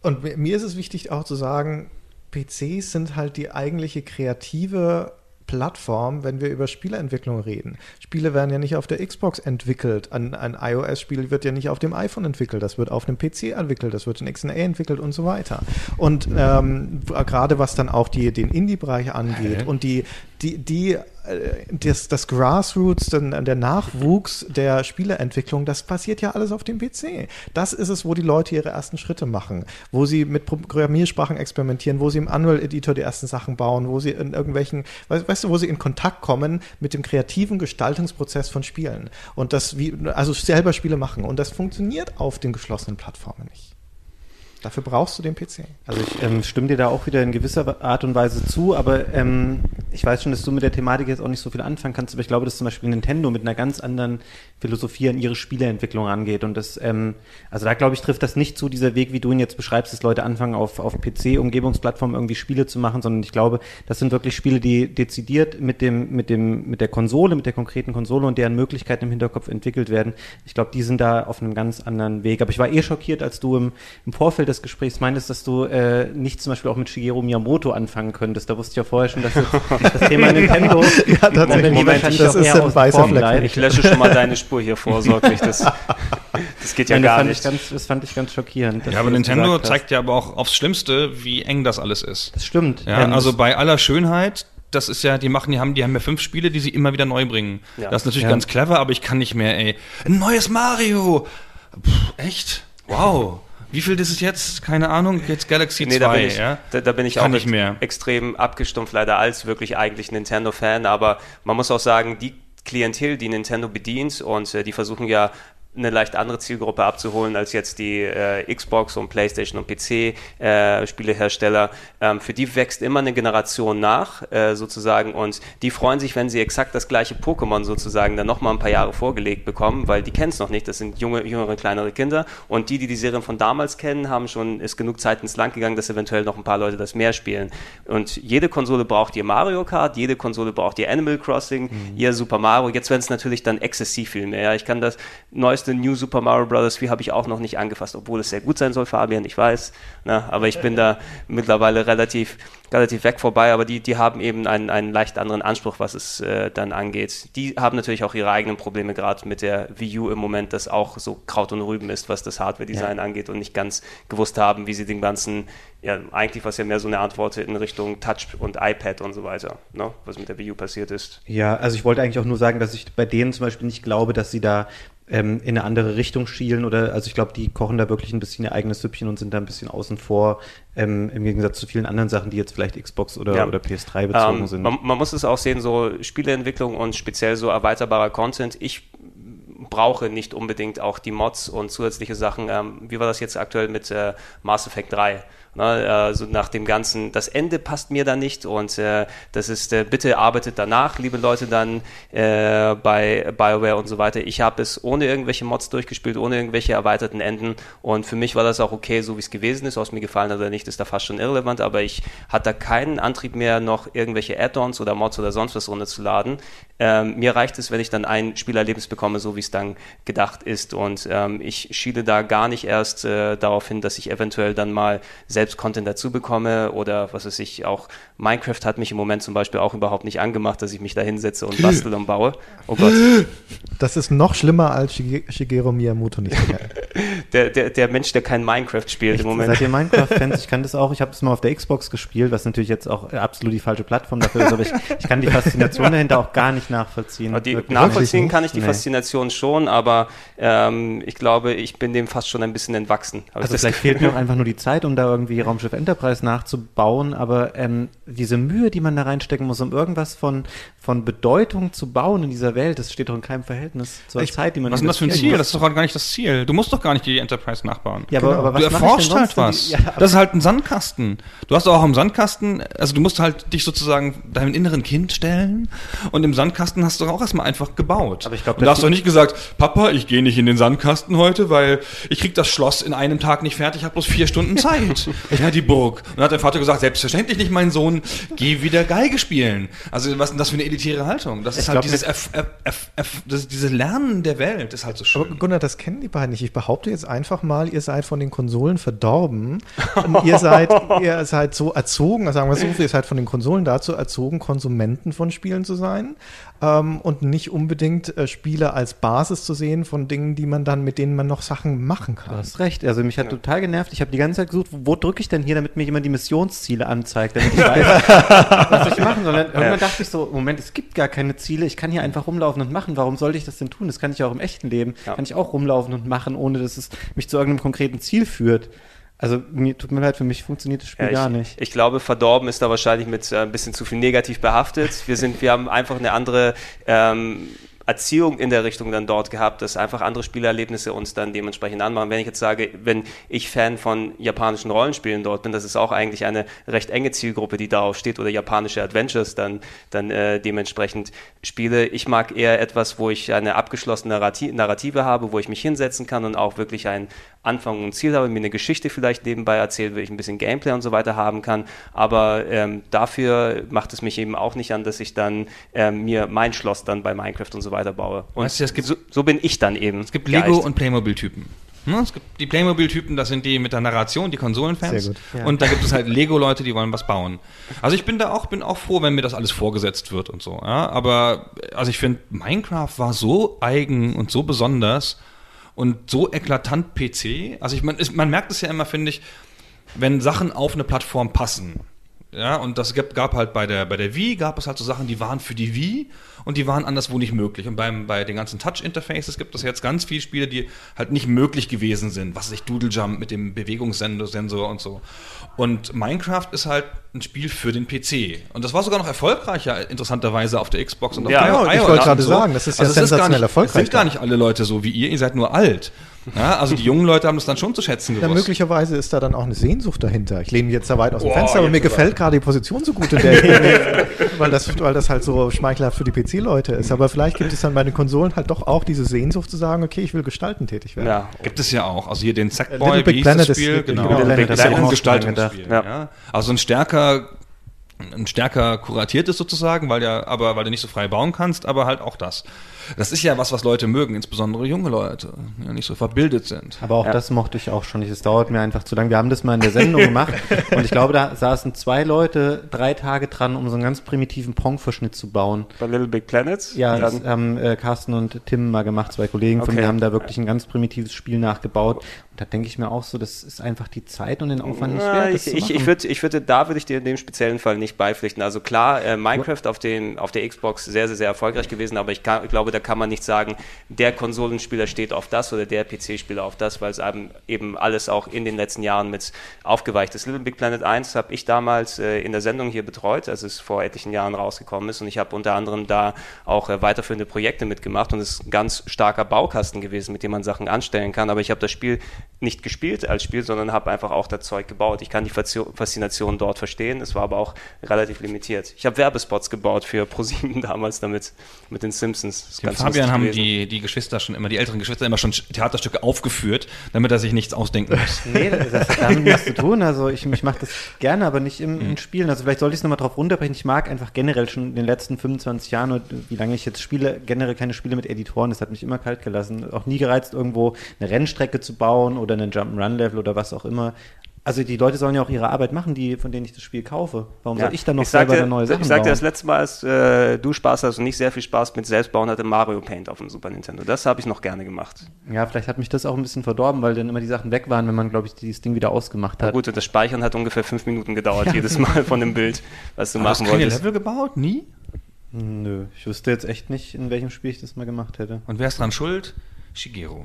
Und mir ist es wichtig auch zu sagen, PCs sind halt die eigentliche kreative Plattform, wenn wir über Spieleentwicklung reden. Spiele werden ja nicht auf der Xbox entwickelt. Ein, ein iOS-Spiel wird ja nicht auf dem iPhone entwickelt. Das wird auf einem PC entwickelt. Das wird in XNA entwickelt und so weiter. Und ähm, gerade was dann auch die, den Indie-Bereich angeht und die, die, die äh, das, das Grassroots, der Nachwuchs der Spieleentwicklung, das passiert ja alles auf dem PC. Das ist es, wo die Leute ihre ersten Schritte machen, wo sie mit Programmiersprachen experimentieren, wo sie im Unreal Editor die ersten Sachen bauen, wo sie in irgendwelchen, weißt du, wo sie in Kontakt kommen mit dem kreativen Gestaltungsprozess von Spielen und das wie, also selber Spiele machen und das funktioniert auf den geschlossenen Plattformen nicht. Dafür brauchst du den PC. Also ich ähm, stimme dir da auch wieder in gewisser Art und Weise zu, aber ähm, ich weiß schon, dass du mit der Thematik jetzt auch nicht so viel anfangen kannst, aber ich glaube, dass zum Beispiel Nintendo mit einer ganz anderen Philosophie an ihre Spieleentwicklung angeht und das, ähm, also da glaube ich, trifft das nicht zu, dieser Weg, wie du ihn jetzt beschreibst, dass Leute anfangen, auf, auf PC-Umgebungsplattformen irgendwie Spiele zu machen, sondern ich glaube, das sind wirklich Spiele, die dezidiert mit dem, mit dem, mit der Konsole, mit der konkreten Konsole und deren Möglichkeiten im Hinterkopf entwickelt werden. Ich glaube, die sind da auf einem ganz anderen Weg. Aber ich war eh schockiert, als du im, im Vorfeld des Gesprächs meintest, dass du äh, nicht zum Beispiel auch mit Shigeru Miyamoto anfangen könntest. Da wusste ich ja vorher schon, dass [laughs] das Thema Nintendo ja, tatsächlich, Moment, das ist ein weißer Fleck. Ich lösche schon mal deine Spur hier vorsorglich. Das, das geht ja Nein, gar das nicht. Ganz, das fand ich ganz schockierend. Ja, aber Nintendo zeigt ja aber auch aufs Schlimmste, wie eng das alles ist. Das stimmt. Ja, also bei aller Schönheit, das ist ja, die machen, die haben, die haben ja fünf Spiele, die sie immer wieder neu bringen. Ja. Das ist natürlich ja. ganz clever, aber ich kann nicht mehr, ey. Ein neues Mario! Puh, echt? Wow. Wie viel ist es jetzt? Keine Ahnung. Jetzt Galaxy nee, 2, da bin ich, ja? Da, da bin ich Kann auch nicht mehr. extrem abgestumpft, leider als wirklich eigentlich Nintendo-Fan. Aber man muss auch sagen, die Klientel, die Nintendo bedient und äh, die versuchen ja eine leicht andere Zielgruppe abzuholen als jetzt die äh, Xbox und PlayStation und PC äh. Ähm, für die wächst immer eine Generation nach äh, sozusagen und die freuen sich, wenn sie exakt das gleiche Pokémon sozusagen dann nochmal ein paar Jahre vorgelegt bekommen, weil die kennen es noch nicht. Das sind junge, jüngere, kleinere Kinder und die, die die Serien von damals kennen, haben schon ist genug Zeit ins Land gegangen, dass eventuell noch ein paar Leute das mehr spielen. Und jede Konsole braucht ihr Mario Kart, jede Konsole braucht ihr Animal Crossing, mhm. ihr Super Mario. Jetzt werden es natürlich dann exzessiv viel mehr. Ich kann das neueste neueste New Super Mario Bros. 4 habe ich auch noch nicht angefasst, obwohl es sehr gut sein soll, Fabian, ich weiß. Ne? Aber ich bin da [laughs] mittlerweile relativ, relativ weg vorbei. Aber die, die haben eben einen, einen leicht anderen Anspruch, was es äh, dann angeht. Die haben natürlich auch ihre eigenen Probleme, gerade mit der Wii U im Moment, das auch so Kraut und Rüben ist, was das Hardware-Design ja. angeht und nicht ganz gewusst haben, wie sie den ganzen ja, eigentlich was ja mehr so eine Antwort in Richtung Touch und iPad und so weiter, ne? was mit der Wii U passiert ist. Ja, also ich wollte eigentlich auch nur sagen, dass ich bei denen zum Beispiel nicht glaube, dass sie da ähm, in eine andere Richtung schielen oder also ich glaube, die kochen da wirklich ein bisschen ihr eigenes Süppchen und sind da ein bisschen außen vor, ähm, im Gegensatz zu vielen anderen Sachen, die jetzt vielleicht Xbox oder, ja. oder PS3 bezogen ähm, sind. Man, man, muss es auch sehen, so Spieleentwicklung und speziell so erweiterbarer Content. Ich brauche nicht unbedingt auch die Mods und zusätzliche Sachen. Ähm, wie war das jetzt aktuell mit äh, Mass Effect 3? Ne, also nach dem Ganzen, das Ende passt mir da nicht und äh, das ist, äh, bitte arbeitet danach, liebe Leute, dann äh, bei BioWare und so weiter. Ich habe es ohne irgendwelche Mods durchgespielt, ohne irgendwelche erweiterten Enden und für mich war das auch okay, so wie es gewesen ist. Aus mir gefallen hat oder nicht, ist da fast schon irrelevant, aber ich hatte da keinen Antrieb mehr, noch irgendwelche Add-ons oder Mods oder sonst was runterzuladen. Ähm, mir reicht es, wenn ich dann ein Spielerlebnis bekomme, so wie es dann gedacht ist und ähm, ich schiele da gar nicht erst äh, darauf hin, dass ich eventuell dann mal selbst selbst Content dazu bekomme oder was weiß ich, auch Minecraft hat mich im Moment zum Beispiel auch überhaupt nicht angemacht, dass ich mich da hinsetze und bastel und baue. Oh Gott. [laughs] Das ist noch schlimmer als Shigeru Miyamoto nicht [laughs] der, der, der Mensch, der kein Minecraft spielt Echt? im Moment. Seid ihr Minecraft-Fans? Ich kann das auch. Ich habe es mal auf der Xbox gespielt, was natürlich jetzt auch absolut die falsche Plattform dafür ist, aber ich, ich kann die Faszination dahinter auch gar nicht nachvollziehen. Die, nachvollziehen kann ich die nee. Faszination schon, aber ähm, ich glaube, ich bin dem fast schon ein bisschen entwachsen. also vielleicht fehlt mir auch einfach nur die Zeit, um da irgendwie irgendwie Raumschiff Enterprise nachzubauen, aber ähm, diese Mühe, die man da reinstecken muss, um irgendwas von, von Bedeutung zu bauen in dieser Welt, das steht doch in keinem Verhältnis zur ich, Zeit, die man Was ist denn das für ein Ziel? Das ist doch gar nicht das Ziel. Du musst doch gar nicht die Enterprise nachbauen. Ja, genau. aber, aber was du erforschst halt was. Die, ja, das ist halt ein Sandkasten. Du hast auch im Sandkasten, also du musst halt dich sozusagen deinem inneren Kind stellen und im Sandkasten hast du auch erstmal einfach gebaut. Aber ich glaube, du hast doch nicht gesagt, Papa, ich gehe nicht in den Sandkasten heute, weil ich krieg das Schloss in einem Tag nicht fertig, ich habe bloß vier Stunden Zeit. [laughs] ja, die Burg. Und dann hat der Vater gesagt, selbstverständlich nicht, mein Sohn, geh wieder Geige spielen. Also was ist denn das für eine elitäre Haltung? Das ist ich halt dieses, F, F, F, das, dieses Lernen der Welt ist halt so schön. Aber Gunnar, das kennen die beiden nicht. Ich behaupte jetzt einfach mal, ihr seid von den Konsolen verdorben. ihr seid, [laughs] ihr seid so erzogen, sagen wir so, ihr seid von den Konsolen dazu erzogen, Konsumenten von Spielen zu sein ähm, und nicht unbedingt äh, Spiele als Basis zu sehen von Dingen, die man dann, mit denen man noch Sachen machen kann. Du hast recht. Also mich hat ja. total genervt. Ich habe die ganze Zeit gesucht, wo, wo drücke ich denn hier, damit mir jemand die Missionsziele anzeigt, damit ich weiß, was ich machen soll. Irgendwann ja. dachte ich so, Moment, es gibt gar keine Ziele. Ich kann hier einfach rumlaufen und machen. Warum sollte ich das denn tun? Das kann ich auch im echten Leben. Ja. Kann ich auch rumlaufen und machen, ohne dass es mich zu irgendeinem konkreten Ziel führt. Also mir tut mir leid, für mich funktioniert das Spiel ja, ich, gar nicht. Ich glaube, verdorben ist da wahrscheinlich mit äh, ein bisschen zu viel negativ behaftet. Wir sind, wir haben einfach eine andere ähm, Erziehung in der Richtung dann dort gehabt, dass einfach andere Spielerlebnisse uns dann dementsprechend anmachen. Wenn ich jetzt sage, wenn ich Fan von japanischen Rollenspielen dort bin, das ist auch eigentlich eine recht enge Zielgruppe, die darauf steht, oder japanische Adventures dann, dann äh, dementsprechend spiele. Ich mag eher etwas, wo ich eine abgeschlossene Narrative habe, wo ich mich hinsetzen kann und auch wirklich ein Anfang und Ziel habe, mir eine Geschichte vielleicht nebenbei erzählt, wo ich ein bisschen Gameplay und so weiter haben kann. Aber ähm, dafür macht es mich eben auch nicht an, dass ich dann ähm, mir mein Schloss dann bei Minecraft und so weiter baue. Und weißt du, es gibt, so, so, bin ich dann eben. Es gibt Lego und Playmobil-Typen. Hm, es gibt die Playmobil-Typen, das sind die mit der Narration, die Konsolenfans. Ja. Und da gibt es halt Lego-Leute, die wollen was bauen. Also ich bin da auch, bin auch froh, wenn mir das alles vorgesetzt wird und so. Ja? Aber also ich finde, Minecraft war so eigen und so besonders und so eklatant PC. Also ich, man, man merkt es ja immer, finde ich, wenn Sachen auf eine Plattform passen Ja, und das gab, gab halt bei der, bei der Wii, gab es halt so Sachen, die waren für die Wii und die waren anderswo nicht möglich. Und beim, bei den ganzen Touch-Interfaces gibt es jetzt ganz viele Spiele, die halt nicht möglich gewesen sind. Was weiß ich, Doodle Jump mit dem Bewegungssensor und so. Und Minecraft ist halt ein Spiel für den PC. Und das war sogar noch erfolgreicher, interessanterweise, auf der Xbox und auf Ja, der ja, ich wollte gerade sagen, das ist ja Also sensationell gar nicht, erfolgreich Es sind gar nicht alle Leute so wie ihr, ihr seid nur alt. Ja, also die jungen Leute haben das dann schon zu schätzen Ja, gewusst. möglicherweise ist da dann auch eine Sehnsucht dahinter. Ich lehne jetzt da weit aus dem Boah, Fenster, aber mir gefällt gerade die Position so gut, in der ich bin, [laughs] weil, das, weil das halt so schmeichelhaft für die PC-Leute ist. Aber vielleicht gibt es dann bei den Konsolen halt doch auch diese Sehnsucht zu sagen, okay, ich will gestalten tätig werden. Ja. Gibt es ja auch. Also hier den Little Sackboy, Big wie hieß Planet das ist- Spiel? genau, Genau, Little Big das ist ja Planet auch ein ist Gestaltungsspiel. Ja. Ja. Also ein stärker ein stärker kuratiertes sozusagen, weil ja, aber weil du nicht so frei bauen kannst, aber halt auch das. Das ist ja was, was Leute mögen, insbesondere junge Leute, die ja nicht so verbildet sind. Aber auch Ja. das mochte ich auch schon nicht. Es dauert mir einfach zu lange. Wir haben das mal in der Sendung gemacht [laughs] und ich glaube, da saßen zwei Leute drei Tage dran, um so einen ganz primitiven Pong-Verschnitt zu bauen. Bei Little Big Planets? Ja, das haben äh, Carsten und Tim mal gemacht, zwei Kollegen von Okay. mir haben da wirklich ein ganz primitives Spiel nachgebaut. Und da denke ich mir auch so, das ist einfach die Zeit und den Aufwand nicht Na, wert. ich, ich, ich, würde, ich würde, da würde ich dir in dem speziellen Fall nicht beipflichten. Also klar, äh, Minecraft auf, den, auf der Xbox sehr, sehr, sehr erfolgreich gewesen, aber ich, kann, ich glaube, da kann man nicht sagen, der Konsolenspieler steht auf das oder der PC-Spieler auf das, weil es eben, alles auch in den letzten Jahren mit aufgeweicht ist. Little Big Planet 1 habe ich damals äh, in der Sendung hier betreut, als es vor etlichen Jahren rausgekommen ist und ich habe unter anderem da auch äh, weiterführende Projekte mitgemacht und es ist ein ganz starker Baukasten gewesen, mit dem man Sachen anstellen kann, aber ich habe das Spiel nicht gespielt als Spiel, sondern habe einfach auch das Zeug gebaut. Ich kann die Faszination dort verstehen, es war aber auch relativ limitiert. Ich habe Werbespots gebaut für ProSieben [laughs] damals damit, mit den Simpsons. Dem Fabian haben gewesen. die, die Geschwister schon immer, die älteren Geschwister immer schon Theaterstücke aufgeführt, damit er sich nichts ausdenken muss. [laughs] Nee, das hat damit nichts zu tun. Also ich, ich mache das gerne, aber nicht im, Mhm. in Spielen. Also vielleicht sollte ich es nochmal drauf runterbrechen. Ich mag einfach generell schon in den letzten 25 Jahren, und wie lange ich jetzt spiele, generell keine Spiele mit Editoren. Das hat mich immer kalt gelassen. Auch nie gereizt, irgendwo eine Rennstrecke zu bauen oder einen Jump'n'Run-Level oder was auch immer. Also die Leute sollen ja auch ihre Arbeit machen, die, von denen ich das Spiel kaufe. Warum Ja. soll ich dann noch ich selber dir, da neue Sachen Ich sagte bauen? das letzte Mal, als äh, du Spaß hast und nicht sehr viel Spaß mit Selbstbauen hatte, Mario Paint auf dem Super Nintendo. Das habe ich noch gerne gemacht. Ja, vielleicht hat mich das auch ein bisschen verdorben, weil dann immer die Sachen weg waren, wenn man, glaube ich, dieses Ding wieder ausgemacht Na hat. gut, und das Speichern hat ungefähr fünf Minuten gedauert, [laughs] jedes Mal von dem Bild, was du Du hast machen keine wolltest. Level gebaut? Nie? Nö, ich wüsste jetzt echt nicht, in welchem Spiel ich das mal gemacht hätte. Und wer ist dran schuld? Shigeru.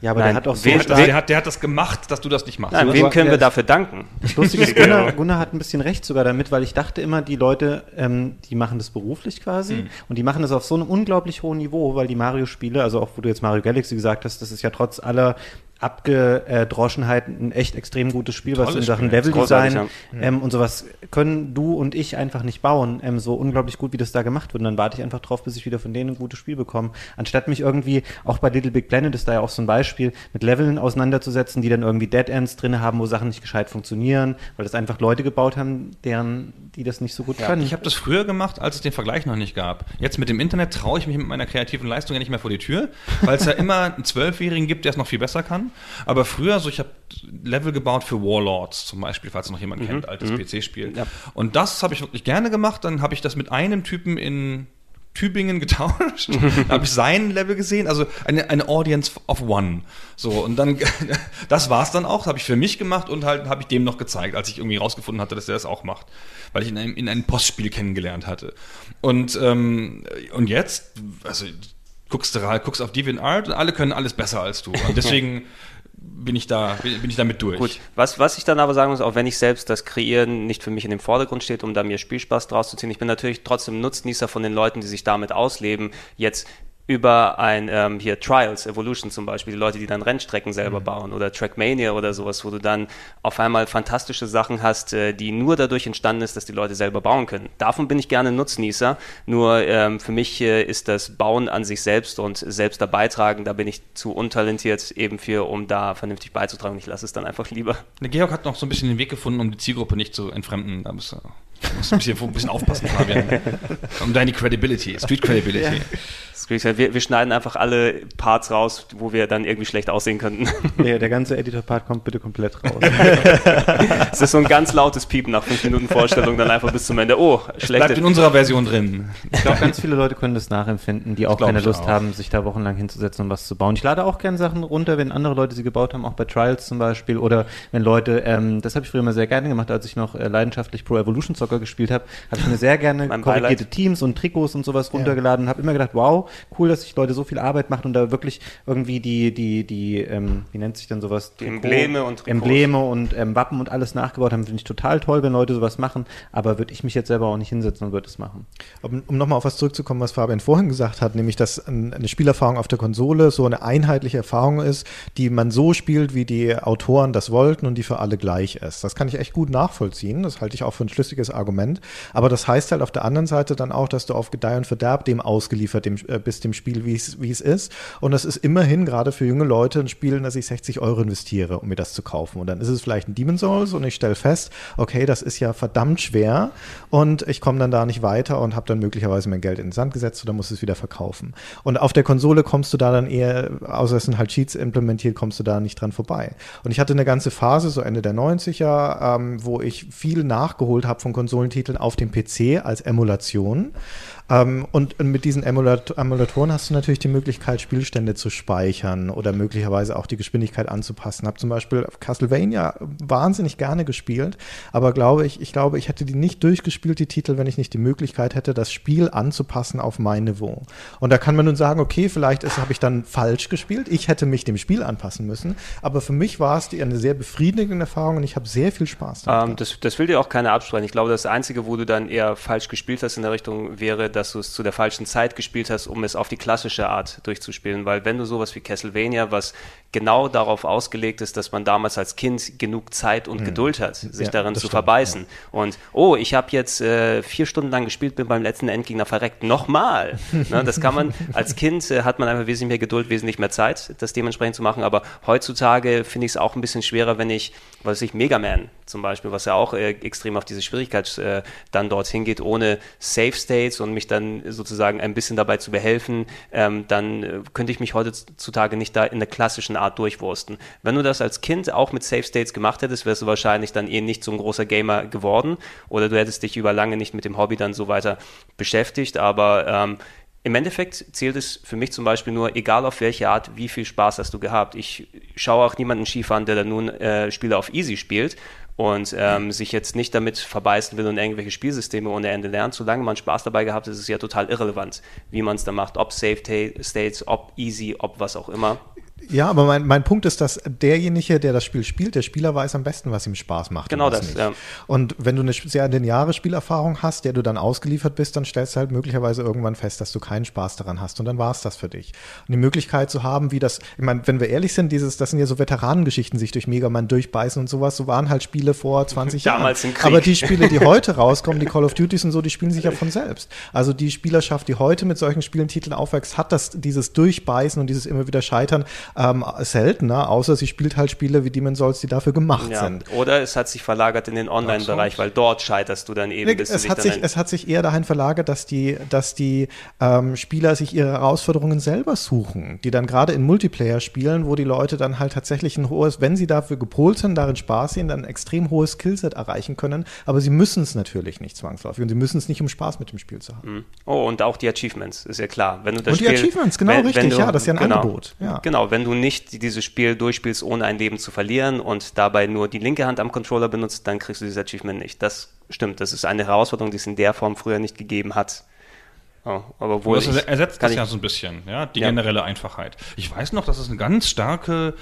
Ja, aber Nein, der hat auch so wen- stark- Der, hat, der hat das gemacht, dass du das nicht machst. Nein, wem können wir dafür danken? Das Lustige ist, Gunnar, Gunnar hat ein bisschen recht sogar damit, weil ich dachte immer, die Leute, ähm, die machen das beruflich quasi und die machen das auf so einem unglaublich hohen Niveau, weil die Mario-Spiele, also auch wo du jetzt Mario Galaxy gesagt hast, das ist ja trotz aller Abgedroschenheit ein echt extrem gutes Spiel, was Tolles in Sachen Spiel. Leveldesign Großartig, ähm, und sowas können du und ich einfach nicht bauen, ähm, so unglaublich gut, wie das da gemacht wird. Und dann warte ich einfach drauf, bis ich wieder von denen ein gutes Spiel bekomme. Anstatt mich irgendwie, auch bei Little Big Planet ist da ja auch so ein Beispiel, mit Leveln auseinanderzusetzen, die dann irgendwie Dead Ends drin haben, wo Sachen nicht gescheit funktionieren, weil das einfach Leute gebaut haben, deren, die das nicht so gut können. Ich habe das früher gemacht, als es den Vergleich noch nicht gab. Jetzt mit dem Internet traue ich mich mit meiner kreativen Leistung ja nicht mehr vor die Tür, weil es ja [laughs] immer einen Zwölfjährigen gibt, der es noch viel besser kann. Aber früher, so ich habe Level gebaut für Warlords zum Beispiel, falls noch jemand kennt, altes PC-Spiel. Ja. Und das habe ich wirklich gerne gemacht. Dann habe ich das mit einem Typen in Tübingen [laughs] getauscht. da habe ich sein Level gesehen, also eine, eine Audience of One. So, und dann, [laughs] das war's dann auch, habe ich für mich gemacht und halt habe ich dem noch gezeigt, als ich irgendwie rausgefunden hatte, dass er das auch macht. Weil ich in einem, in einem Postspiel kennengelernt hatte. Und, ähm, und jetzt, also guckst guckst auf DeviantArt und alle können alles besser als du. Und deswegen [laughs] bin ich da, bin, bin ich damit durch. Gut, was, was ich dann aber sagen muss, auch wenn ich selbst das Kreieren nicht für mich in dem Vordergrund steht, um da mir Spielspaß draus zu ziehen, ich bin natürlich trotzdem Nutznießer von den Leuten, die sich damit ausleben, jetzt über ein ähm, hier Trials, Evolution zum Beispiel, die Leute, die dann Rennstrecken selber bauen oder Trackmania oder sowas, wo du dann auf einmal fantastische Sachen hast, äh, die nur dadurch entstanden ist, dass die Leute selber bauen können. Davon bin ich gerne Nutznießer, nur ähm, für mich äh, ist das Bauen an sich selbst und selbst da beitragen, da bin ich zu untalentiert eben für, um da vernünftig beizutragen. Ich lasse es dann einfach lieber. Der Georg hat noch so ein bisschen den Weg gefunden, um die Zielgruppe nicht zu entfremden. Da bist du Du musst ein bisschen, ein bisschen aufpassen, Fabian. Um deine Credibility, Street Credibility. Wir, wir, schneiden einfach alle Parts raus, wo wir dann irgendwie schlecht aussehen könnten. Nee, der ganze Editor-Part kommt bitte komplett raus. [laughs] es ist so ein ganz lautes Piepen nach fünf Minuten Vorstellung, dann einfach bis zum Ende. Oh, schlecht. Bleibt in unserer Version drin. Ich glaube, ganz viele Leute können das nachempfinden, die auch keine Lust auch. haben, sich da wochenlang hinzusetzen und was zu bauen. Ich lade auch gerne Sachen runter, wenn andere Leute sie gebaut haben, auch bei Trials zum Beispiel. Oder wenn Leute, ähm, das habe ich früher immer sehr gerne gemacht, als ich noch äh, leidenschaftlich Pro Evolution Soccer gespielt habe, habe ich mir sehr gerne korrigierte Teams und Trikots und sowas runtergeladen und habe immer gedacht, wow, cool, dass sich Leute so viel Arbeit machen und da wirklich irgendwie die, die, die, ähm, wie nennt sich denn sowas? Die Embleme und Trikots. Embleme und ähm, Wappen und alles nachgebaut haben, finde ich total toll, wenn Leute sowas machen, aber würde ich mich jetzt selber auch nicht hinsetzen und würde es machen. Um, um nochmal auf was zurückzukommen, was Fabian vorhin gesagt hat, nämlich, dass eine Spielerfahrung auf der Konsole so eine einheitliche Erfahrung ist, die man so spielt, wie die Autoren das wollten und die für alle gleich ist. Das kann ich echt gut nachvollziehen. Das halte ich auch für ein schlüssiges Argument. Aber das heißt halt auf der anderen Seite dann auch, dass du auf Gedeih und Verderb dem ausgeliefert dem, äh, bist, dem Spiel, wie es, ist. Und das ist immerhin gerade für junge Leute ein Spiel, in das ich 60 Euro investiere, um mir das zu kaufen. Und dann ist es vielleicht ein Demon Souls und ich stelle fest, okay, das ist ja verdammt schwer und ich komme dann da nicht weiter und habe dann möglicherweise mein Geld in den Sand gesetzt oder muss es wieder verkaufen. Und auf der Konsole kommst du da dann eher, außer es sind halt Cheats implementiert, kommst du da nicht dran vorbei. Und ich hatte eine ganze Phase, so Ende der 90er, ähm, wo ich viel nachgeholt habe von Konsolentiteln auf dem PC als Emulation. Ähm, und mit diesen Emulat Emulatoren hast du natürlich die Möglichkeit, Spielstände zu speichern oder möglicherweise auch die Geschwindigkeit anzupassen. Habe zum Beispiel Castlevania wahnsinnig gerne gespielt, aber glaube ich, ich glaube, ich hätte die nicht durchgespielt, die Titel, wenn ich nicht die Möglichkeit hätte, das Spiel anzupassen auf mein Niveau. Und da kann man nun sagen, okay, vielleicht habe ich dann falsch gespielt. Ich hätte mich dem Spiel anpassen müssen. Aber für mich war es die, eine sehr befriedigende Erfahrung und ich habe sehr viel Spaß damit. Ähm, das, das will dir auch keiner absprechen. Ich glaube, das Einzige, wo du dann eher falsch gespielt hast in der Richtung, wäre, dass du es zu der falschen Zeit gespielt hast, um es auf die klassische Art durchzuspielen. Weil wenn du sowas wie Castlevania, was genau darauf ausgelegt ist, dass man damals als Kind genug Zeit und mhm. Geduld hat, sich ja, darin zu stimmt, verbeißen. Ja. Und oh, ich habe jetzt äh, vier Stunden lang gespielt, bin beim letzten Endgegner verreckt. Nochmal. [laughs] ne, das kann man, als Kind äh, hat man einfach wesentlich mehr Geduld, wesentlich mehr Zeit, das dementsprechend zu machen. Aber heutzutage finde ich es auch ein bisschen schwerer, wenn ich, was ich, Mega Man zum Beispiel, was ja auch äh, extrem auf diese Schwierigkeit äh, dann dorthin geht, ohne Safe States und mich dann sozusagen ein bisschen dabei zu behelfen, ähm, dann äh, könnte ich mich heutzutage nicht da in der klassischen Art durchwursten. Wenn du das als Kind auch mit Safe States gemacht hättest, wärst du wahrscheinlich dann eh nicht so ein großer Gamer geworden oder du hättest dich über lange nicht mit dem Hobby dann so weiter beschäftigt, aber ähm, im Endeffekt zählt es für mich zum Beispiel nur, egal auf welche Art, wie viel Spaß hast du gehabt. Ich schaue auch niemanden schief an, der da nun äh, Spiele auf Easy spielt und ähm, sich jetzt nicht damit verbeißen will und irgendwelche Spielsysteme ohne Ende lernt. Solange man Spaß dabei gehabt hat, ist es ja total irrelevant, wie man es da macht, ob Safe States, ob Easy, ob was auch immer. Ja, aber mein, mein Punkt ist, dass derjenige, der das Spiel spielt, der Spieler weiß am besten, was ihm Spaß macht. Genau das, nicht. ja. Und wenn du eine sehr lineare Spielerfahrung hast, der du dann ausgeliefert bist, dann stellst du halt möglicherweise irgendwann fest, dass du keinen Spaß daran hast und dann war es das für dich. Und die Möglichkeit zu haben, wie das, ich meine, wenn wir ehrlich sind, dieses, das sind ja so Veteranengeschichten, sich durch Mega Man durchbeißen und sowas, so waren halt Spiele vor [laughs] 20 Damals Jahren. Im Krieg. Aber die Spiele, die heute rauskommen, die Call of Duties und so, die spielen sich ja von selbst. Also die Spielerschaft, die heute mit solchen Spielen Titeln aufwächst, hat das, dieses Durchbeißen und dieses immer wieder Scheitern ähm, selten seltener, außer sie spielt halt Spiele wie Demon's Souls, die dafür gemacht ja. sind. Oder es hat sich verlagert in den Online-Bereich, weil dort scheiterst du dann eben. Bis es, hat sich, es hat sich eher dahin verlagert, dass die, dass die ähm, Spieler sich ihre Herausforderungen selber suchen, die dann gerade in Multiplayer spielen, wo die Leute dann halt tatsächlich ein hohes, wenn sie dafür gepolt sind, darin Spaß sehen, dann ein extrem hohes Skillset erreichen können, aber sie müssen es natürlich nicht zwangsläufig und sie müssen es nicht, um Spaß mit dem Spiel zu haben. Mhm. Oh, und auch die Achievements, ist ja klar. Wenn du das und die Spiel, Achievements, genau wenn, richtig, wenn du, ja, das ist ja ein genau, Angebot. Ja. Genau, wenn du nicht diese dieses Spiel durchspielst, ohne ein Leben zu verlieren und dabei nur die linke Hand am Controller benutzt, dann kriegst du dieses Achievement nicht. Das stimmt, das ist eine Herausforderung, die es in der Form früher nicht gegeben hat. Oh, aber wohl das ich, ersetzt das ja so ein bisschen, ja, die ja. generelle Einfachheit. Ich weiß noch, dass es eine ganz starke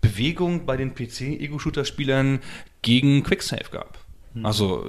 Bewegung bei den PC-Ego-Shooter-Spielern gegen Quicksave gab. Hm. Also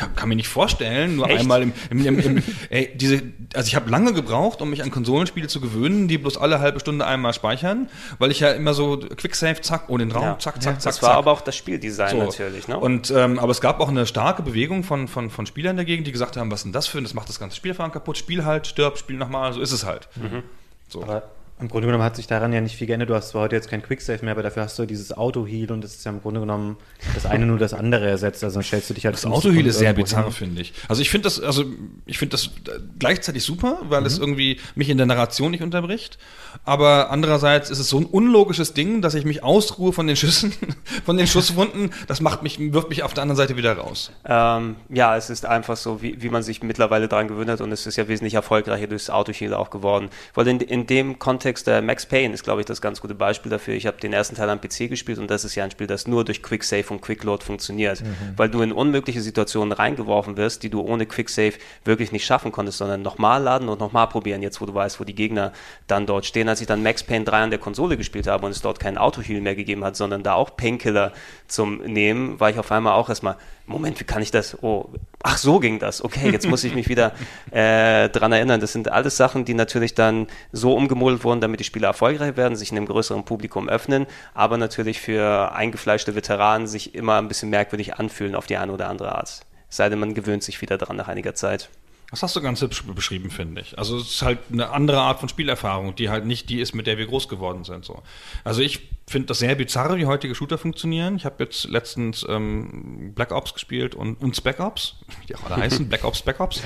kann, kann mir nicht vorstellen, nur Echt? einmal im, im, im, im ey, diese, also ich habe lange gebraucht, um mich an Konsolenspiele zu gewöhnen, die bloß alle halbe Stunde einmal speichern, weil ich ja immer so Quicksave, zack, ohne den Raum, ja. zack, zack, zack. Das war zack. aber auch das Spieldesign so. natürlich, ne? Und ähm, aber es gab auch eine starke Bewegung von, von, von Spielern dagegen, die gesagt haben, was ist denn das für ein, das macht das ganze Spielfahren kaputt, spiel halt, stirb, spiel nochmal, so ist es halt. Mhm. So. Aber Im Grunde genommen hat sich daran ja nicht viel geändert. Du hast zwar heute jetzt kein Quicksave mehr, aber dafür hast du dieses Auto-Heal und das ist ja im Grunde genommen das eine nur das andere ersetzt. Also dann stellst du dich halt Das Autoheal ist sehr bizarr, finde ich. Also ich finde das, also ich finde das gleichzeitig super, weil es irgendwie mich in der Narration nicht unterbricht. Aber andererseits ist es so ein unlogisches Ding, dass ich mich ausruhe von den Schüssen, [laughs] von den Schusswunden. Das macht mich, wirft mich auf der anderen Seite wieder raus. Ähm, ja, es ist einfach so, wie, wie man sich mittlerweile daran gewöhnt hat und es ist ja wesentlich erfolgreicher durchs Autoheal auch geworden. Weil in, in dem Kontext, der Max Payne ist, glaube ich, das ganz gute Beispiel dafür. Ich habe den ersten Teil am PC gespielt und das ist ja ein Spiel, das nur durch Quick Save und Quick Load funktioniert. Weil du in unmögliche Situationen reingeworfen wirst, die du ohne Quick Save wirklich nicht schaffen konntest, sondern nochmal laden und nochmal probieren, jetzt wo du weißt, wo die Gegner dann dort stehen. Als ich dann Max Payne 3 an der Konsole gespielt habe und es dort keinen Autoheal mehr gegeben hat, sondern da auch Painkiller zum Nehmen, war ich auf einmal auch erstmal, Moment, wie kann ich das? Oh, ach so ging das. Okay, jetzt muss ich mich wieder [laughs] äh, dran erinnern. Das sind alles Sachen, die natürlich dann so umgemodelt wurden, damit die Spieler erfolgreich werden, sich einem größeren Publikum öffnen, aber natürlich für eingefleischte Veteranen sich immer ein bisschen merkwürdig anfühlen auf die eine oder andere Art. Es sei denn, man gewöhnt sich wieder dran nach einiger Zeit. Das hast du ganz hübsch beschrieben, finde ich. Also es ist halt eine andere Art von Spielerfahrung, die halt nicht die ist, mit der wir groß geworden sind. So. Also ich finde das sehr bizarr, wie heutige Shooter funktionieren. Ich habe jetzt letztens ähm, Black Ops gespielt und, und Spec Ops, [laughs] wie die auch alle heißen, Black Ops, Spec Ops.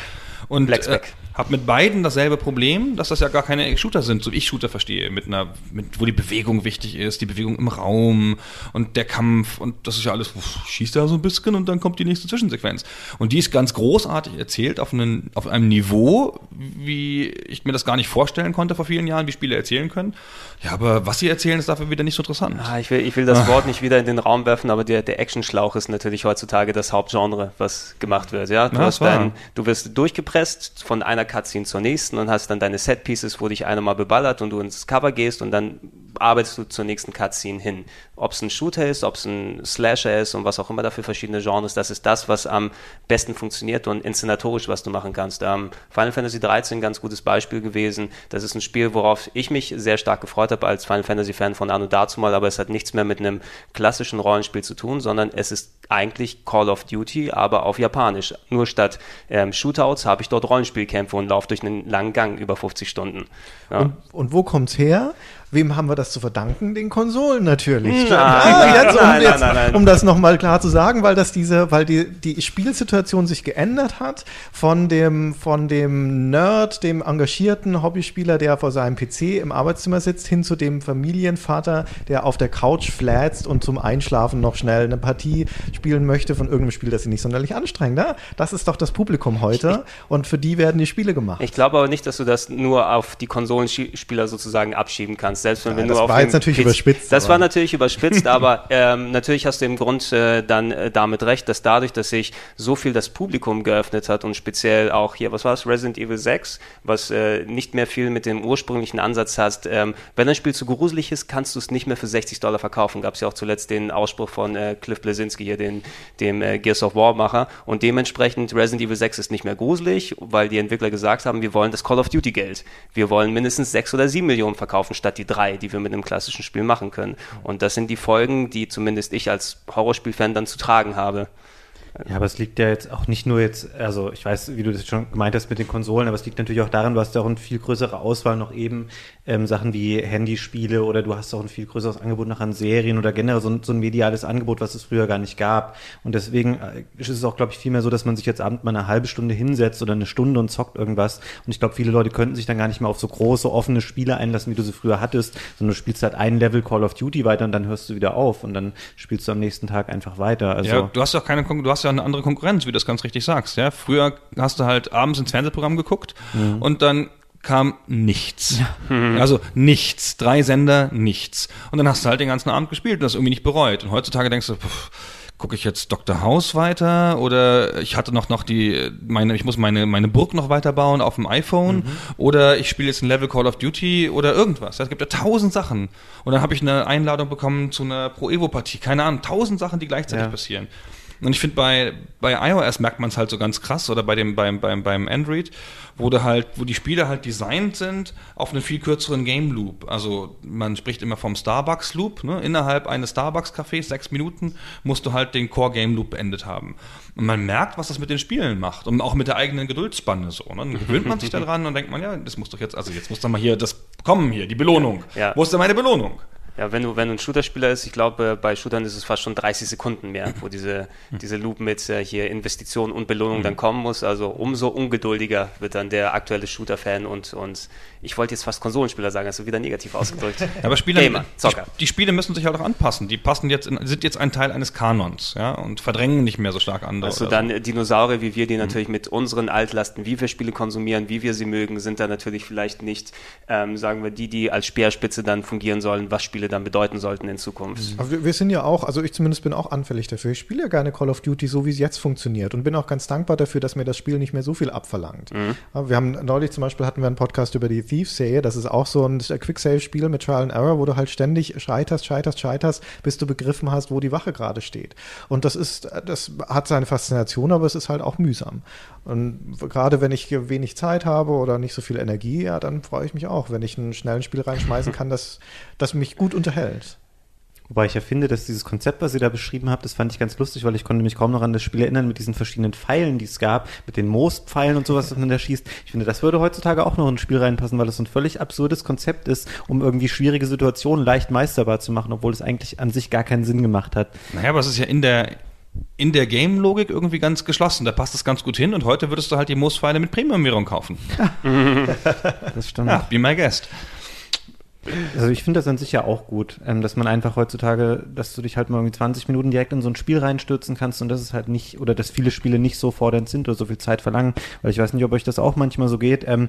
Und Black äh, habe mit beiden dasselbe Problem, dass das ja gar keine Shooter sind, so wie ich Shooter verstehe, mit einer, mit, wo die Bewegung wichtig ist, die Bewegung im Raum und der Kampf und das ist ja alles, pff, schießt da so ein bisschen und dann kommt die nächste Zwischensequenz. Und die ist ganz großartig erzählt auf, einen, auf einem Niveau, wie ich mir das gar nicht vorstellen konnte vor vielen Jahren, wie Spiele erzählen können. Ja, aber was sie erzählen, ist dafür wieder nicht so interessant. Ah, ich, will, ich will das Wort nicht wieder in den Raum werfen, aber der, der Actionschlauch ist natürlich heutzutage das Hauptgenre, was gemacht wird. Ja? Du, Ja, hast dein, du wirst durchgepresst von einer Cutscene zur nächsten und hast dann deine Setpieces, wo dich einer mal beballert und du ins Cover gehst und dann arbeitest du zur nächsten Cutscene hin. Ob es ein Shooter ist, ob es ein Slasher ist und was auch immer dafür verschiedene Genres, das ist das, was am besten funktioniert und inszenatorisch, was du machen kannst. Ähm, Final Fantasy 13 ein ganz gutes Beispiel gewesen. Das ist ein Spiel, worauf ich mich sehr stark gefreut habe als Final Fantasy Fan von Anno dazumal, aber es hat nichts mehr mit einem klassischen Rollenspiel zu tun, sondern es ist eigentlich Call of Duty, aber auf Japanisch. Nur statt ähm, Shootouts habe ich dort Rollenspielkämpfe und laufe durch einen langen Gang über 50 Stunden. Ja. Und, und wo kommt's her? Wem haben wir das zu verdanken? Den Konsolen natürlich. [laughs] Um, nein, nein, nein. um das nochmal klar zu sagen, weil das diese, weil die, die Spielsituation sich geändert hat von dem, von dem Nerd, dem engagierten Hobbyspieler, der vor seinem PC im Arbeitszimmer sitzt, hin zu dem Familienvater, der auf der Couch flätzt und zum Einschlafen noch schnell eine Partie spielen möchte von irgendeinem Spiel, das sie nicht sonderlich anstrengt. Ne? Das ist doch das Publikum heute und für die werden die Spiele gemacht. Ich glaube aber nicht, dass du das nur auf die Konsolenspieler sozusagen abschieben kannst. Selbst wenn Ja, wir das nur auf war jetzt natürlich PC überspitzt, Das aber- war natürlich überspitzt, [laughs] aber ähm, natürlich hast du im Grund äh, dann äh, damit recht, dass dadurch, dass sich so viel das Publikum geöffnet hat und speziell auch hier, was war es, Resident Evil 6, was äh, nicht mehr viel mit dem ursprünglichen Ansatz hast, ähm, wenn ein Spiel zu gruselig ist, kannst du es nicht mehr für 60 Dollar verkaufen. Gab es ja auch zuletzt den Ausspruch von äh, Cliff Blesinski hier, den, dem äh, Gears of War Macher und dementsprechend Resident Evil 6 ist nicht mehr gruselig, weil die Entwickler gesagt haben, wir wollen das Call of Duty Geld. Wir wollen mindestens 6 oder 7 Millionen verkaufen statt die drei, die wir mit einem klassischen Spiel machen können. Und das sind die Folgen, die zumindest ich als Horrorspielfan dann zu tragen habe. Ja, aber es liegt ja jetzt auch nicht nur jetzt, also ich weiß, wie du das schon gemeint hast mit den Konsolen, aber es liegt natürlich auch daran, du hast ja auch eine viel größere Auswahl noch eben ähm, Sachen wie Handyspiele oder du hast auch ein viel größeres Angebot noch an Serien oder generell so ein, so ein mediales Angebot, was es früher gar nicht gab. Und deswegen äh, ist es auch, glaube ich, vielmehr so, dass man sich jetzt abends mal eine halbe Stunde hinsetzt oder eine Stunde und zockt irgendwas. Und ich glaube, viele Leute könnten sich dann gar nicht mehr auf so große, offene Spiele einlassen, wie du sie früher hattest, sondern du spielst halt ein Level Call of Duty weiter und dann hörst du wieder auf und dann spielst du am nächsten Tag einfach weiter. Also Ja, du hast auch keine, du hast ja eine andere Konkurrenz, wie du das ganz richtig sagst. Ja, früher hast du halt abends ins Fernsehprogramm geguckt und dann kam nichts. Also nichts. Drei Sender, nichts. Und dann hast du halt den ganzen Abend gespielt und das irgendwie nicht bereut. Und heutzutage denkst du, pff, gucke ich jetzt Dr. House weiter oder ich hatte noch noch die meine ich muss meine meine Burg noch weiterbauen auf dem iPhone oder ich spiele jetzt ein Level Call of Duty oder irgendwas. Es gibt ja tausend Sachen und dann habe ich eine Einladung bekommen zu einer Pro Evo Partie. Keine Ahnung, tausend Sachen, die gleichzeitig Ja. passieren. Und ich finde, bei, bei iOS merkt man es halt so ganz krass oder bei dem, beim, beim, beim Android, wo du halt, wo die Spiele halt designt sind auf einen viel kürzeren Game Loop. Also man spricht immer vom Starbucks Loop, ne? Innerhalb eines Starbucks-Cafés, sechs Minuten, musst du halt den Core Game Loop beendet haben. Und man merkt, was das mit den Spielen macht. Und auch mit der eigenen Geduldspanne so. Ne? Dann [laughs] gewöhnt man sich daran und denkt man, ja, das muss doch jetzt, also jetzt muss doch mal hier das Komm hier, die Belohnung. Ja. Wo ist denn meine Belohnung? Ja, wenn du, wenn du ein Shooter-Spieler ist, ich glaube, bei Shootern ist es fast schon 30 Sekunden mehr, wo diese, [laughs] diese Loop mit äh, hier Investition und Belohnung dann kommen muss. Also umso ungeduldiger wird dann der aktuelle Shooter-Fan und, und ich wollte jetzt fast Konsolenspieler sagen, also wieder negativ [laughs] ausgedrückt. Ja, aber Spieler, Gamer, Zocker. Die, die Spiele müssen sich halt auch anpassen. Die passen jetzt in, sind jetzt ein Teil eines Kanons, ja, und verdrängen nicht mehr so stark andere. Also dann äh, Dinosaurier wie wir, die natürlich mit unseren Altlasten, wie wir Spiele konsumieren, wie wir sie mögen, sind dann natürlich vielleicht nicht, ähm, sagen wir, die, die als Speerspitze dann fungieren sollen, was Spiele dann bedeuten sollten in Zukunft. Aber wir, wir sind ja auch, also ich zumindest bin auch anfällig dafür. Ich spiele ja gerne Call of Duty so, wie es jetzt funktioniert und bin auch ganz dankbar dafür, dass mir das Spiel nicht mehr so viel abverlangt. Aber Wir haben neulich zum Beispiel hatten wir einen Podcast über die Thieves-Serie. Das ist auch so ein Quick-Save-Spiel mit Trial and Error, wo du halt ständig scheiterst, scheiterst, scheiterst, bis du begriffen hast, wo die Wache gerade steht. Und das ist, das hat seine Faszination, aber es ist halt auch mühsam. Und gerade wenn ich wenig Zeit habe oder nicht so viel Energie, ja, dann freue ich mich auch, wenn ich ein schnelles Spiel reinschmeißen kann, das, das mich gut unterhält. Wobei ich ja finde, dass dieses Konzept, was ihr da beschrieben habt, das fand ich ganz lustig, weil ich konnte mich kaum noch an das Spiel erinnern mit diesen verschiedenen Pfeilen, die es gab, mit den Moospfeilen und sowas, was man da schießt. Ich finde, das würde heutzutage auch noch in ein Spiel reinpassen, weil das so ein völlig absurdes Konzept ist, um irgendwie schwierige Situationen leicht meisterbar zu machen, obwohl es eigentlich an sich gar keinen Sinn gemacht hat. Naja, aber es ist ja in der, in der Game-Logik irgendwie ganz geschlossen. Da passt es ganz gut hin und heute würdest du halt die Moospfeile mit Premium-Währung kaufen. [laughs] Das stimmt. Ja, be my guest. Also ich finde das an sich ja auch gut, ähm, dass man einfach heutzutage, dass du dich halt mal irgendwie 20 Minuten direkt in so ein Spiel reinstürzen kannst und das ist halt nicht, oder dass viele Spiele nicht so fordernd sind oder so viel Zeit verlangen, weil ich weiß nicht, ob euch das auch manchmal so geht. Ähm,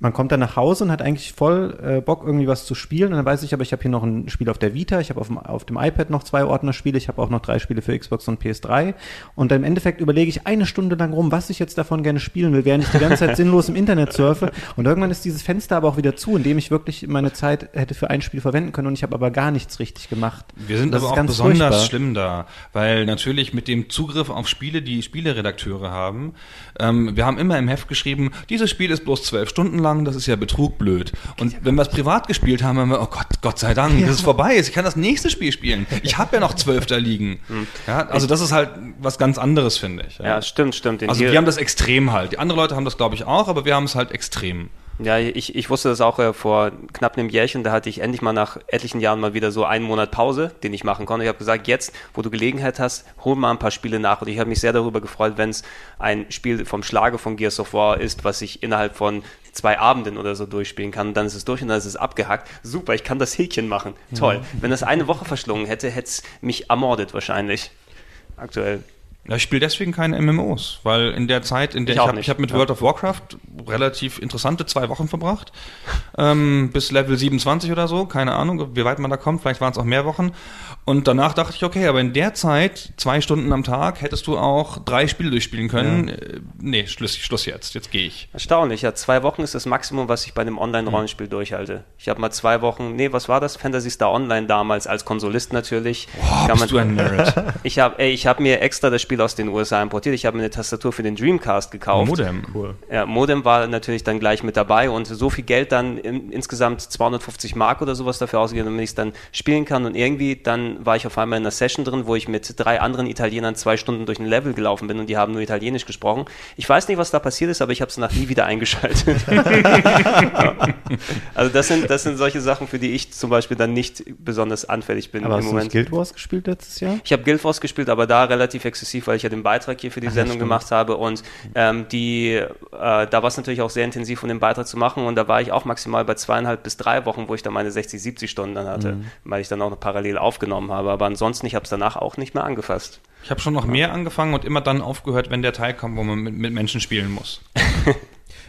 man kommt dann nach Hause und hat eigentlich voll äh, Bock, irgendwie was zu spielen. Und dann weiß ich aber, ich habe hier noch ein Spiel auf der Vita, ich habe auf dem, auf dem iPad noch zwei Ordnerspiele, ich habe auch noch drei Spiele für Xbox und PS3. Und dann im Endeffekt überlege ich eine Stunde lang rum, was ich jetzt davon gerne spielen will, während ich die ganze Zeit [laughs] sinnlos im Internet surfe. Und irgendwann ist dieses Fenster aber auch wieder zu, in dem ich wirklich meine Zeit hätte für ein Spiel verwenden können und ich habe aber gar nichts richtig gemacht. Wir sind Das aber auch ganz besonders furchtbar. schlimm da, weil natürlich mit dem Zugriff auf Spiele, die Spieleredakteure haben, ähm, wir haben immer im Heft geschrieben, dieses Spiel ist bloß zwölf Stunden lang, das ist ja Betrug blöd. Und wenn wir es privat gespielt haben, haben wir, oh Gott, Gott sei Dank, das ist vorbei ist. Ich kann das nächste Spiel spielen. Ich habe ja noch zwölf da liegen. Ja, also das ist halt was ganz anderes, finde ich. Ja, stimmt, stimmt. Also wir haben das extrem halt. Die anderen Leute haben das, glaube ich, auch, aber wir haben es halt extrem. Ja, ich, ich wusste das auch äh, vor knapp einem Jährchen, da hatte ich endlich mal nach etlichen Jahren mal wieder so einen Monat Pause, den ich machen konnte. Ich habe gesagt, jetzt, wo du Gelegenheit hast, hol mal ein paar Spiele nach. Und ich habe mich sehr darüber gefreut, wenn es ein Spiel vom Schlage von Gears of War ist, was ich innerhalb von zwei Abenden oder so durchspielen kann. Und dann ist es durch und dann ist es abgehackt. Super, ich kann das Häkchen machen. Toll. Wenn das eine Woche verschlungen hätte, hätte es mich ermordet wahrscheinlich. Aktuell. Ja, ich spiele deswegen keine MMOs, weil in der Zeit, in der Ich ich, habe hab mit ja. World of Warcraft relativ interessante zwei Wochen verbracht, ähm, bis Level 27 oder so, keine Ahnung, wie weit man da kommt, vielleicht waren es auch mehr Wochen. Und danach dachte ich, okay, aber in der Zeit, zwei Stunden am Tag, hättest du auch drei Spiele durchspielen können. Äh, nee, Schluss, Schluss jetzt, jetzt gehe ich. Erstaunlich, ja. Zwei Wochen ist das Maximum, was ich bei einem Online-Rollenspiel durchhalte. Ich habe mal zwei Wochen, nee, was war das? Fantasy Star Online damals, als Konsolist natürlich. Boah, Kann bist du ein Nerd. [laughs] Ich habe ich hab mir extra das Spiel aus den USA importiert. Ich habe mir eine Tastatur für den Dreamcast gekauft. Modem. Cool. Ja, Modem war natürlich dann gleich mit dabei und so viel Geld dann in, insgesamt 250 Mark oder sowas dafür ausgegeben, damit ich es dann spielen kann. Und irgendwie dann war ich auf einmal in einer Session drin, wo ich mit drei anderen Italienern zwei Stunden durch ein Level gelaufen bin und die haben nur Italienisch gesprochen. Ich weiß nicht, was da passiert ist, aber ich habe es nach nie wieder eingeschaltet. [laughs] Ja. Also das sind, das sind solche Sachen, für die ich zum Beispiel dann nicht besonders anfällig bin Aber im hast du Moment. nicht Guild Wars gespielt letztes Jahr? Ich habe Guild Wars gespielt, aber da relativ exzessiv, weil ich ja den Beitrag hier für die ja, Sendung stimmt. gemacht habe und ähm, die, äh, da war es natürlich auch sehr intensiv, um den Beitrag zu machen und da war ich auch maximal bei zweieinhalb bis drei Wochen, wo ich dann meine 60, 70 Stunden dann hatte, Mhm. weil ich dann auch noch parallel aufgenommen habe, aber ansonsten, ich habe es danach auch nicht mehr angefasst. Ich habe schon noch mehr angefangen und immer dann aufgehört, wenn der Teil kommt, wo man mit, mit Menschen spielen muss. [laughs]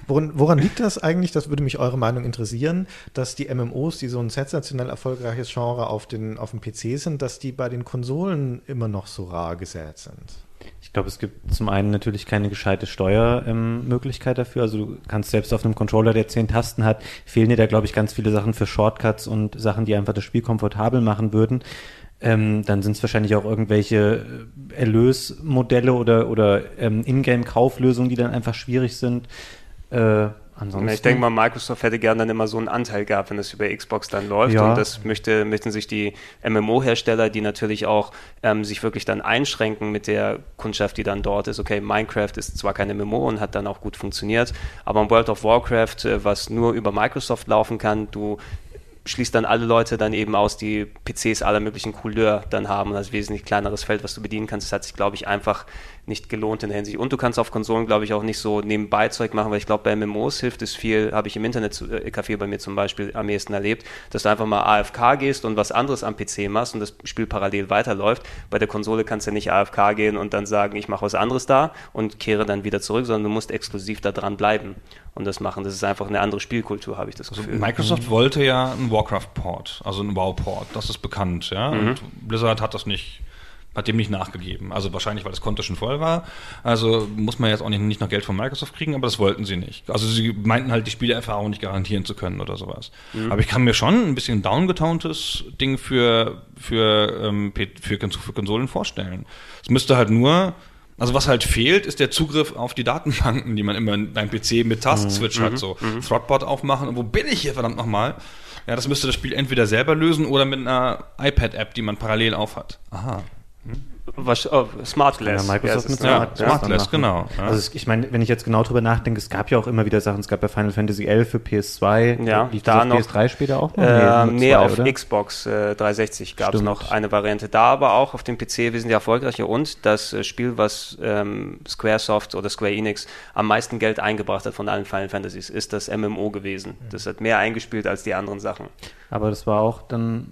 Woran, woran liegt das eigentlich? Das würde mich eure Meinung interessieren, dass die MMOs, die so ein sensationell erfolgreiches Genre auf, den, auf dem PC sind, dass die bei den Konsolen immer noch so rar gesät sind. Ich glaube, es gibt zum einen natürlich keine gescheite Steuermöglichkeit dafür. Also du kannst selbst auf einem Controller, der zehn Tasten hat, fehlen dir da, glaube ich, ganz viele Sachen für Shortcuts und Sachen, die einfach das Spiel komfortabel machen würden. Ähm, dann sind es wahrscheinlich auch irgendwelche äh, Erlösmodelle oder, oder ähm, Ingame-Kauflösungen, die dann einfach schwierig sind. Äh, ansonsten. Ich denke mal, Microsoft hätte gern dann immer so einen Anteil gehabt, wenn das über Xbox dann läuft. Ja. Und das möchte, möchten sich die MMO-Hersteller, die natürlich auch ähm, sich wirklich dann einschränken mit der Kundschaft, die dann dort ist. Okay, Minecraft ist zwar kein MMO und hat dann auch gut funktioniert, aber World of Warcraft, äh, was nur über Microsoft laufen kann, du schließt dann alle Leute dann eben aus, die PCs aller möglichen Couleur dann haben und das wesentlich kleineres Feld, was du bedienen kannst. Das hat sich, glaube ich, einfach nicht gelohnt in der Hinsicht. Und du kannst auf Konsolen, glaube ich, auch nicht so nebenbei Zeug machen, weil ich glaube, bei MMOs hilft es viel, habe ich im Internet-Café bei mir zum Beispiel am ehesten erlebt, dass du einfach mal AFK gehst und was anderes am PC machst und das Spiel parallel weiterläuft. Bei der Konsole kannst du nicht AFK gehen und dann sagen, ich mache was anderes da und kehre dann wieder zurück, sondern du musst exklusiv da dran bleiben und das machen. Das ist einfach eine andere Spielkultur, habe ich das Also Gefühl. Microsoft wollte ja einen Warcraft-Port, also einen WoW-Port, das ist bekannt, ja. Mhm. Und Blizzard hat das nicht, hat dem nicht nachgegeben. Also wahrscheinlich, weil das Konto schon voll war. Also muss man jetzt auch nicht, nicht noch Geld von Microsoft kriegen, aber das wollten sie nicht. Also sie meinten halt, die Spielerfahrung nicht garantieren zu können oder sowas. Mhm. Aber ich kann mir schon ein bisschen downgetontes Ding für, für, ähm, für, für Konsolen vorstellen. Es müsste halt nur also was halt fehlt, ist der Zugriff auf die Datenbanken, die man immer beim PC mit Tastswitch Mhm. hat. So Throtbot aufmachen und wo bin ich hier verdammt nochmal? Ja, das müsste das Spiel entweder selber lösen oder mit einer iPad-App, die man parallel aufhat. Aha. Was, oh, Ja, Smartless. Microsoft Ja, mit ja, Smart, ja. Smartless, machen. genau, ja. Also es- ich meine, wenn ich jetzt genau drüber nachdenke, es gab ja auch immer wieder Sachen, es gab ja Final Fantasy 11 für PS2, Ja, lief da das noch- auf PS3 später auch noch? Äh, nur nee, zwei, auf oder? Xbox äh, 360 gab es noch eine Variante. Da aber auch auf dem PC wesentlich erfolgreicher und das äh, Spiel, was ähm, Squaresoft oder Square Enix am meisten Geld eingebracht hat von allen Final Fantasies, ist das MMO gewesen. Das hat mehr eingespielt als die anderen Sachen. Aber das war auch dann,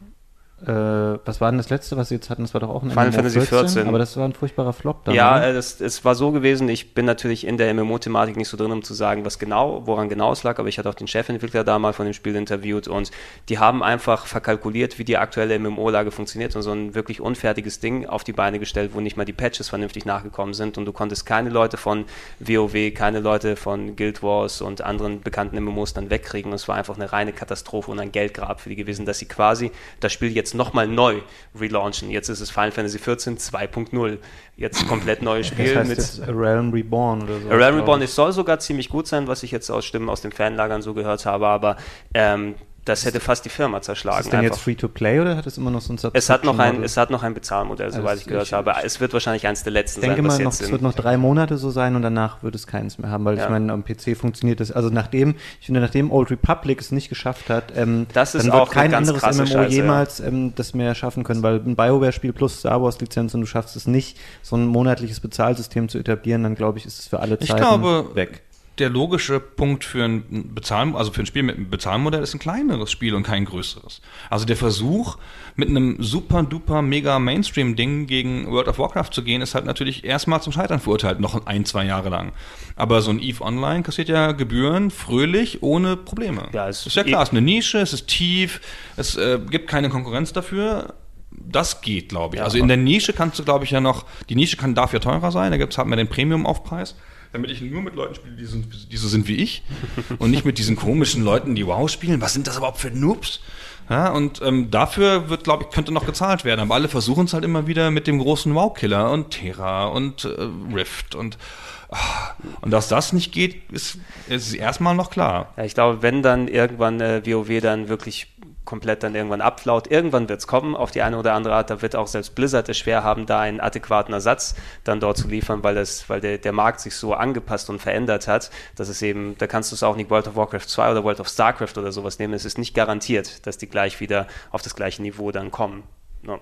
was war denn das letzte, was sie jetzt hatten? Das war doch auch ein Final MMO Fantasy 14. Aber das war ein furchtbarer Flop dann, Ja, oder? äh, das, es war so gewesen, ich bin natürlich in der MMO-Thematik nicht so drin, um zu sagen, was genau, woran genau es lag, aber ich hatte auch den Chefentwickler da mal von dem Spiel interviewt und die haben einfach verkalkuliert, wie die aktuelle MMO-Lage funktioniert und so ein wirklich unfertiges Ding auf die Beine gestellt, wo nicht mal die Patches vernünftig nachgekommen sind und du konntest keine Leute von WoW, keine Leute von Guild Wars und anderen bekannten MMOs dann wegkriegen und es war einfach eine reine Katastrophe und ein Geldgrab für die gewesen, dass sie quasi das Spiel jetzt nochmal neu relaunchen. Jetzt ist es Final Fantasy 14 2.0. Jetzt komplett neues Spiel das heißt mit jetzt A Realm Reborn oder so. A Realm Reborn, es soll sogar ziemlich gut sein, was ich jetzt aus Stimmen aus den Fanlagern so gehört habe, aber ähm, das hätte fast die Firma Ist zerschlagen. es denn jetzt einfach. Free-to-Play oder hat es immer noch so ein Es hat noch ein, es hat noch ein Bezahlmodell, soweit Also ich gehört ich- habe. Es wird wahrscheinlich eins der letzten Ich denke sein, mal, noch, jetzt es wird noch drei Monate so sein und danach wird es keins mehr haben, weil Ja. ich meine, am PC funktioniert das. Also nachdem, ich finde, nachdem Old Republic es nicht geschafft hat, ähm, Das ist dann wird kein anderes MMO Scheiße, jemals ähm, das mehr schaffen können, weil ein BioWare-Spiel plus Star Wars-Lizenz und du schaffst es nicht, so ein monatliches Bezahlsystem zu etablieren, dann glaube ich, ist es für alle Ich Zeiten glaube, weg. Der logische Punkt für ein Bezahl, also für ein Spiel mit einem Bezahlmodell ist ein kleineres Spiel und kein größeres. Also der Versuch, mit einem super duper mega Mainstream-Ding gegen World of Warcraft zu gehen, ist halt natürlich erstmal zum Scheitern verurteilt, noch ein, zwei Jahre lang. Aber so ein EVE Online kassiert ja Gebühren fröhlich, ohne Probleme. Ja, es- ist ja klar, es ist eine Nische, es ist tief, es äh, gibt keine Konkurrenz dafür. Das geht, glaube ich. Ja, also in der Nische kannst du, glaube ich, ja noch, die Nische kann, darf ja teurer sein, da gibt's halt mehr den Premium-Aufpreis, damit ich nur mit Leuten spiele, die, sind, die so sind wie ich und nicht mit diesen komischen Leuten, die WoW spielen. Was sind das überhaupt für Noobs? Ja, und ähm, dafür wird, glaube ich, könnte noch gezahlt werden. Aber alle versuchen es halt immer wieder mit dem großen WoW-Killer und Terra und äh, Rift und ah, und dass das nicht geht, ist, ist erstmal noch klar. Ja, ich glaube, wenn dann irgendwann äh, WoW dann wirklich komplett dann irgendwann abflaut, irgendwann wird es kommen, auf die eine oder andere Art, da wird auch selbst Blizzard es schwer haben, da einen adäquaten Ersatz dann dort zu liefern, weil es, weil der, der Markt sich so angepasst und verändert hat, dass es eben, da kannst du es auch nicht World of Warcraft 2 oder World of Starcraft oder sowas nehmen, es ist nicht garantiert, dass die gleich wieder auf das gleiche Niveau dann kommen. No.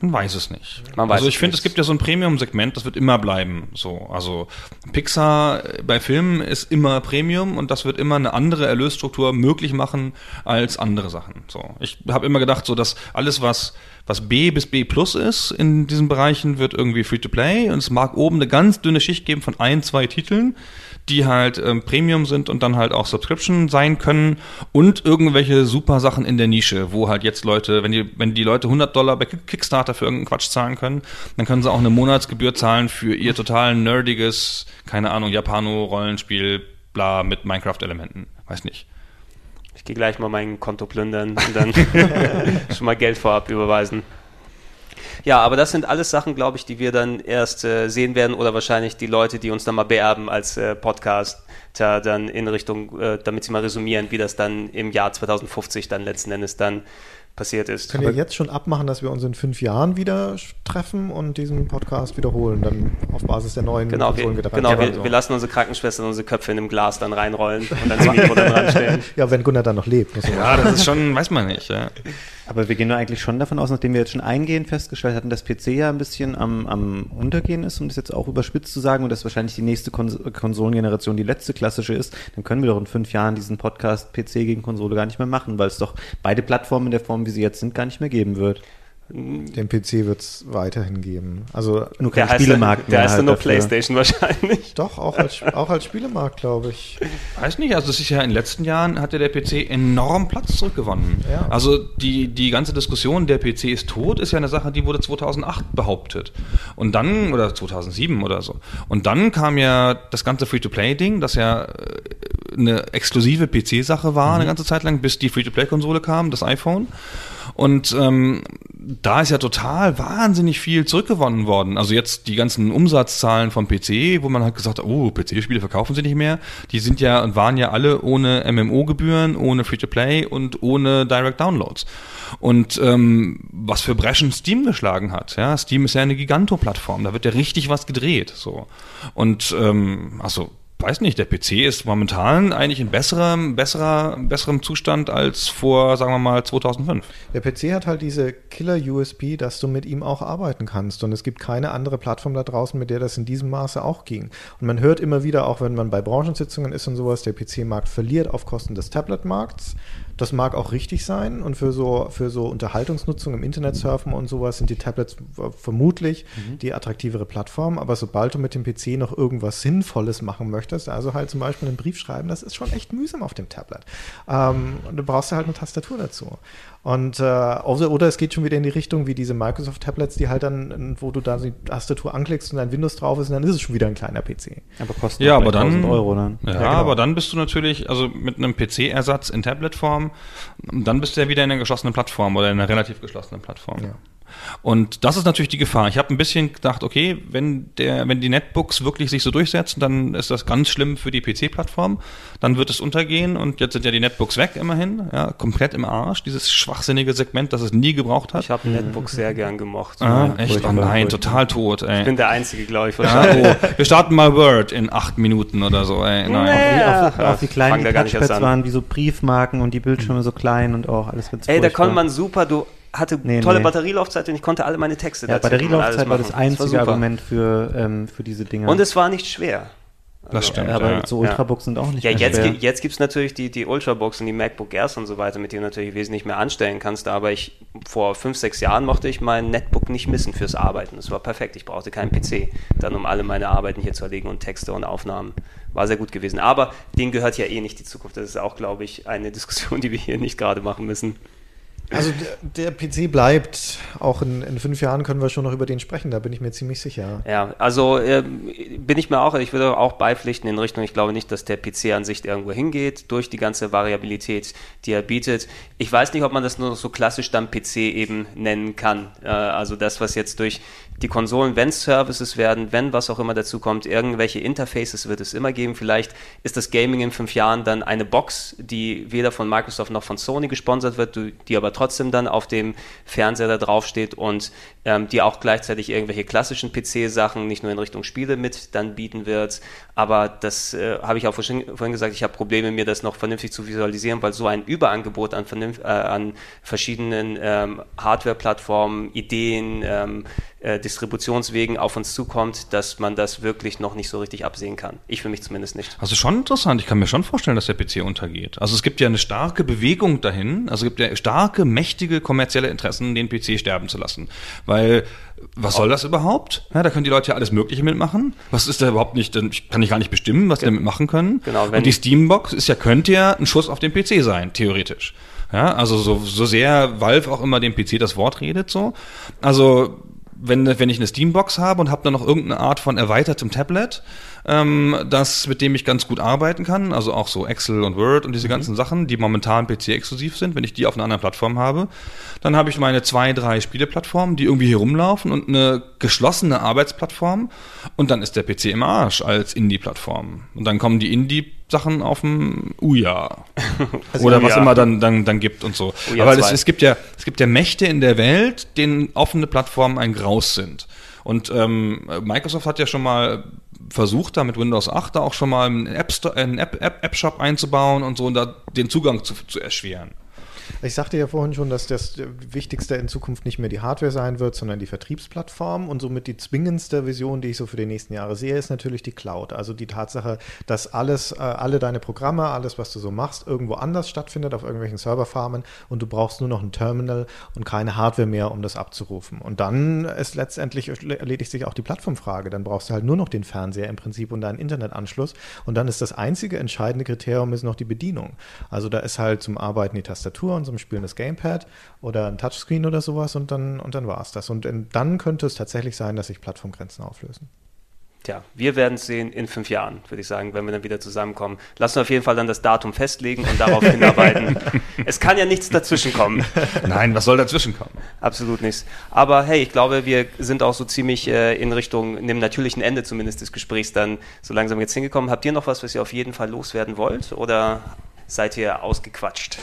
Man weiß es nicht. Man also ich finde, es gibt ja so ein Premium-Segment, das wird immer bleiben. So, also Pixar äh, bei Filmen ist immer Premium und das wird immer eine andere Erlösstruktur möglich machen als andere Sachen. So, ich habe immer gedacht, so dass alles was was B bis B plus ist in diesen Bereichen wird irgendwie Free-to-Play und es mag oben eine ganz dünne Schicht geben von ein, zwei Titeln, die halt ähm, Premium sind und dann halt auch Subscription sein können und irgendwelche super Sachen in der Nische, wo halt jetzt Leute, wenn die, wenn die Leute 100 Dollar bei Kick- Kickstarter für irgendeinen Quatsch zahlen können, dann können sie auch eine Monatsgebühr zahlen für ihr total nerdiges, keine Ahnung, Japano-Rollenspiel, bla, mit Minecraft-Elementen. Weiß nicht. Ich gehe gleich mal mein Konto plündern und dann [laughs] schon mal Geld vorab überweisen. Ja, aber das sind alles Sachen, glaube ich, die wir dann erst äh, sehen werden oder wahrscheinlich die Leute, die uns dann mal beerben als äh, Podcast, dann in Richtung, äh, damit sie mal resümieren, wie das dann im Jahr 2050 dann letzten Endes dann passiert ist. Können wir jetzt schon abmachen, dass wir uns in fünf Jahren wieder treffen und diesen Podcast wiederholen, dann auf Basis der neuen Genau, wir, genau wir, wir, lassen unsere Krankenschwestern unsere Köpfe in einem Glas dann reinrollen und dann [laughs] das Mikro dann ranstellen. Ja, wenn Gunnar dann noch lebt. Ja, das ist schon, weiß man nicht. Ja. Aber wir gehen nur eigentlich schon davon aus, nachdem wir jetzt schon eingehend festgestellt hatten, dass PC ja ein bisschen am, am Untergehen ist, um das jetzt auch überspitzt zu sagen, und dass wahrscheinlich die nächste Kons Konsolengeneration die letzte klassische ist, dann können wir doch in fünf Jahren diesen Podcast PC gegen Konsole gar nicht mehr machen, weil es doch beide Plattformen in der Form, wie sie jetzt sind, gar nicht mehr geben wird. Den PC wird es weiterhin geben. Also nur kein der Spielemarkt mehr. Der heißt halt nur dafür. PlayStation wahrscheinlich. Doch, auch als, auch als Spielemarkt, glaube ich. Weiß nicht, also es ist ja in den letzten Jahren hat ja der PC enorm Platz zurückgewonnen. Ja. Also die, die ganze Diskussion, der PC ist tot, ist ja eine Sache, die wurde 2008 behauptet. Und dann, oder 2007 oder so. Und dann kam ja das ganze Free-to-Play-Ding, das ja äh, eine exklusive PC-Sache war mhm. eine ganze Zeit lang, bis die Free-to-Play-Konsole kam, das iPhone. Und ähm, da ist ja total wahnsinnig viel zurückgewonnen worden. Also jetzt die ganzen Umsatzzahlen vom PC, wo man halt gesagt hat, oh, PC-Spiele verkaufen sie nicht mehr. Die sind ja und waren ja alle ohne MMO-Gebühren, ohne Free-to-Play und ohne Direct Downloads. Und ähm, was für Breschen Steam geschlagen hat. Ja, Steam ist ja eine Giganto-Plattform. Da wird ja richtig was gedreht. So und ähm, also weiß nicht, der PC ist momentan eigentlich in besserem, besserer, besserem Zustand als vor, sagen wir mal, 2005. Der PC hat halt diese Killer-USB, dass du mit ihm auch arbeiten kannst. Und es gibt keine andere Plattform da draußen, mit der das in diesem Maße auch ging. Und man hört immer wieder, auch wenn man bei Branchensitzungen ist und sowas, der PC-Markt verliert auf Kosten des Tablet-Markts. Das mag auch richtig sein und für so, für so Unterhaltungsnutzung im Internet surfen und sowas sind die Tablets vermutlich mhm. die attraktivere Plattform. Aber sobald du mit dem PC noch irgendwas Sinnvolles machen möchtest, also halt zum Beispiel einen Brief schreiben, das ist schon echt mühsam auf dem Tablet. Ähm, und du brauchst halt eine Tastatur dazu. Und äh, oder es geht schon wieder in die Richtung wie diese Microsoft-Tablets, die halt dann, wo du da die Tastatur anklickst und dein Windows drauf ist, und dann ist es schon wieder ein kleiner PC. Aber kostet ja, aber dann, Euro dann. Ja, ja genau. aber dann bist du natürlich, also mit einem PC-Ersatz in Tablet-Form, dann bist du ja wieder in einer geschlossenen Plattform oder in einer relativ geschlossenen Plattform. Ja. Und das ist natürlich die Gefahr. Ich habe ein bisschen gedacht, okay, wenn der, wenn die Netbooks wirklich sich so durchsetzen, dann ist das ganz schlimm für die PC-Plattform. Dann wird es untergehen und jetzt sind ja die Netbooks weg immerhin, ja, komplett im Arsch. Dieses schwachsinnige Segment, das es nie gebraucht hat. Ich habe Netbooks sehr gern gemocht. Ah, echt? Oh nein, total tot. Ey. Ich bin der Einzige, glaube ich. Ja, oh, wir starten mal Word in acht Minuten oder so. Ey. Nein. Ja, auch, auch, die Touchpads waren, wie so Briefmarken und die Bildschirme so klein und auch alles ganz Ey, da konnte man super, du hatte nee, tolle nee. Batterielaufzeit und ich konnte alle meine Texte Ja, Batterielaufzeit war das einzige das Argument für, ähm, für diese Dinge. Und es war nicht schwer. Also, das stimmt. Aber ja. so Ultrabooks sind auch nicht ja, jetzt, schwer. jetzt gibt es natürlich die, die Ultrabooks und die MacBook Airs und so weiter, mit denen du natürlich wesentlich mehr anstellen kannst. Aber ich vor fünf, sechs Jahren mochte ich mein Netbook nicht missen fürs Arbeiten. Es war perfekt. Ich brauchte keinen PC, dann um alle meine Arbeiten hier zu erlegen und Texte und Aufnahmen. War sehr gut gewesen. Aber denen gehört ja eh nicht die Zukunft. Das ist auch, glaube ich, eine [laughs] Diskussion, die wir hier nicht gerade machen müssen. Also der, PC bleibt, auch in, in, fünf Jahren können wir schon noch über den sprechen, da bin ich mir ziemlich sicher. Ja, also äh, bin ich mir auch, ich würde auch beipflichten in Richtung, ich glaube nicht, dass der PC an sich irgendwo hingeht, durch die ganze Variabilität, die er bietet. Ich weiß nicht, ob man das nur so klassisch dann PC eben nennen kann. Äh, also das, was jetzt durch die Konsolen, wenn Services werden, wenn was auch immer dazu kommt, irgendwelche Interfaces wird es immer geben. Vielleicht ist das Gaming in fünf Jahren dann eine Box, die weder von Microsoft noch von Sony gesponsert wird, die aber trotzdem dann auf dem Fernseher da draufsteht und ähm, die auch gleichzeitig irgendwelche klassischen PC-Sachen nicht nur in Richtung Spiele mit dann bieten wird. Aber das äh, habe ich auch vorhin, vorhin gesagt, ich habe Probleme, mir das noch vernünftig zu visualisieren, weil so ein Überangebot an, äh, an verschiedenen ähm, Hardware-Plattformen, Ideen, ähm, äh, Distributionswegen auf uns zukommt, dass man das wirklich noch nicht so richtig absehen kann. Ich für mich zumindest nicht. Also schon interessant. Ich kann mir schon vorstellen, dass der PC untergeht. Also es gibt ja eine starke Bewegung dahin. Also es gibt ja starke, mächtige kommerzielle Interessen, den PC sterben zu lassen. Weil was soll das überhaupt? Ja, da können die Leute ja alles Mögliche mitmachen. Was ist da überhaupt nicht, ich kann ich gar nicht bestimmen, was die damit machen können. Genau, wenn Und die Steambox ist ja, könnte ja ein Schuss auf den PC sein, theoretisch. Ja, also so, so sehr Valve auch immer dem PC das Wort redet, so. Also wenn, wenn ich eine Steambox habe und habe dann noch irgendeine Art von erweitertem Tablet, ähm, das, mit dem ich ganz gut arbeiten kann. Also auch so Excel und Word und diese ganzen Sachen, die momentan PC-exklusiv sind. Wenn ich die auf einer anderen Plattform habe, dann habe ich meine zwei, drei Spieleplattformen, die irgendwie hier rumlaufen und eine geschlossene Arbeitsplattform. Und dann ist der PC im Arsch als Indie-Plattform. Und dann kommen die Indie-Sachen auf dem Uja. [laughs] Oder was Ouya. immer dann, dann, dann gibt und so. Ouya Aber es, 2. es, gibt ja, es gibt ja Mächte in der Welt, denen offene Plattformen ein Graus sind. Und ähm, Microsoft hat ja schon mal versucht, da mit Windows 8 da auch schon mal einen App Store, einen App, App, App einzubauen und so und da den Zugang zu, zu erschweren. Ich sagte ja vorhin schon, dass das Wichtigste in Zukunft nicht mehr die Hardware sein wird, sondern die Vertriebsplattform. Und somit die zwingendste Vision, die ich so für die nächsten Jahre sehe, ist natürlich die Cloud. Also die Tatsache, dass alles, äh, alle deine Programme, alles, was du so machst, irgendwo anders stattfindet, auf irgendwelchen Serverfarmen und du brauchst nur noch ein Terminal und keine Hardware mehr, um das abzurufen. Und dann ist letztendlich erledigt sich auch die Plattformfrage. Dann brauchst du halt nur noch den Fernseher im Prinzip und deinen Internetanschluss. Und dann ist das einzige entscheidende Kriterium ist noch die Bedienung. Also da ist halt zum Arbeiten die Tastatur und zum Spielen das Gamepad oder ein Touchscreen oder sowas und dann, und dann war es das. Und in, dann könnte es tatsächlich sein, dass sich Plattformgrenzen auflösen. Tja, wir werden es sehen in fünf Jahren, würde ich sagen, wenn wir dann wieder zusammenkommen. Lassen wir auf jeden Fall dann das Datum festlegen und darauf [laughs] hinarbeiten. es kann ja nichts dazwischen kommen. [laughs] Nein, was soll dazwischen kommen? Absolut nichts. Aber hey, ich glaube, wir sind auch so ziemlich äh, in Richtung einem natürlichen Ende zumindest des Gesprächs dann so langsam jetzt hingekommen. Habt ihr noch was, was ihr auf jeden Fall loswerden wollt oder seid ihr ausgequatscht?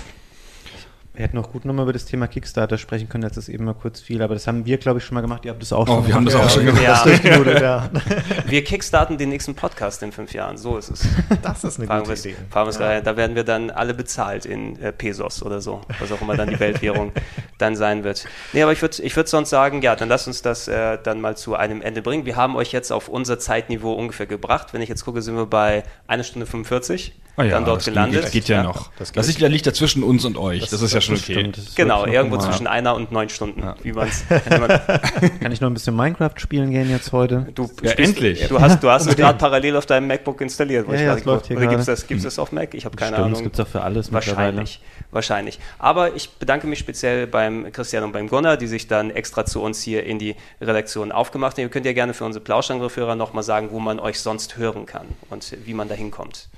Wir hätten auch gut nochmal über das Thema Kickstarter sprechen können, jetzt ist eben mal kurz viel, aber das haben wir, glaube ich, schon mal gemacht. Ihr habt das auch Oh, schon wir haben gemacht. das auch schon gemacht. Ja, ja. [laughs] wir kickstarten den nächsten Podcast in fünf Jahren. So ist es. Das ist eine Fahren gute Idee. rein. Da werden wir dann alle bezahlt in äh, Pesos oder so, was auch immer dann die Weltwährung [laughs] dann sein wird. Nee, aber ich würde ich würd sonst sagen, ja, dann lasst uns das äh, dann mal zu einem Ende bringen. Wir haben euch jetzt auf unser Zeitniveau ungefähr gebracht. Wenn ich jetzt gucke, sind wir bei einer Stunde 45 Ah ja, dann dort das gelandet. Geht, geht ja, noch. das Das, liegt, ja zwischen uns und euch. Das, ist ja schon okay. stimmt. Das Genau, irgendwo mal- zwischen einer und neun Stunden, wie man's, [laughs] Kann ich noch ein bisschen Minecraft spielen gehen jetzt heute? Du Ja, spielst- endlich. Du hast, du hast es gerade parallel auf deinem MacBook installiert. Ja, ich ja, es läuft hier Oder gibt es das, gibt's das auf Mac? Ich habe keine Stimmt, Ahnung. das gibt's auch für alles. Wahrscheinlich, wahrscheinlich. Aber ich bedanke mich speziell beim Christian und beim Gunnar, die sich dann extra zu uns hier in die Redaktion aufgemacht haben. Ihr könnt ja gerne für unsere Plauschangriffhörer nochmal sagen, wo man euch sonst hören kann und wie man da hinkommt.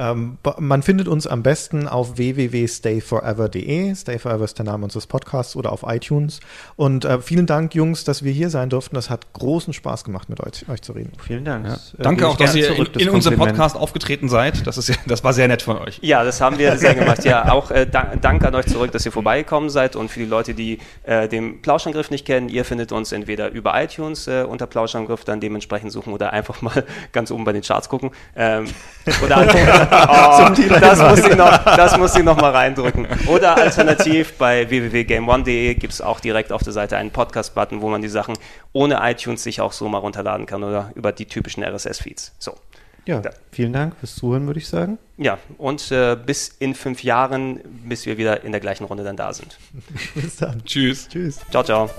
Ähm, man findet uns am besten auf www.stayforever.de. Stay Forever ist der Name unseres Podcasts oder auf iTunes. Und äh, vielen Dank, Jungs, dass wir hier sein durften. Das hat großen Spaß gemacht, mit euch, euch zu reden. Vielen Dank. Das, äh, Danke auch, dass ihr in, zurück, das in unserem. Podcast aufgetreten seid. Das, ist ja, das war sehr nett von euch. Ja, das haben wir sehr gemacht. Ja, [laughs] auch äh, da, Dank an euch zurück, dass ihr vorbeigekommen seid. Und für die Leute, die äh, den Plauschangriff nicht kennen, ihr findet uns entweder über iTunes äh, unter Plauschangriff, dann dementsprechend suchen oder einfach mal [laughs] ganz oben bei den Charts gucken. Ähm, oder [laughs] [laughs] oh, das, muss ich noch, das muss ich noch mal reindrücken. Oder alternativ bei www.game1.de gibt es auch direkt auf der Seite einen Podcast-Button, wo man die Sachen ohne iTunes sich auch so mal runterladen kann oder über die typischen RSS-Feeds. So. Ja, Ja. vielen Dank fürs Zuhören, würde ich sagen. Ja, und äh, bis in fünf Jahren, bis wir wieder in der gleichen Runde dann da sind. [laughs] Bis dann. Tschüss. Tschüss. Ciao, ciao.